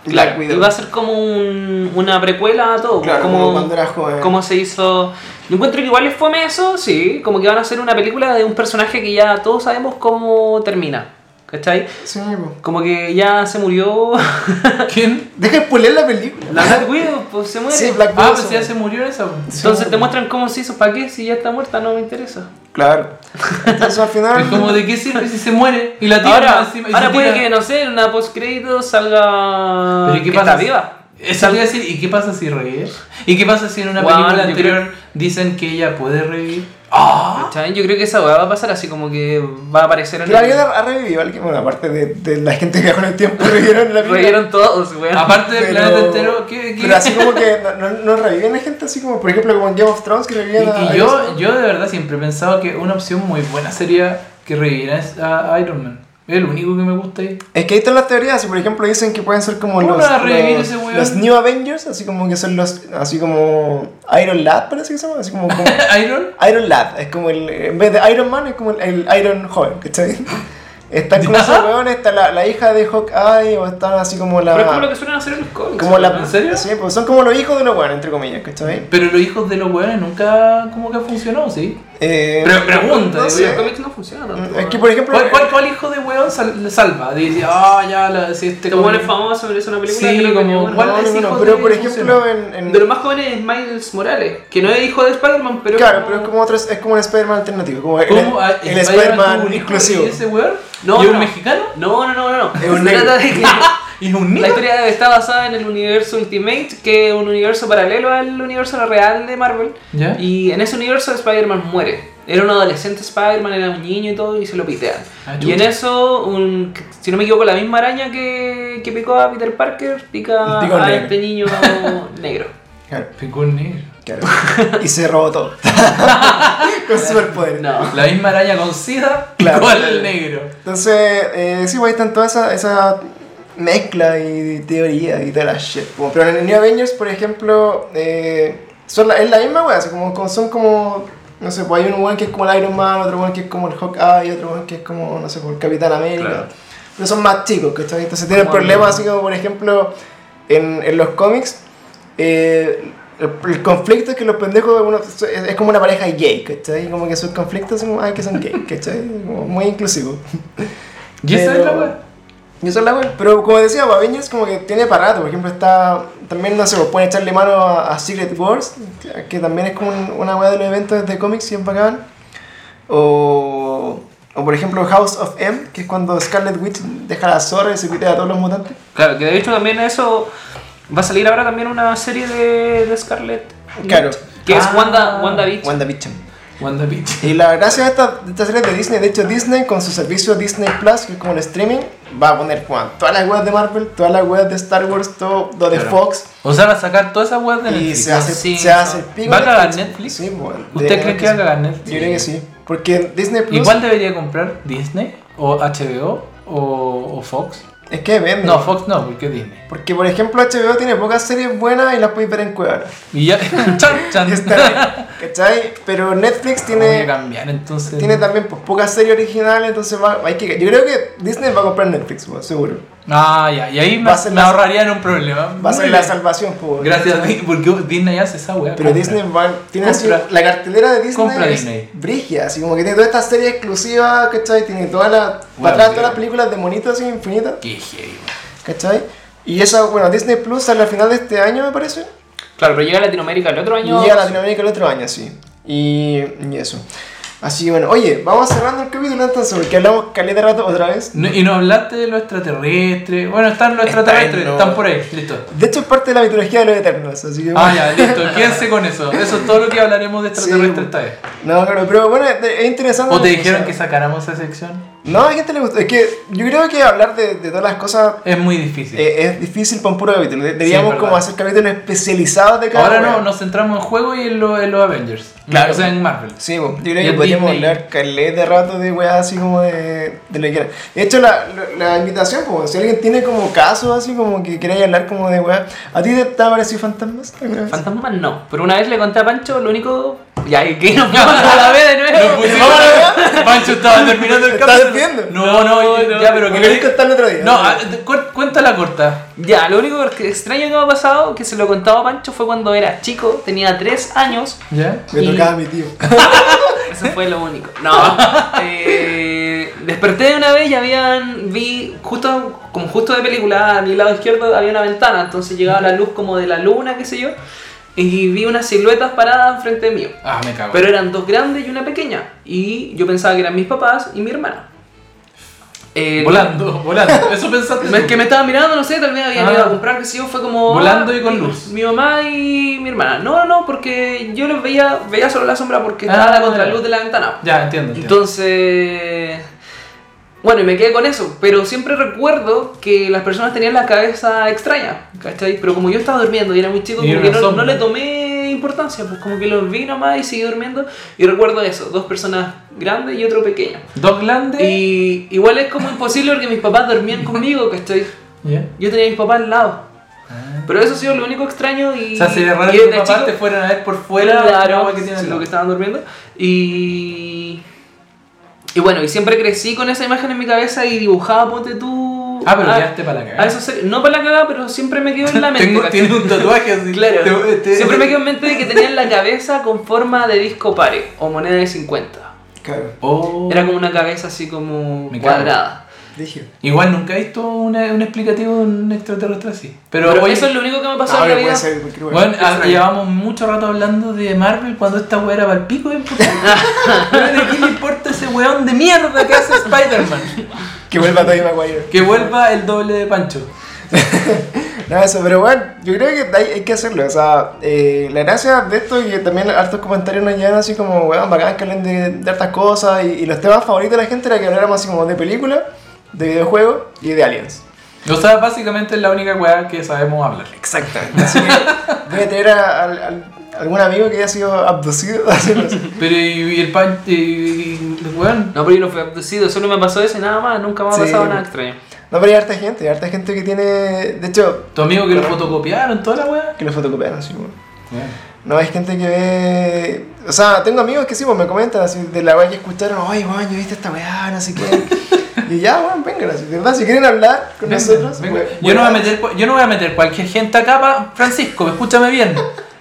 escuchado. Black va a ser como un- una precuela a todo. Claro, como, como cuando era joven. Cómo se hizo. Yo encuentro que igual es fome eso, sí. Como que van a hacer una película de un personaje que ya todos sabemos cómo termina. ¿Cachai? Sí, po. Como que ya se murió. ¿Quién? Deja de spoiler la película. la Black Widow, pues se muere. Sí, Black Ah, Widow. pues ya se murió esa. Entonces te muestran cómo se hizo. ¿Para qué? Si ya está muerta, no me interesa. Claro. Entonces al final. Es como de qué sirve si se muere y la tira Ahora, encima y ahora puede tira? que, no sé, en una post-crédito salga. Pero ¿y qué pasa? está viva. Eso decir, ¿y qué pasa si revive? ¿Y qué pasa si en una película anterior dicen que ella puede revivir? ¿Cachai? Yo creo que esa weá va a pasar así como que va a aparecer en La el- vida ha revivido alguien. Bueno, aparte de, de la gente que en el tiempo, revivieron la vida. Revivieron todos, weón. Aparte del Pero- planeta entero, ¿qué? qué? Pero así como que no, no, no reviven a gente así como, por ejemplo, como en Game of Thrones que reviven a. Y, a y yo, yo de verdad siempre he pensado que una opción muy buena sería que revivieran a Iron Man. Es el único que me gusta ahí. Es que ahí están las teorías, por ejemplo dicen que pueden ser como ¿Cómo los, los, los New Avengers, así como que son los, así como Iron Lad parece que se llama, así como, como Iron. Iron Lad, es como el, en vez de Iron Man es como el, el Iron joven, ¿cachai? Están como esos weones, está la, la hija de Hawkeye, o están así como la... Pero es como lo que suelen hacer en los cómics. como la. ¿En serio? Sí, pues son como los hijos de los weones, entre comillas, ¿cachai? Pero los hijos de los weones nunca como que funcionó, ¿sí? Eh, Pero pregunta, no sé. los cómics no funciona tanto. Es que por ejemplo... ¿Cuál, cuál, cuál hijo de weón sal- le salva? Dice, ah, ya, la, si este weón es famoso, merece una película. Sí, que como- no. ¿cuál no, es no, no, hijo pero de por ejemplo en... en- De los más jóvenes es Miles Morales, que no es hijo de Spider-Man, pero. Claro, pero es como otro, es como un Spider-Man alternativo, como el, ¿Cómo? Ah, el ¿Spider-Man hijo exclusivo. ¿Y ese weón? No, ¿Y un mexicano? No, no, no, no. Es un negro. Trata de que ¿Y es un la historia está basada en el universo Ultimate, que es un universo paralelo al universo real de Marvel. ¿Ya? Y en ese universo Spider-Man muere. Era un adolescente Spider-Man, era un niño y todo, y se lo pitean. Ah, y en eso, un, si no me equivoco, la misma araña que, que picó a Peter Parker pica a negro. este niño negro. Claro, Picó un negro. claro. y se robó todo. Con superpoderes. No. La misma araña con sida Claro. picó al negro. Entonces, eh, sí, pues ahí están toda esa, esa mezcla y teoría y toda la shit. Pero en el New Avengers, por ejemplo, eh, son la, es la misma wea, como, como- son como, no sé, pues hay un weón que es como el Iron Man, otro weón que es como el Hawkeye, otro weón que es como, no sé, como el Capitán América. Claro. Pero son más chicos, ¿cachai? Entonces tienen Como problemas así como, por ejemplo, en, en los cómics, eh, el, el conflicto es que los pendejos uno, es, es como una pareja gay, ¿cachai? Como que sus conflictos son, ay, que son gay, ¿cachai? Como muy inclusivo. ¿Y esa es la? Y eso es la wea. Pero como decía, Avengers como que tiene para rato. Por ejemplo, está. También, no sé, pues, pueden echarle mano a, a Secret Wars, que- que también es como un- una wea de los eventos de cómics, siempre bacán. O. O por ejemplo, House of M, que es cuando Scarlet Witch deja la zorra y se pitea a todos los mutantes. Claro, que de hecho también eso va a salir ahora también una serie de, de Scarlet. Claro. Que es Ah. Wanda, WandaVision. WandaVision. WandaVision. Y la gracia de esta, de esta serie de Disney, de hecho Disney con su servicio Disney Plus, que es como el streaming, va a poner Juan, todas las weas de Marvel, todas las weas de Star Wars, todo lo de Claro. Fox. O sea, va a sacar todas esas weas de Y Netflix. se hace, sí, se hace no. pico. ¿Va a cagar Netflix? Sí, bueno. ¿Usted cree que va a cagar Netflix? Yo creo que sí. Porque Disney Plus. Igual debería comprar Disney o HBO o, o Fox. Es que vende. No, Fox no, porque Disney. Porque, por ejemplo, HBO tiene pocas series buenas y las podéis ver en Cuevana. Y ya. chan, chan. Está bien, ¿Cachai? Pero Netflix Voy a tiene, cambiar entonces. tiene también pues, pocas series originales, entonces va, hay que... Yo creo que Disney va a comprar Netflix, pues, seguro. Ah, ya. Y ahí me, Va a ser me la- ahorrarían un problema. Va a ser la salvación, pues. Gracias a. Disney, porque Disney hace esa weá. Pero compra. Disney va, tiene así, la cartelera de Disney Compra es Disney. brigia, así como que tiene todas estas series exclusivas, ¿cachai? Tiene todas las, Bueno, para atrás todas las películas de monitos así infinitas, Qué heavy. ¿cachai? Y eso, bueno, Disney Plus sale a final de este año, me parece. Claro, pero llega a Latinoamérica el otro año. llega a Latinoamérica el otro año, sí. Y, y eso. Así, bueno, oye, vamos cerrando el capítulo entonces, porque hablamos caleta rato otra vez. No- y no hablaste de los extraterrestres. Bueno, están los Está extraterrestres, lo- están por ahí, listo. De hecho, es parte de la mitología de los eternos, así que... Ah, ya, listo, quédense con eso. Eso es todo lo que hablaremos de extraterrestres Sí. esta vez. No, claro, pero bueno, es es interesante. ¿O te dijeron que sacáramos esa sección? No, a gente le gusta. Es que yo creo que hablar de, de todas las cosas Es muy difícil. Eh, es difícil para un puro capítulo. De- Deberíamos Sí, es como hacer capítulos especializados de cada Ahora no, nos centramos en juegos y en, lo- en los Avengers. Claro. O sea, en Marvel. Sí, po. yo creo Y que podríamos Disney. hablar caleta de rato de weas así como de, de lo que quieran. De hecho, la, la, la invitación, pues, si alguien tiene como casos así como que queráis hablar como de weas. ¿A ti te, te ha parecido fantasmas? Fantasmas no. Pero una vez le conté a Pancho lo único. Ya, y que nos vamos a la vez de nuevo. Lo pusimos- Pancho estaba terminando el ¿Estás capítulo. despidiendo? No, no, No, ya, pero ¿Me que querés contar el otro día? No, ah, cu- cuéntala corta. Ya, lo único que extraño que me ha pasado, que se lo contaba a Pancho, fue cuando era chico, tenía 3 años. ¿Ya? Me y- tocaba a mi tío. Eso fue lo único. No. eh, desperté de una vez y habían. Vi justo, como justo de película, a mi lado izquierdo había una ventana, entonces llegaba la luz como de la luna, qué sé yo. Y vi unas siluetas paradas frente mío. Ah, me cago. Pero eran dos grandes y una pequeña. Y yo pensaba que eran mis papás y mi hermana. Eh, volando, volando. Eso pensaste. Es que me estaba mirando, no sé, tal vez habían Ah. ido a comprar, yo, fue como... Volando ah, y con mi- luz. Mi mamá y mi hermana. No, no, no, porque yo los veía, veía solo la sombra porque Ah, estaba la contraluz de la ventana. Ya, entiendo. entiendo. Entonces... Bueno, y me quedé con eso, pero siempre recuerdo que las personas tenían la cabeza extraña, ¿cachai? Pero como yo estaba durmiendo y era muy chico, como que no, no le tomé importancia, pues como que los vi nomás y seguí durmiendo. Y recuerdo eso, dos personas grandes y otro pequeño. Dos grandes. Y igual es como imposible porque mis papás dormían conmigo, ¿cachai? ¿Ya? Yo tenía a mis papás al lado. Ah. Pero eso ha sido lo único extraño y... O sea, sería raro que tus papás te fueran a ver por fuera Claro, la que tienen sí, lo que estaban durmiendo. Y... Y bueno, y siempre crecí con esa imagen en mi cabeza y dibujaba, ponte tú... Ah, pero quedaste para la a cagada. no para la cagada, pero siempre me quedó en la mente. Tengo, ¿cachai? tiene un tatuaje así. Claro. Te- te- Siempre me quedó en mente de que tenían la cabeza con forma de disco pare o moneda de 50. Claro, Oh. Era como una cabeza así como Me cago. Igual nunca he visto una- un explicativo de un extraterrestre así. Pero, Pero, oye, eso es lo único que me pasó No, en la vida. ser bueno, ah, llevamos mucho rato hablando de Marvel cuando esta weá era para el pico de importante. Weón, ¿A quién le importa ese weón de mierda que hace Spider-Man? Que vuelva Tobey Maguire. Que vuelva el doble de Pancho. No, eso, pero bueno, yo creo que hay, hay que hacerlo. O sea, eh, la gracia de esto y que también hartos comentarios nos llegan así como, weón, bacán que hablen de, de hartas cosas. Y, y los temas favoritos de la gente era que habláramos así como de películas, de videojuegos y de aliens. O sea, básicamente es la única weá que sabemos hablar. Exactamente. Así que voy a tener a, a- a algún amigo que haya sido abducido. Pero y, y el pan. Y, y- y- weón. No, pero yo no fui abducido, solo me pasó eso y nada más, nunca me ha Sí. pasado nada extraño. No, pero hay harta gente, hay harta gente que tiene. De hecho, Tu amigo que lo fotocopiaron, toda la weá. que lo fotocopian así, weón. No, hay gente que ve. O sea, tengo amigos que sí, pues me comentan así de la weá que escucharon, oye, weón, yo viste esta weá, no sé qué. y ya, vengan así, de verdad, si quieren hablar con Venga, nosotros. venga. Yo, no voy a meter, yo no voy a meter cualquier gente acá, pa- Francisco, escúchame bien.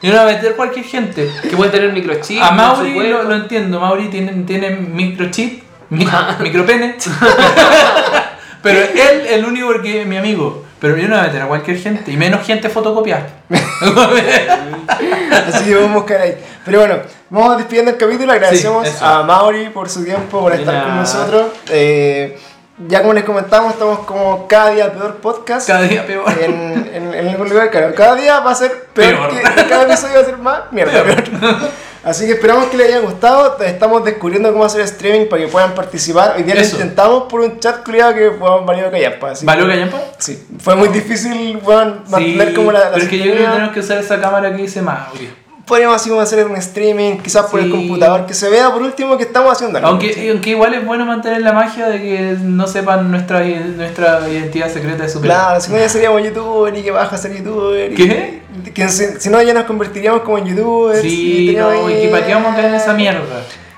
Yo no voy a meter cualquier gente. Que pueden tener microchip. A Mauri lo, lo entiendo, Mauri tiene, tiene microchip, mi- micropene. Pero él el único porque es mi amigo. Pero yo no voy a meter a cualquier gente, y menos gente fotocopiada. Así que vamos a buscar ahí. Pero bueno, vamos despidiendo el capítulo. Agradecemos a Mauri por su tiempo, por estar con nosotros. Eh, ya como les comentamos, estamos como cada día peor podcast. Cada día peor. en, en, en algún lugar, claro. Cada día va a ser peor, Peor. que cada episodio va a ser más mierda. Peor. peor. Así que esperamos que les haya gustado. Estamos descubriendo cómo hacer streaming para que puedan participar. Hoy día lo intentamos por un chat culiado que fue valido callampa. Así ¿Valió que- callampa? Sí, fue muy difícil mantener Sí, como la, la pero es que yo creo que tenemos que usar esa cámara que dice Mauri. Podríamos así como hacer un streaming, quizás por el computador, que se vea por último que estamos haciendo algo. Aunque, aunque igual es bueno mantener la magia de que no sepan nuestra, nuestra identidad secreta de super. Claro, si no ya seríamos youtubers y que baja a ser youtuber. y- ¿Qué? Que si, si no ya nos convertiríamos como en youtubers. y Sí, teníamos no, y que para qué vamos a caer en esa mierda.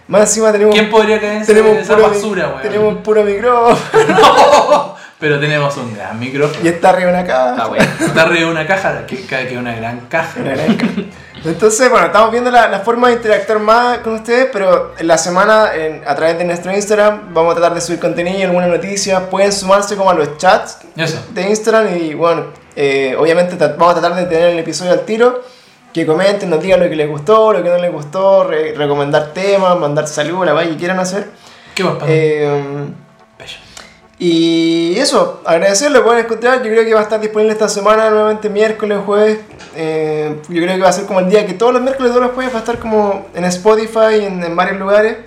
Más encima tenemos, ¿Quién podría caer en esa, tenemos, esa puro, basura, weón? tenemos puro micrófono Pero tenemos un gran micrófono. y está arriba una caja. Ah, bueno. Está arriba de una caja, que, que es una gran caja. Una gran caja. Entonces, bueno, estamos viendo la, la forma de interactuar más con ustedes, pero en la semana, en- a través de nuestro Instagram, vamos a tratar de subir contenido, algunas noticias. Pueden sumarse como a los chats Eso. de Instagram y, bueno, eh, obviamente vamos a tratar de tener el episodio al tiro. Que comenten, nos digan lo que les gustó, lo que no les gustó, re- recomendar temas, mandar saludos, la vaya que quieran hacer. ¿Qué más? Eh, y eso, agradecerlo, pueden encontrar. Yo creo que va a estar disponible esta semana, nuevamente miércoles, jueves. Eh, yo creo que va a ser como el día que todos los miércoles, todos los jueves va a estar como en Spotify, en, en varios lugares.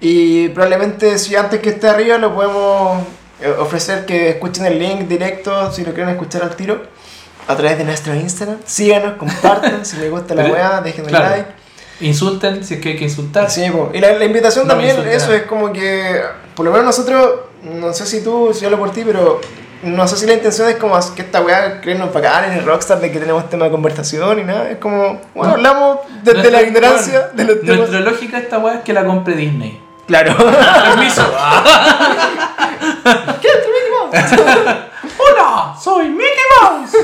Y probablemente si antes que esté arriba lo podemos eh, ofrecer que escuchen el link directo si lo quieren escuchar al tiro a través de nuestro Instagram. Síganos, compartan, si les gusta la weá, déjenme claro. like. Insulten si es que hay que insultar. Sí, y la, la invitación No también, eso es como que, por lo menos nosotros, no sé si tú, si hablo por ti, pero no sé si la intención es como que esta weá creernos bacán en el Rockstar de que tenemos tema de conversación y nada, es como, bueno, No. hablamos desde la ignorancia bueno, de los temas. Nuestra lógica esta weá es que la compre Disney. Claro. Permiso. Hola, soy Mickey Mouse.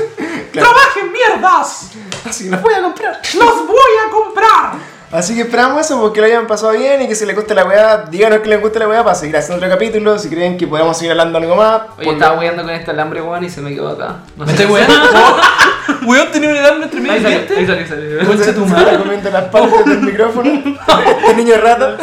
Claro. Trabajen mierdas. Así que los voy a comprar. Los voy a comprar. Así que esperamos eso, porque lo hayan pasado bien y que si les gusta la weá, díganos que les gusta la weá para seguir haciendo otro capítulo, si creen que podemos seguir hablando algo más. Oye, estaba weando con este alambre, weón, y se me quedó acá. No ¿Me qué weando? Weón, tenía un alambre entre medio Ahí del sale, ahí diente. sale, ahí sale. Concha tu madre. comiendo las partes del micrófono. Este niño rata.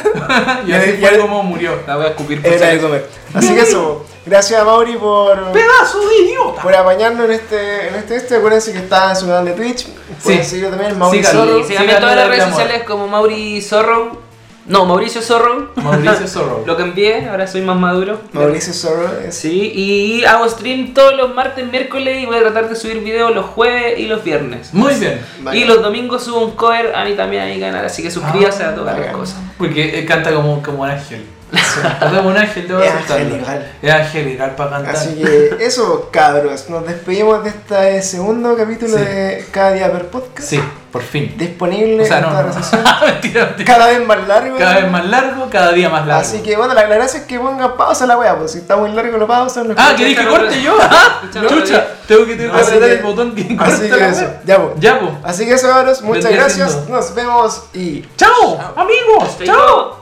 Y así fue como murió. La voy a escupir por Era de comer. Así que eso, gracias a Mauri por, ¡Pedazo de idiota! por apañarnos en este, en este, este. Acuérdense que está en su canal de Twitch. Pueden Sí. seguir también Mauri. Zorro. Síganme en todas las de redes sociales como Mauri Zorro. No, Mauricio Zorro. Mauricio Zorro. Lo cambié, ahora soy más maduro. Mauricio Zorro. es- Sí, y hago stream todos los martes, miércoles y voy a tratar de subir videos los jueves y los viernes. Muy bien. Vale. Y los domingos subo un cover a mí también a mi canal, así que suscríbase a todas las cosas. Porque él canta como, como un ángel. Canta como un ángel, debo Es aceptarlo. angelical. Es angelical para cantar. Así que eso, cabros. Nos despedimos de este segundo capítulo Sí. de Cada Día Per Podcast. Sí, por fin. Disponible O sea, en no, todas no. las sociales. mentira, mentira. Cada vez más largo. Cada vez más largo, cada día más largo. Así que bueno, la, la gracia es que ponga pausa a la wea, pues si está muy largo lo pausan. lo Ah, escuchan. ¿querés que Escúchalo, corte yo? Escúchalo, Chucha, tengo que, tengo que Así apretar que- el botón que Así corta que la eso, ya pues. Ya, po. Así que eso, cabros, muchas Vendría gracias. siendo. Nos vemos y Chao, amigos. Chao. Chao.